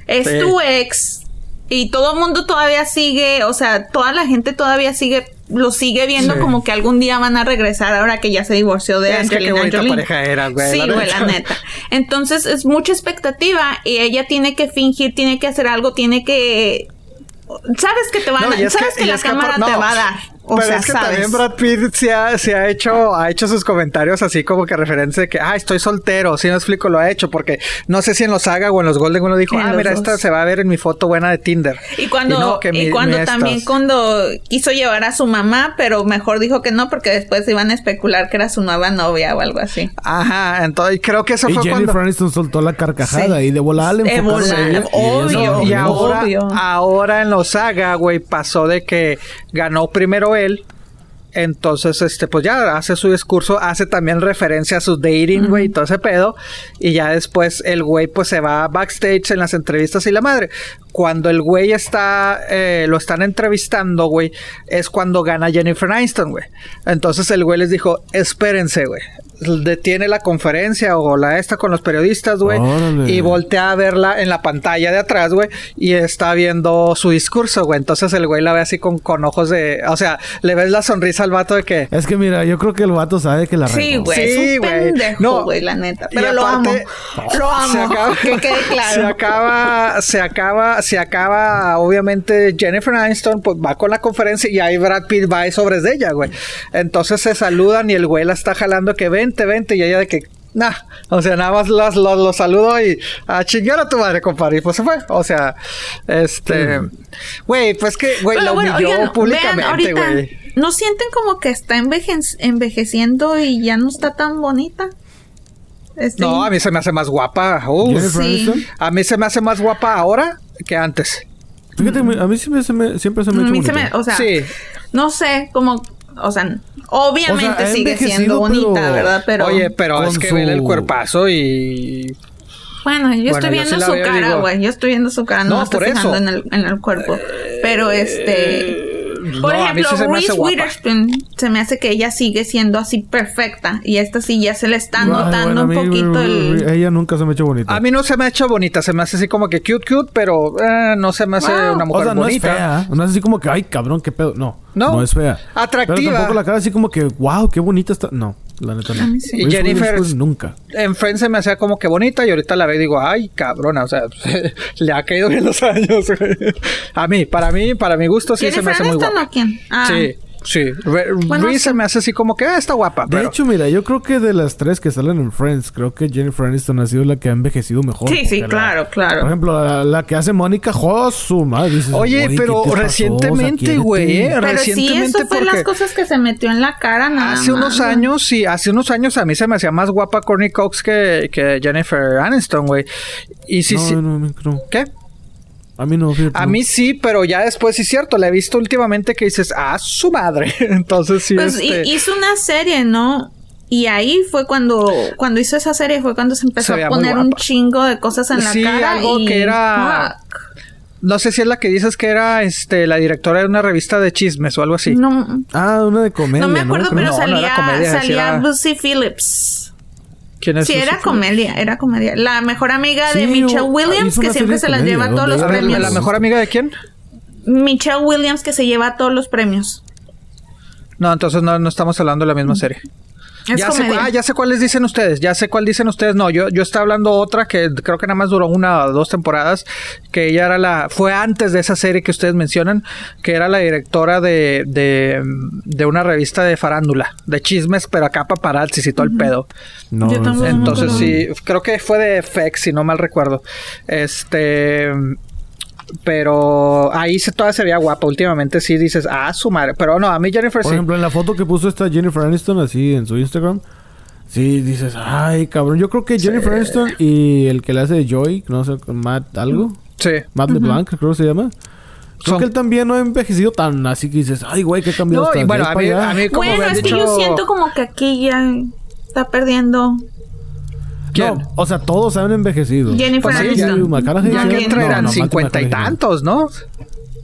Es tu ex. Y todo el mundo todavía sigue, o sea, toda la gente todavía sigue lo sigue viendo como que algún día van a regresar ahora que ya se divorció de es Angelina que qué pareja era, güey. Sí, güey, la neta. Entonces es mucha expectativa y ella tiene que fingir, tiene que hacer algo, tiene que sabes que te van a, sabes que, la cámara te va a dar. Pero es que también Brad Pitt se ha, se ha, hecho, ha hecho sus comentarios así como que referencia de que, ah, estoy soltero. Si no explico, lo ha hecho. Porque no sé si en los Saga o en los Golden uno dijo, ah, mira, esta se va a ver en mi foto buena de Tinder. Y cuando, y, cuando también cuando quiso llevar a su mamá, pero mejor dijo que no, porque después iban a especular que era su nueva novia o algo así. Ajá, entonces creo que eso y fue Jennifer cuando... Aniston soltó la carcajada y de volada le enfocó. Obvio, y, ahora, ahora en los Saga, güey, pasó de que ganó primero él entonces, este, pues ya hace su discurso, hace también referencia a su dating, güey, y todo ese pedo. Y ya después el güey, pues se va backstage en las entrevistas y la madre. Cuando el güey está, eh, lo están entrevistando, güey, es cuando gana Jennifer Aniston, güey. Entonces el güey les dijo, espérense, güey detiene la conferencia o la esta con los periodistas, güey, y voltea a verla en la pantalla de atrás, güey, y está viendo su discurso, güey. Entonces el güey la ve así con, con ojos de, o sea, le ves la sonrisa al vato de que Es que mira, yo creo que el vato sabe que la Sí, güey, sí, güey. No, güey, la neta, pero lo amo. Lo amo. Se acaba, que quede claro. Se acaba se acaba se acaba obviamente Jennifer Aniston pues va con la conferencia y ahí Brad Pitt va sobre de ella, güey. Entonces se saludan y el güey la está jalando que ven vente, vente, y ella de que, nah, o sea, nada más los, los, saludo y a chingar a tu madre, compadre, y pues se fue, o sea, este, güey, pues que, güey, la humilló públicamente, güey. ¿No sienten como que está envejeciendo y ya no está tan bonita? Este... No, a mí se me hace más guapa. Uh, sí. A mí se me hace más guapa ahora que antes. Fíjate, a mí siempre se me, siempre se me ha hecho se me, o sea, sí. no sé, como o sea, obviamente sigue siendo bonita, ¿verdad? Pero Oye, pero es que su... el cuerpazo y bueno, yo estoy viendo su cara, güey. Yo estoy viendo su cara, no, no estoy fijando en el, en el cuerpo. Pero este por ejemplo, Reese Witherspoon se me hace que ella sigue siendo así perfecta y esta sí ya se le está notando un poquito el... Ella nunca se me ha hecho bonita. A mí no se me ha hecho bonita, se me hace así como que cute cute, pero eh, no se me hace una mujer o sea, no bonita. Es fea. No es así como que, ay, cabrón, qué pedo. No, no, no es fea. Atractiva. Pero tampoco la cara así como que, wow, qué bonita está. No. La neta no. Y Jennifer nunca. En Friends se me hacía como que bonita y ahorita la veo y digo, ay, cabrona, o sea, le ha caído bien los años. a mí, para mí, para mi gusto sí se me hace muy guapa. quién? Ah. Sí. Sí, Reese se me hace así como que ah, está guapa. De hecho, mira, yo creo que de las tres que salen en Friends, creo que Jennifer Aniston ha sido la que ha envejecido mejor. Sí, sí, claro, claro. Por ejemplo, la, que hace Mónica Josu, madre. Oye, pero recientemente, güey, ¿eh? Pero sí, eso fue las cosas que se metió en la cara, nada Hace unos años, sí, hace unos años a mí se me hacía más guapa Courtney Cox que, que Jennifer Aniston, güey. Y sí, sí. ¿Qué? A mí no, A mí sí, pero ya después sí es cierto. La he visto últimamente que dices, ah, su madre. Entonces sí. Pues este... hizo una serie, ¿no? Y ahí fue cuando, cuando hizo esa serie, fue cuando se empezó a poner un chingo de cosas en la cara. algo que era. No sé si es la que dices que era este la directora de una revista de chismes o algo así. No. Ah, una de comedia. No me acuerdo, pero salía, salía Lucy Phillips. ¿Quién es sí, era comedia, era comedia. La mejor amiga de Michelle Williams, que siempre se la lleva todos los premios. ¿La mejor amiga de quién? Michelle Williams, que se lleva todos los premios. No, entonces no, no estamos hablando de la misma serie ya sé, ah, ya sé cuáles dicen ustedes, ya sé cuál dicen ustedes. No, yo, yo estaba hablando otra que creo que nada más duró una o dos temporadas, que ella era la, fue antes de esa serie que ustedes mencionan, que era la directora de, de, de una revista de farándula, de chismes, pero acá paparazzi y todo el pedo. No, Entonces sí, creo que fue de FX, si no mal recuerdo. Este pero ahí se, todavía se veía guapa. Últimamente sí dices, ah, su madre. Pero no, a mí Jennifer Por ejemplo, en la foto que puso esta Jennifer Aniston así en su Instagram. Sí, dices, ay, cabrón. Yo creo que Jennifer Aniston y el que le hace de Joy, no sé, Matt algo. Sí. Matt LeBlanc, creo que se llama. Creo que él también no ha envejecido tan así que dices, ay, güey, qué cambiado no, y bueno, a mí, a mí, como bueno, es que yo siento como que aquí ya está perdiendo ¿Quién? o sea, todos han envejecido. Jennifer pues sí, ya, ya, que eran cincuenta y tantos, ¿no?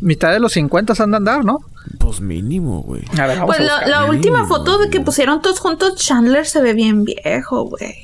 Mitad de los cincuenta han de andar, ¿no? Pues mínimo, güey. Pues la, última foto de que pusieron todos juntos, Chandler se ve bien viejo, güey.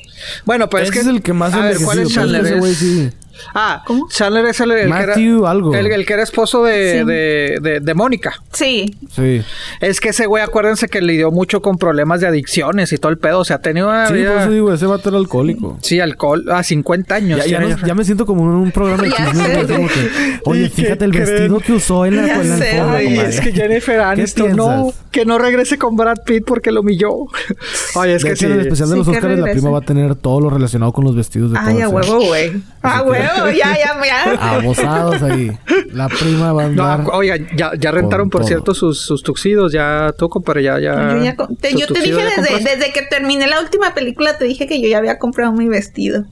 Bueno, pues es que es el que más a ver, ¿cuál es Chandler? Ese güey sí. Ah, ¿cómo? Chandler es el, el que era, algo. El, que era esposo de, de, de, Mónica. Sí. Sí. Es que ese güey, acuérdense que lidió mucho con problemas de adicciones y todo el pedo. O sea, ha tenido una Sí, por eso digo, ese vato era alcohólico. Sí, alcohol a 50 años. Ya, ya, me siento como en un programa de chismes. Oye, fíjate el vestido que usó en la, en la Es que Jennifer Aniston no, que no regrese con Brad Pitt porque lo humilló. Oye, es que sí. En el especial de los Oscars, la prima va a tener todo lo relacionado con los vestidos de Ay, a huevo, güey. A huevo ya, ya, ya. Abusados ahí. La prima va a andar. No, oiga, ya, ya rentaron, por cierto, sus, sus tuxidos. Ya tú, pero ya, ya. Yo, ya, te, yo te dije desde, desde, que terminé la última película, te dije que yo ya había comprado mi vestido.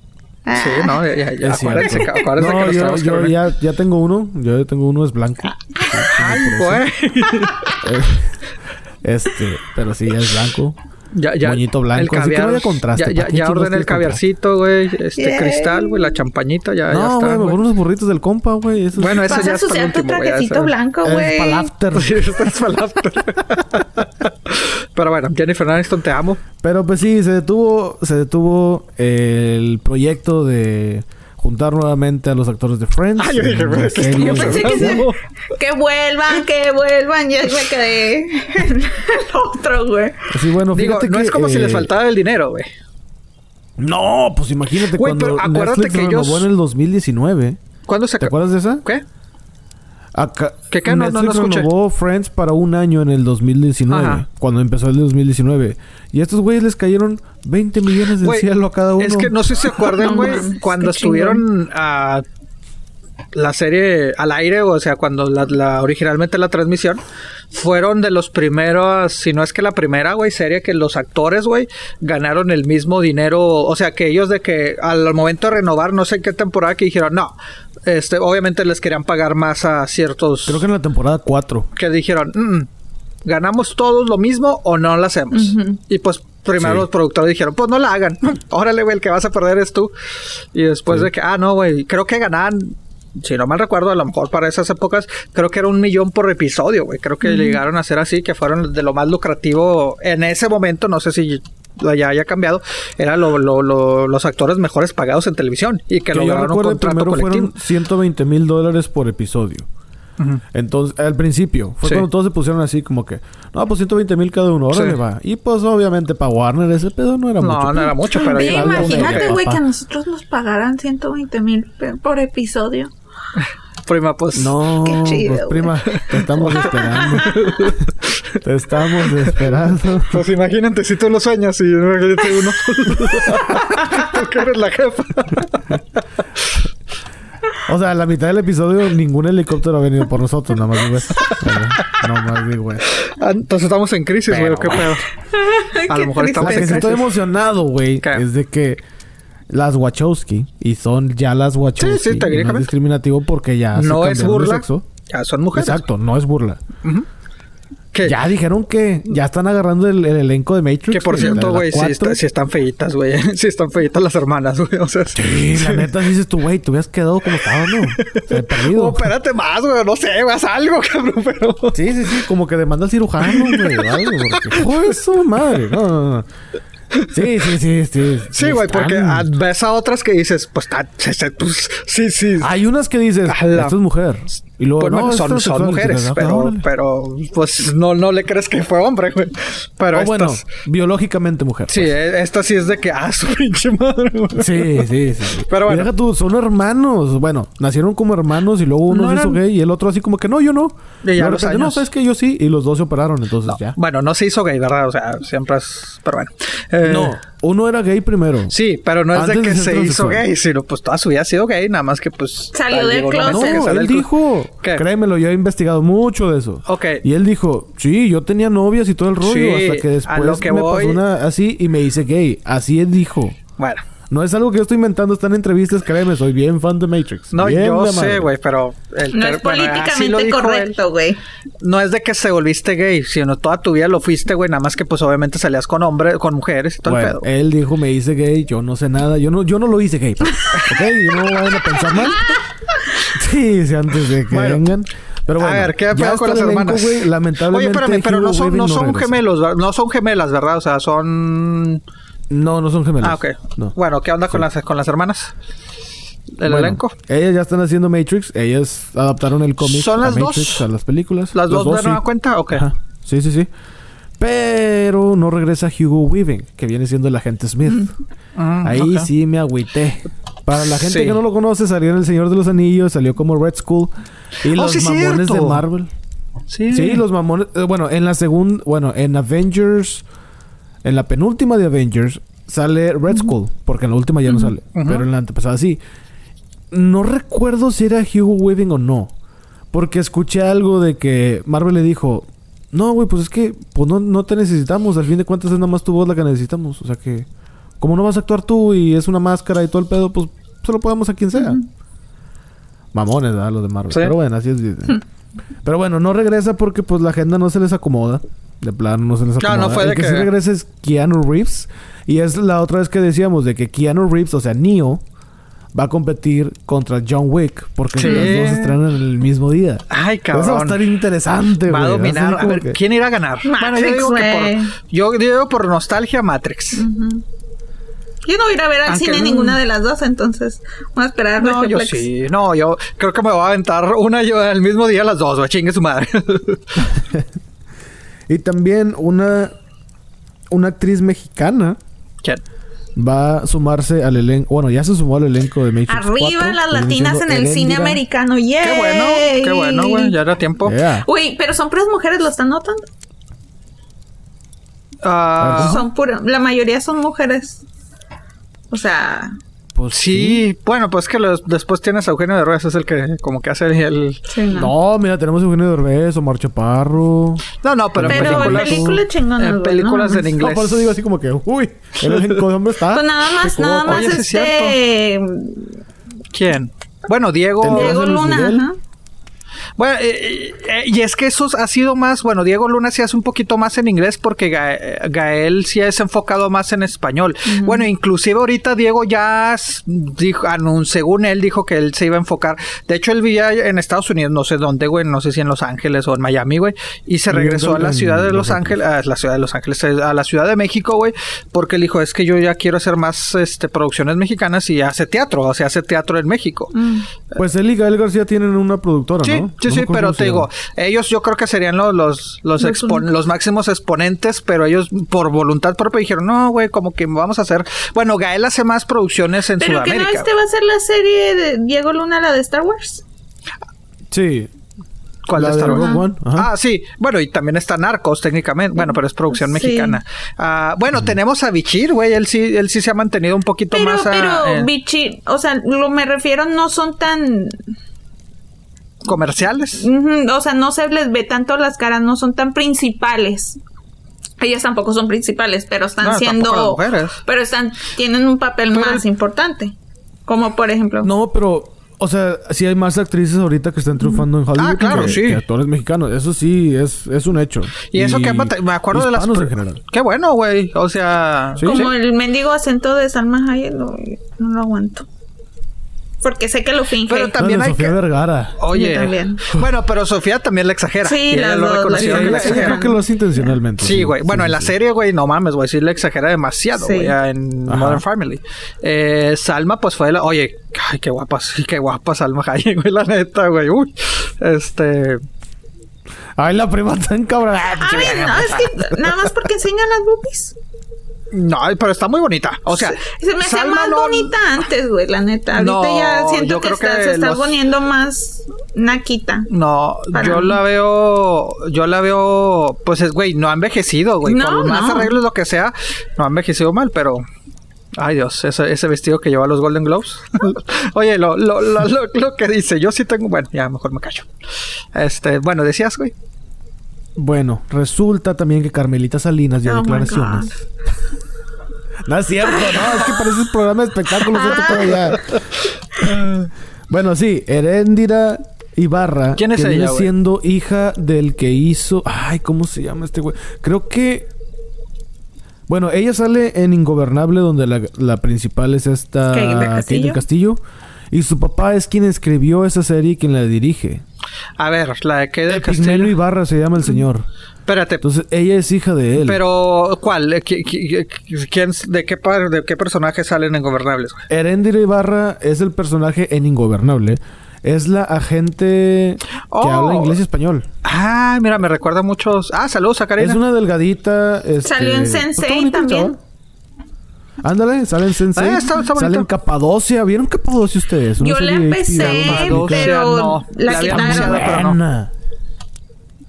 Sí, no, ya, ya, ya acuérdense, acuérdense no, que yo, yo ya, ya tengo uno. Yo ya tengo uno, es blanco. Ay, güey. este, pero sí, es blanco. Ya, ya. Moñito blanco. El caviar, así que contraste. Ya, ya, ya ordené el caviarcito, güey. Este cristal, güey. La champañita, ya, no. No, güey, mejor unos burritos del compa, güey. Bueno, eso ya es para el último, tu trajecito blanco, güey. Es para after. Sí, es para after. Pero bueno, Jennifer Aniston, te amo. Pero pues sí, se detuvo, se detuvo el proyecto de juntar nuevamente a los actores de Friends. Ay, yo, dije, yo pensé que, se, que vuelvan, que vuelvan. Yo me quedé en el otro, güey. Sí, bueno, Digo, no es como si les eh, faltaba el dinero, güey. No, pues imagínate güey, cuando pero acuérdate Netflix que renovó ellos... en el 2019. ¿Cuándo se ¿Te acuerdas de esa? ¿Qué? Acá, ¿Qué, qué? No, Netflix no, renovó Friends para un año en el 2019. Cuando empezó el 2019. Y a estos güeyes les cayeron 20 millones de cielo a cada uno. Es que no sé si se acuerdan, güey, cuando estuvieron a la serie al aire, o sea, cuando la, originalmente la transmisión, fueron de los primeros, si no es que la primera, güey, serie que los actores, güey, ganaron el mismo dinero, o sea, que ellos de que al momento de renovar, no sé en qué temporada, que dijeron, no, este, obviamente les querían pagar más a ciertos... Creo que en la temporada 4. Que dijeron, mm, ganamos todos lo mismo o no lo hacemos. Y pues primero los productores dijeron, pues no la hagan. Órale, güey, el que vas a perder es tú. Y después de que, ah, no, güey, creo que ganaban si no mal recuerdo, a lo mejor para esas épocas, creo que era un millón por episodio, güey. Creo que llegaron a ser así, que fueron de lo más lucrativo en ese momento, no sé si ya haya cambiado, eran los actores mejores pagados en televisión y que, lograron un contrato primero fueron 120 mil dólares por episodio. Entonces, al principio, fue cuando todos se pusieron así como que, no, pues 120 mil cada uno, órale va. Y pues obviamente para Warner ese pedo no era mucho. No, no era mucho, pero... imagínate, güey, que a nosotros nos pagaran 120 mil por episodio. Prima, pues. No, pues, prima, te estamos esperando. te estamos esperando. Pues imagínate si tú lo sueñas y imagínate uno. Porque eres la jefa. O sea, a la mitad del episodio ningún helicóptero ha venido por nosotros, nada más digo eso. No más digo güey. Ah, entonces estamos en crisis, güey, qué pedo. A lo mejor estamos en crisis. Estoy emocionado, güey. Es de que las Wachowski y son ya las Wachowski. Sí, sí. No es discriminativo porque ya no es burla. Sexo. Ya son mujeres. Exacto, no es burla. Ya dijeron que ya están agarrando el, elenco de Matrix. Que por cierto, güey, si, están feitas, güey. si están feitas las hermanas, güey. O sea, sí, la neta dices tú, güey, tú hubieras quedado como estaba, ¿no? Se perdido. Oh, espérate más, güey. No sé, haz algo, cabrón, pero. Sí, sí, sí. Como que demanda al cirujano, güey. Algo, porque. ¡Oh, eso, madre! No, no, no. Sí, sí, sí, sí. Sí, güey, porque ves a otras que dices, pues, pues, sí, sí. Hay unas que dices, esto es mujer. Y luego, pues, no, son, son mujeres, pero, pero, pues, no, no le crees que fue hombre, güey. Pero o bueno, biológicamente mujer. Sí, pues. esta sí es de que, ah, su pinche madre, güey. Sí, sí, sí. Pero bueno. Deja tú, son hermanos. Bueno, nacieron como hermanos y luego uno se hizo gay y el otro así como que, no, yo no. Y ya los No, sabes que yo sí. Y los dos se operaron, entonces ya. Bueno, no se hizo gay, ¿verdad? O sea, siempre es... Pero bueno. Eh, no, uno era gay primero. Sí, pero no es de que se hizo gay, sino pues toda su vida ha sido gay, nada más que pues... Salió del closet. No, él dijo... Créemelo, yo he investigado mucho de eso. Ok. Y él dijo, sí, yo tenía novias y todo el rollo, hasta que después me pasó una así y me hice gay. Así él dijo. Bueno. No es algo que yo estoy inventando, están en entrevistas, créeme, soy bien fan de Matrix. No, yo sé, güey, pero... no es políticamente correcto, güey. No es de que se volviste gay, sino toda tu vida lo fuiste, güey, nada más que pues obviamente salías con hombres, con mujeres y todo el pedo. él dijo, me hice gay, yo no sé nada, yo no, yo no lo hice gay, pues, ¿ok? Yo no vayan a pensar mal. Sí, sí, antes de que vengan. Pero bueno, a ver, ¿qué pedo con las hermanas? lamentablemente. Oye, espérame, pero no son, no son gemelos, no son gemelas, ¿verdad? O sea, son no, no son gemelos. Ah, ok. Bueno, ¿qué onda con, las, con las hermanas? ¿El elenco? Ellas ya están haciendo Matrix. Ellas adaptaron el cómic ¿Son las Matrix a las películas. ¿Las dos, de nueva cuenta? Ok. Sí, sí, sí. Pero no regresa Hugo Weaving, que viene siendo el agente Smith. Mm, Ahí sí me agüité. Para la gente que no lo conoce, salió en El Señor de los Anillos, salió como Red School. Y oh, los mamones de Marvel. Sí. Sí, los mamones. Eh, bueno, en la segunda. Bueno, en Avengers. En la penúltima de Avengers sale Red Skull, porque en la última ya no sale, pero en la antepasada sí. No recuerdo si era Hugo Weaving o no, porque escuché algo de que Marvel le dijo, no, güey, pues es que pues no, te necesitamos, al fin de cuentas es nada más tu voz la que necesitamos, o sea que como no vas a actuar tú y es una máscara y todo el pedo, pues se lo podemos a quien sea. Mamones, ¿verdad? Los de Marvel. Pero bueno, así es. Pero bueno, no regresa porque pues la agenda no se les acomoda. De plano no se les acomoda. no fue El que, sí regresa es Keanu Reeves. Y es la otra vez que decíamos de que Keanu Reeves, o sea, Neo, va a competir contra John Wick. Porque los dos estrenan en el mismo día. Ay, cabrón. Eso va a estar interesante, Va a dominar. A ver, ¿quién irá a ganar? bueno, yo digo que por... Yo digo por nostalgia Matrix. Yo no voy a ir a ver al cine ninguna de las dos, entonces voy a esperar. No, yo sí. No, yo creo que me voy a aventar una yo el mismo día las dos, güey. Chingue su madre. y también una, una actriz mexicana. Va a sumarse al elenco. Bueno, ya se sumó al elenco de Matrix Arriba las latinas en el cine americano. ¡Yeah! Qué bueno, qué bueno, güey. Ya era tiempo. Uy, pero son puras mujeres, ¿lo están notando? Ah. son puras. La mayoría son mujeres. O sea, Pues sí, bueno, pues que después tienes a Eugenio Derbez, es el que como que hace el... no. mira, tenemos a Eugenio Derbez, Omar Chaparro. No, no, pero, pero en películas... En películas en inglés. No, por eso digo así como que, uy, el hombre está. Pues nada más, nada más este... ¿Quién? Bueno, Diego... Diego Luna, ajá. Bueno, eh, eh, eh, y es que eso ha sido más, bueno, Diego Luna sí hace un poquito más en inglés porque Gael sí es enfocado más en español. Bueno, inclusive ahorita Diego ya dijo, según él dijo que él se iba a enfocar. De hecho, él vivía en Estados Unidos, no sé dónde, güey, no sé si en Los Ángeles o en Miami, güey, y se regresó a la ciudad de Los Ángeles, a la ciudad de Los Ángeles, a la ciudad de México, güey, porque él dijo, es que yo ya quiero hacer más este, producciones mexicanas y hace teatro, o sea, hace teatro en México. Mm. Pues él y Gael García tienen una productora, ¿no? Sí, sí, pero te digo, ellos yo creo que serían los, los, los, máximos exponentes, pero ellos por voluntad propia dijeron, no, güey, como que vamos a hacer. Bueno, Gael hace más producciones en ¿Pero Sudamérica. ¿Pero que no este va a ser la serie de Diego Luna, la de Star Wars? Sí, ¿Cuál de Star Wars? Ah, sí. Bueno, y también está Narcos, técnicamente. Bueno, pero es producción mexicana. Ah, bueno, tenemos a Bichir, güey. Él sí, él sí se ha mantenido un poquito más. A, pero Bichir, o sea, lo me refiero, no son tan comerciales. O sea, no se les ve tanto las caras, no son tan principales. Ellas tampoco son principales, pero están siendo. Pero están, tienen un papel más importante. Como por ejemplo. No, pero. O sea, sí hay más actrices ahorita que están triunfando en Hollywood ah, claro, sí. actores mexicanos. Eso sí es, es un hecho. Y, eso que me acuerdo de las... en general. Qué bueno, güey. O sea... Como el mendigo acento de Salma Hayek, no lo aguanto porque sé que lo finge. Pero también hay Sofía Vergara. Oye. También. Bueno, pero Sofía también la exagera. Sí, la lo que la creo que lo hace intencionalmente. Sí, güey. bueno, en la serie, güey, no mames, güey, sí le exagera demasiado, güey, en Modern Family. Eh, Salma, pues fue la... Oye, ay, qué guapa, sí, qué guapa Salma Hayek, güey, la neta, güey. Uy, este... Ay, la prima tan cabrón. Ay, no, es que nada más porque enseñan las boobies. No, pero está muy bonita. O sea, se, me hacía más bonita antes, güey, la neta. Ahorita ya siento que, se está poniendo más naquita. No, yo la veo, yo la veo, pues es, güey, no ha envejecido, güey. No, Por más arreglos, lo que sea, no ha envejecido mal, pero Ay Dios, ese, ese vestido que lleva los Golden Globes. Oye, lo, lo, lo, lo, que dice, yo sí tengo, bueno, ya mejor me callo. Este, bueno, decías, güey. Bueno, resulta también que Carmelita Salinas dio oh declaraciones. no es cierto, no, es que parece un programa de espectáculos. bueno, sí, Heréndira Ibarra. ¿Quién es que ella, siendo hija del que hizo. Ay, ¿cómo se llama este güey? Creo que. Bueno, ella sale en Ingobernable, donde la, la principal es esta. Kate del Castillo. Y su papá es quien escribió esa serie y quien la dirige. A ver, la de que del Castillo. Ibarra se llama el señor. Espérate. Entonces, ella es hija de él. Pero, ¿cuál? ¿Quién, de, qué de qué personaje salen en Ingobernables? Herendira Ibarra es el personaje en Ingobernable. Es la agente que oh. habla inglés y español. Ah, mira, me recuerda a muchos. Ah, saludos a Karina. Es una delgadita. Este... Salió en Sensei también. Ándale, salen Sensei. Ah, salen Capadocia. ¿Vieron Capadocia ustedes? Yo la empecé, pero no. la, quitaron.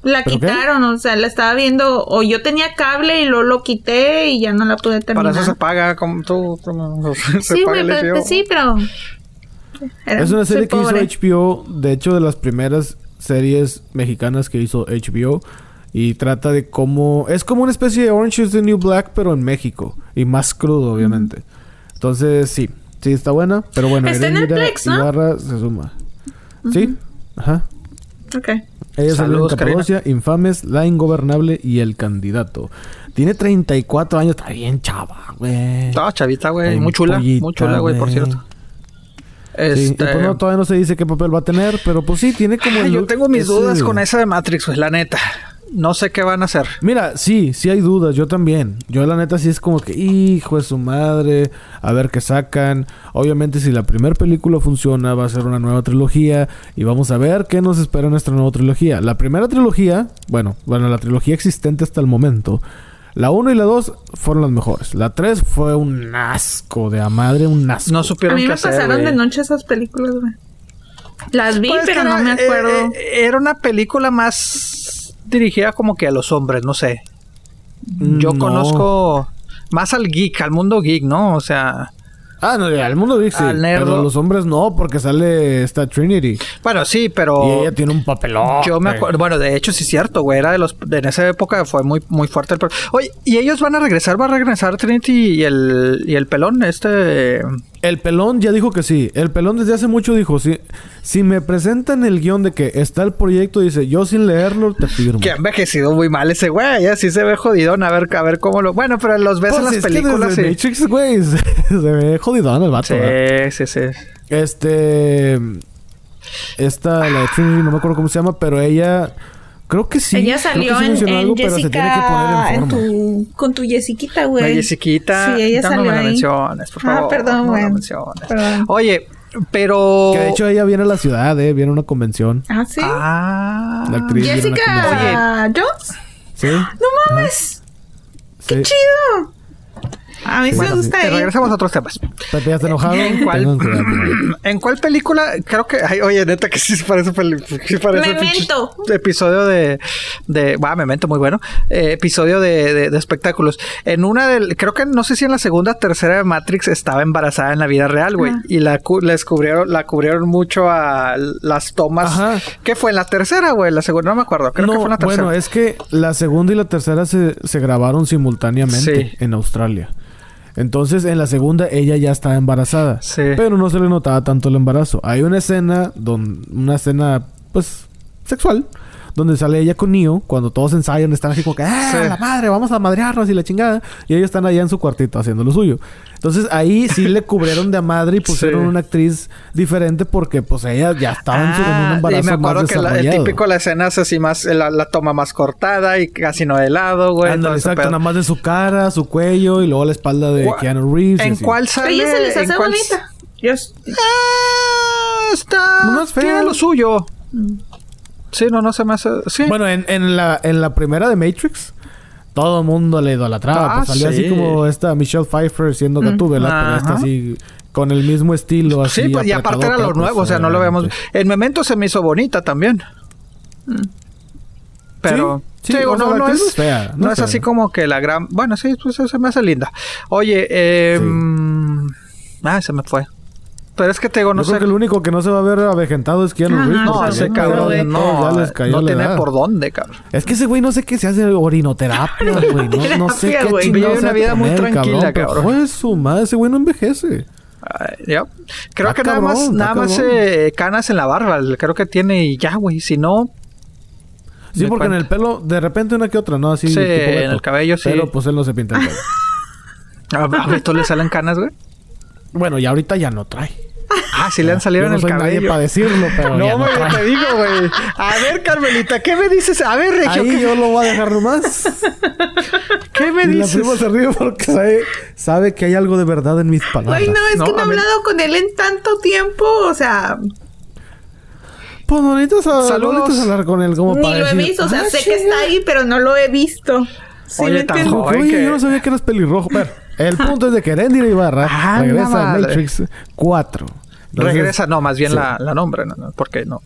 La quitaron, o sea, la estaba viendo, o yo tenía cable y luego lo quité y ya no la pude terminar. Para eso se paga como tú, como sí, pero, sí, pero... es una serie que hizo HBO, de hecho de las primeras series mexicanas que hizo HBO y trata de cómo es como una especie de Orange is the New Black pero en México y más crudo obviamente. Entonces sí, sí está buena, pero bueno, está en Netflix, ¿no? se suma. ¿Sí? Ajá. Ok. Ella salió en Capadocia, Infames, La Ingobernable y El Candidato. Tiene 34 años, está bien chava, güey. Está chavita, güey. Muy chula, muy chula, güey, por cierto. Este... pues no, todavía no se dice qué papel va a tener, pero pues sí, tiene como... yo tengo mis dudas con esa de Matrix, pues la neta no sé qué van a hacer. Mira, sí, sí hay dudas, yo también. Yo la neta sí es como que, hijo de su madre, a ver qué sacan. Obviamente si la primera película funciona va a ser una nueva trilogía y vamos a ver qué nos espera en nuestra nueva trilogía. La primera trilogía, bueno, bueno, la trilogía existente hasta el momento. La 1 y la 2 fueron las mejores. La 3 fue un asco de a madre, un asco. No supieron A mí me pasaron de noche esas películas, güey. Las vi, pues pero no me acuerdo. Eh, eh, era una película más dirigida como que a los hombres, no sé. Yo conozco más al geek, al mundo geek, ¿no? O sea... Ah, no, al mundo dice. Pero los hombres no, porque sale esta Trinity. Bueno, sí, pero. Y ella tiene un papelón. Yo me acuerdo. Bueno, de hecho, sí es cierto, güey. Era de los. En esa época fue muy, muy fuerte el. Oye, ¿y ellos van a regresar? ¿Va a regresar Trinity y el, y el pelón? Este. El pelón ya dijo que sí. El pelón desde hace mucho dijo, si, si me presentan el guion de que está el proyecto, dice, yo sin leerlo te firmo. Que ha envejecido muy mal ese güey, así se ve jodidón. A ver, a ver cómo lo... Bueno, pero los ves en pues las películas. Que Matrix, güey, se, ve jodidón el vato. Sí, sí, sí. Este... Esta, la de Trinity, no me acuerdo cómo se llama, pero ella Creo que sí. Ella salió en, Jessica en tu, con tu Jessiquita, güey. La Jessiquita. Sí, ella no salió me ahí. menciones, por ah, favor. Ah, perdón, güey. No Oye, pero... Que de hecho ella viene a la ciudad, ¿eh? Viene a una convención. Ah, ¿sí? Ah. La actriz Jessica Jones. Sí. No mames. Qué chido. A mí me gusta sí. Regresamos a otros temas. ¿Te has enojado? ¿En cuál, ¿En cuál película? Creo que... Ay, oye, neta, que sí parece... Sí parece Memento. Episodio de... de me Memento, muy bueno. Eh, episodio de, de, espectáculos. En una del... Creo que no sé si en la segunda tercera de Matrix estaba embarazada en la vida real, güey. Y la, les cubrieron, la cubrieron mucho a las tomas. Ajá. ¿Qué fue? ¿En la tercera, güey? La segunda no me acuerdo. Creo que fue en la tercera. Bueno, es que la segunda y la tercera se, se grabaron simultáneamente en Australia. Entonces, en la segunda, ella ya estaba embarazada. Sí. Pero no se le notaba tanto el embarazo. Hay una escena, donde, una escena, pues, sexual, donde sale ella con Neo, cuando todos ensayan, están así como que, ¡ah, la madre! Vamos a madrearnos y la chingada. Y ellos están allá en su cuartito haciendo lo suyo. Entonces ahí sí le cubrieron de a madre y pusieron una actriz diferente porque, pues, ella ya estaba en, su, en un ah, embarazo. Y me acuerdo que la, el típico la escena es así más, la, toma más cortada y casi no de lado, güey. Ándale, exacto, nada más de su cara, su cuello y luego la espalda de Keanu Reeves. ¿En cuál sale? Ella se les hace bonita. Yes. Ah, está. No es fea. Tiene lo suyo. Mm. Sí, no, no se me hace. Sí. Bueno, en, en, la, en la primera de Matrix, todo el mundo le idolatraba. pues ah, salió así como esta Michelle Pfeiffer siendo mm, Gatúbela, pero esta así con el mismo estilo así. Sí, pues y aparte era lo nuevo, o sea, no lo vemos. En Memento se me hizo bonita también. Mm. Pero sí, no, no, es, fea, no, es, así como que la gran. Bueno, sí, pues se me hace linda. Oye, eh, ah, se me fue. Pero es que te digo, no Yo sé. Creo que el único que no se va a ver avejentado es Keanu Reeves. No, ese cabrón no, ya les cayó no tiene por dónde, cabrón. Es que ese güey no sé qué se hace orinoterapia, güey. No, no, sé qué güey. Vive una vida muy tranquila, cabrón. Fue su madre, ese güey no envejece. ya. Creo que nada más, nada más eh, canas en la barba. Creo que tiene y ya, güey. Si no, Sí, porque en el pelo, de repente una que otra, ¿no? Así. Sí, en el cabello sí. Pero pues él no se pinta el pelo. ¿A Beto le salen canas, güey? Bueno, y ahorita ya no trae. Ah, sí le han salido en el cabello. Nadie para decirlo, pero No, güey, no te digo, güey. A ver, Carmelita, ¿qué me dices? A ver, Regio. Ahí yo lo voy a dejar nomás. ¿Qué me dices? La prima se ríe porque sabe, sabe, que hay algo de verdad en mis palabras. Ay, no, es que no he hablado con él en tanto tiempo, o sea... Pues a, Saludos. hablar con él como Ni para lo he visto, o sea, ah, sé que está ahí, pero no lo he visto. Sí, Oye, tan Oye, que... yo no sabía que eras pelirrojo. Pero el punto es de que Erendira Ibarra ah, regresa a Matrix 4. Regresa, no, más bien la, la nombre, no, no, porque no.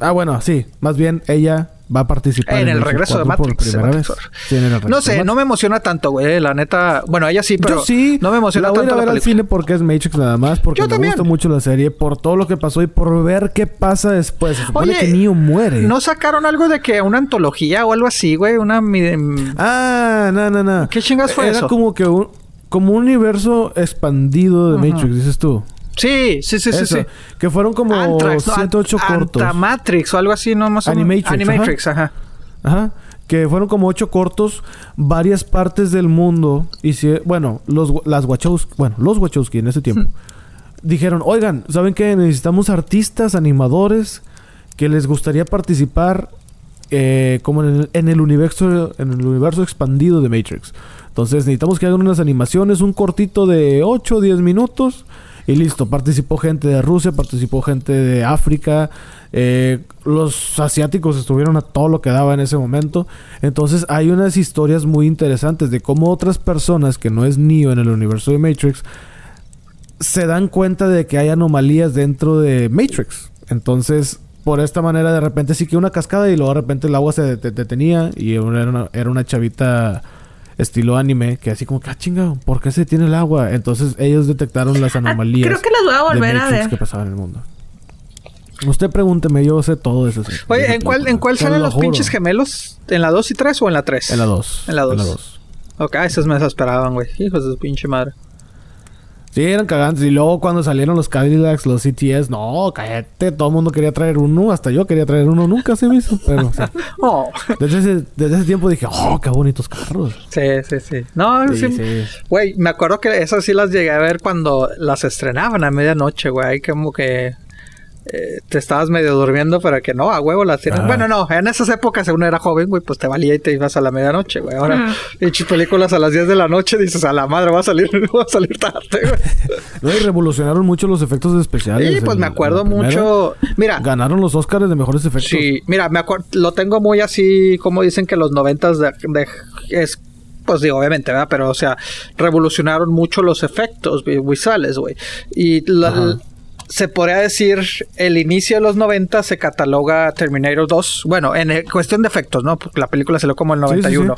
Ah, bueno, sí. Más bien ella va a participar en, el regreso de Matrix. Por primera vez. Sí, no sé, no me emociona tanto, güey. La neta, bueno, ella sí, pero Yo sí, no me emociona la voy tanto. a ver al cine porque es Matrix nada más, porque Yo me también. gusta mucho la serie, por todo lo que pasó y por ver qué pasa después. Se supone que Neo muere. ¿No sacaron algo de que una antología o algo así, güey? Una. Ah, no, no, no. ¿Qué chingas fue Era eso? como que un, como un universo expandido de Matrix, dices tú. Sí, sí, sí, sí, sí. Que fueron como Antrax, 7, 8 cortos. Matrix o algo así, ¿no? Más Animatrix. Animatrix, ajá. ajá. Que fueron como ocho cortos, varias partes del mundo. Y si, bueno, los, las Wachowski, bueno, los Wachowski en ese tiempo, dijeron, oigan, ¿saben qué? Necesitamos artistas, animadores, que les gustaría participar eh, como en el, en el, universo, en el universo expandido de Matrix. Entonces necesitamos que hagan unas animaciones, un cortito de 8 o 10 minutos y listo, participó gente de Rusia, participó gente de África. Eh, los asiáticos estuvieron a todo lo que daba en ese momento. Entonces hay unas historias muy interesantes de cómo otras personas que no es Neo en el universo de Matrix se dan cuenta de que hay anomalías dentro de Matrix. Entonces, por esta manera, de repente sí que una cascada y luego de repente el agua se detenía y era una, era una chavita estilo anime, que así como que, ah, chinga, ¿por qué se tiene el agua? Entonces ellos detectaron las ah, anomalías. creo que las voy a volver a ver. que pasaban en el mundo. Usted pregúnteme, yo sé todo eso. Oye, ¿en cuál, ¿en cuál salen los pinches gemelos? ¿En la 2 y 3 o en la 3? En la 2. En la 2. Ok, esas me esperaban, güey. Hijos de su pinche madre. Sí, eran cagantes. Y luego cuando salieron los Cadillacs, los CTS, no, cállate. Todo el mundo quería traer uno. Hasta yo quería traer uno. Nunca se me hizo. Pero, oh. desde, ese, desde, ese, tiempo dije, oh, qué bonitos carros. Sí, sí, sí. No, sí. Güey, me acuerdo que esas sí las llegué a ver cuando las estrenaban a medianoche, güey. Como que eh, te estabas medio durmiendo para que no, a huevo las tienes. Bueno, no, en esas épocas, según era joven, güey, pues te valía y te ibas a la medianoche, güey. Ahora, hechos películas a las 10 de la noche, dices, a la madre, va a salir, va a salir tarde, güey. No, y revolucionaron mucho los efectos especiales. Sí, pues me acuerdo mucho. Mira. Ganaron los Oscars de mejores efectos. Sí, mira, me acuerdo, lo tengo muy así, como dicen que los noventas de, de es pues digo, obviamente, ¿verdad? Pero, o sea, revolucionaron mucho los efectos visuales, güey. Y la, se podría decir, el inicio de los 90 se cataloga Terminator 2. Bueno, en cuestión de efectos, ¿no? Porque la película salió como el 91.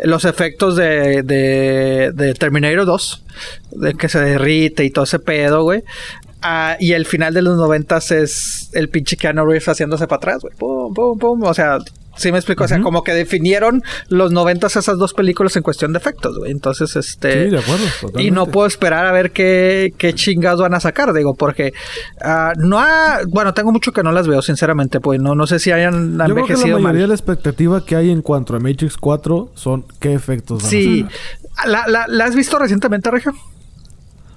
Los efectos de, de, Terminator 2, de que se derrite y todo ese pedo, güey. Ah, y el final de los 90 es el pinche Keanu Reeves haciéndose para atrás, güey. Pum, pum, pum. O sea, Sí me explico, o sea, como que definieron los noventas esas dos películas en cuestión de efectos, güey. Entonces, este... Sí, de acuerdo, totalmente. Y no puedo esperar a ver qué, qué chingados van a sacar, digo, porque uh, no ha... Bueno, tengo mucho que no las veo, sinceramente, pues no, no sé si hayan Yo creo que la mayoría de la expectativa que hay en cuanto a Matrix 4 son qué efectos van sí. a sacar. ¿La, la, la has visto recientemente, Regio?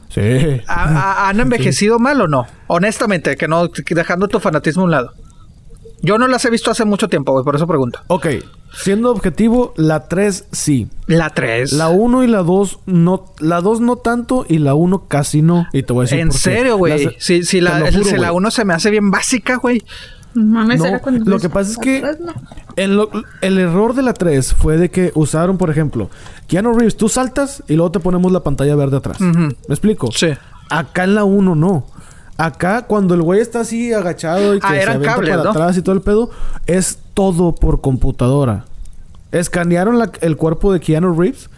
Sí. ¿Han envejecido mal o no? Honestamente, que no, dejando tu fanatismo a un lado. Yo no las he visto hace mucho tiempo, güey, por eso pregunto. Ok, siendo objetivo, la 3 sí. La 3. La 1 y la 2 no. La 2 no tanto y la 1 casi no. Y te voy a decir. ¿En serio, güey? Si, si, la, 1 se me hace bien básica, güey. No, lo que pasa es que el, el, error de la 3 fue de que usaron, por ejemplo, Keanu Reeves, tú saltas y luego te ponemos la pantalla verde atrás. ¿Me explico? Sí. Acá en la 1 no. Acá, cuando el güey está así agachado y que ah, se avienta para atrás y todo el pedo, es todo por computadora. Escanearon el cuerpo de Keanu Reeves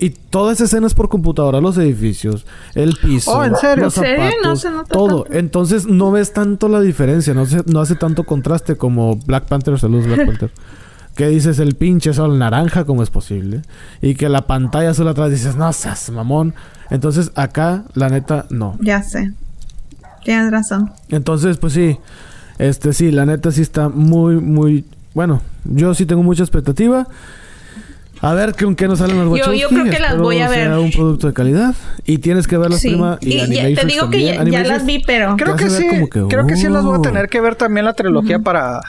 y toda esa escena es por computadora, los edificios, el piso, oh, ¿en serio? los zapatos, todo. Entonces no ves tanto la diferencia, no, no hace tanto contraste como Black Panther, saludos Black Panther. Que dices el pinche sol naranja, como es posible? Y que la pantalla solo atrás dices, no seas mamón. Entonces acá, la neta, no. Ya sé. Tienes razón. Entonces, pues sí. Este sí, la neta sí está muy, muy. Bueno, yo sí tengo mucha expectativa. A ver con qué nos salen los Wachowski. Yo, yo creo que las voy a ver. un producto de calidad. Y tienes que verlas, prima. Y, y te digo que ya, las vi, pero... Creo que sí. creo que sí las voy a tener que ver también la trilogía para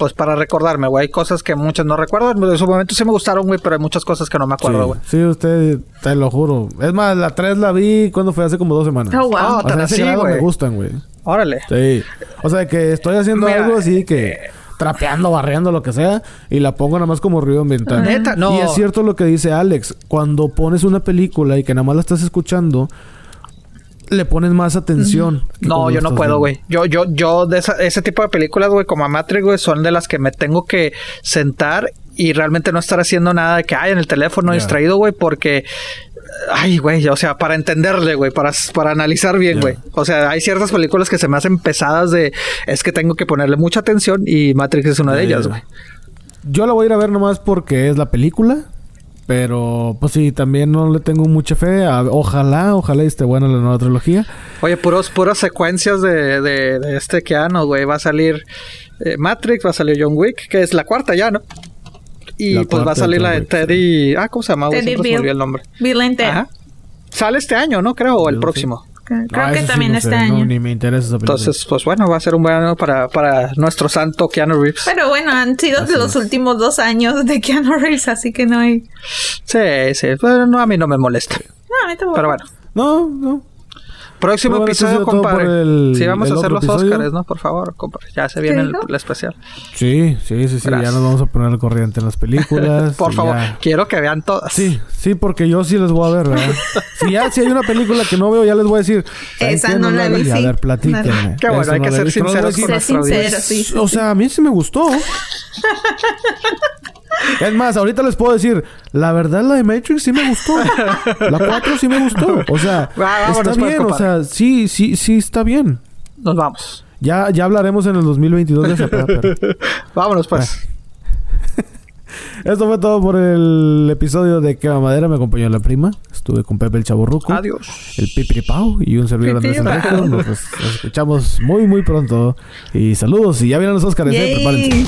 pues para recordarme, güey. Hay cosas que muchas no recuerdo. En su momento sí me gustaron, güey, pero hay muchas cosas que no me acuerdo, güey. Sí, usted, te lo juro. Es más, la 3 la vi cuando fue hace como dos semanas. Oh, wow. O sea, sí, me gustan, güey. Órale. Sí. O sea, que estoy haciendo algo así que trapeando, barriendo, lo que sea, y la pongo nada más como ruido ambiental. Neta, no. Y es cierto lo que dice Alex, cuando pones una película y que nada más la estás escuchando, le pones más atención. No, yo no puedo, güey. Yo, yo, yo, de ese tipo de películas, güey, como a Matrix, güey, son de las que me tengo que sentar y realmente no estar haciendo nada de que hay en el teléfono distraído, güey, porque Ay, güey, o sea, para entenderle, güey, para, para analizar bien, güey. O sea, hay ciertas películas que se me hacen pesadas de... Es que tengo que ponerle mucha atención y Matrix es una de ellas, güey. Yo la voy a ir a ver nomás porque es la película. Pero, pues sí, también no le tengo mucha fe. ojalá, ojalá esté buena la nueva trilogía. Oye, puros, puras secuencias de, de, de este Keanu, güey. Va a salir eh, Matrix, va a salir John Wick, que es la cuarta ya, ¿no? Y pues va a salir la de Teddy... Ah, ¿cómo se llama? Teddy Bill. el nombre. Bill Ajá. Sale este año, ¿no? Creo, o el próximo. Creo que también este año. ni me interesa esa Entonces, pues bueno, va a ser un buen año para, para nuestro santo Keanu Reeves. Pero bueno, han sido los últimos dos años de Keanu Reeves, así que no hay. Sí, sí. Pero no, a mí no me molesta. No, a mí tampoco. Pero bueno. No, no. Próximo episodio, compadre. sí, vamos a hacer los Oscars, ¿no? Por favor, compadre. Ya se viene el, especial. Sí, sí, sí, sí. Ya nos vamos a poner al corriente en las películas. Por favor, quiero que vean todas. Sí, sí, porque yo sí les voy a ver, ¿verdad? si ya si hay una película que no veo, ya les voy a decir. Esa no, la vi. A ver, platíquenme. Qué bueno, hay que ser sinceros con Ser sincero, sí. O sea, a mí sí me gustó. Es más, ahorita les puedo decir, la verdad la de Matrix sí me gustó. La 4 sí me gustó. O sea, está bien, o sea, sí, sí, sí está bien. Nos vamos. Ya, ya hablaremos en el 2022 de esa pero... Vámonos pues. Esto fue todo por el episodio de Quema Madera. Me acompañó la prima. Estuve con Pepe el Chaborruco. Adiós. El Pipiripao y un servidor Andrés Enrique. Nos, nos, escuchamos muy, muy pronto. Y saludos. Y ya vienen los Oscars. ¿eh? Prepárense.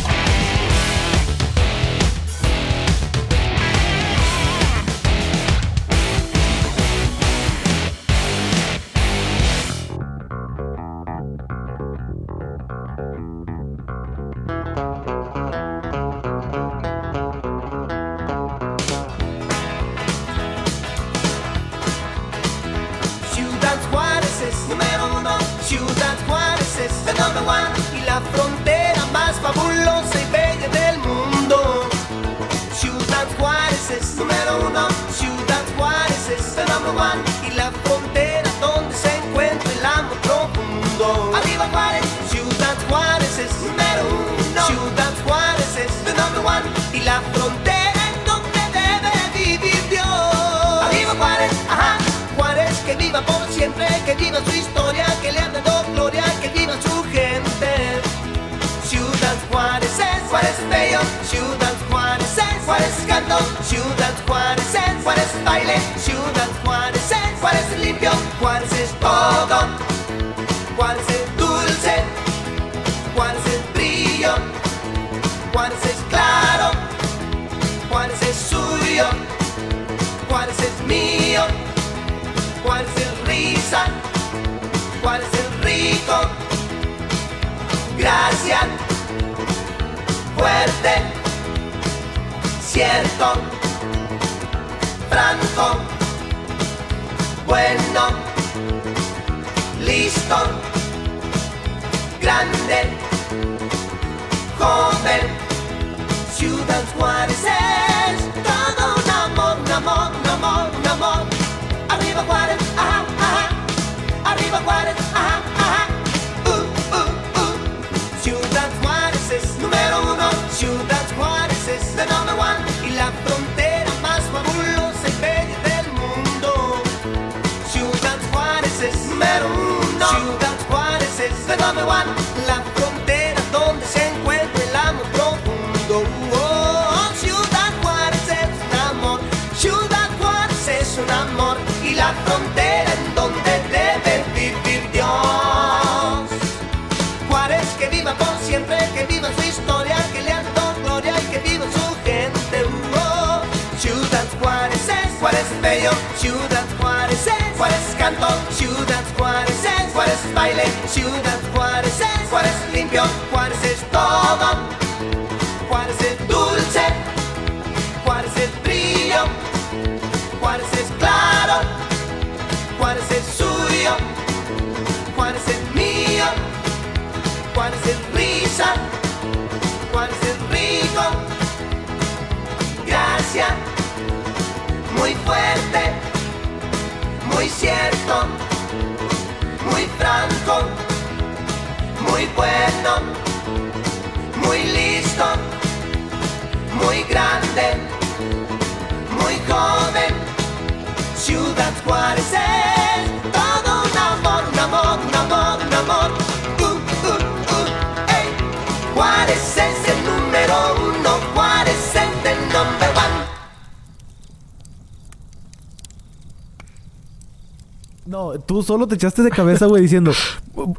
Tú solo te echaste de cabeza, güey, diciendo.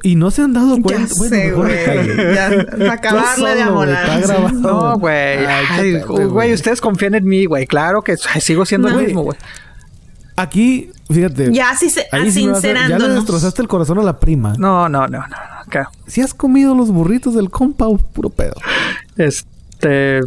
Y no se han dado cuenta. Ya bueno, sé, güey. Ya, acabarle de amolar. No, güey. Güey, ustedes confían en mí, güey. Claro que sigo siendo el mismo, güey. Aquí, fíjate. Ya así se, ahí Ya le destrozaste el corazón a la prima. No, no, no, no. Si has comido los burritos del compa, puro pedo. Este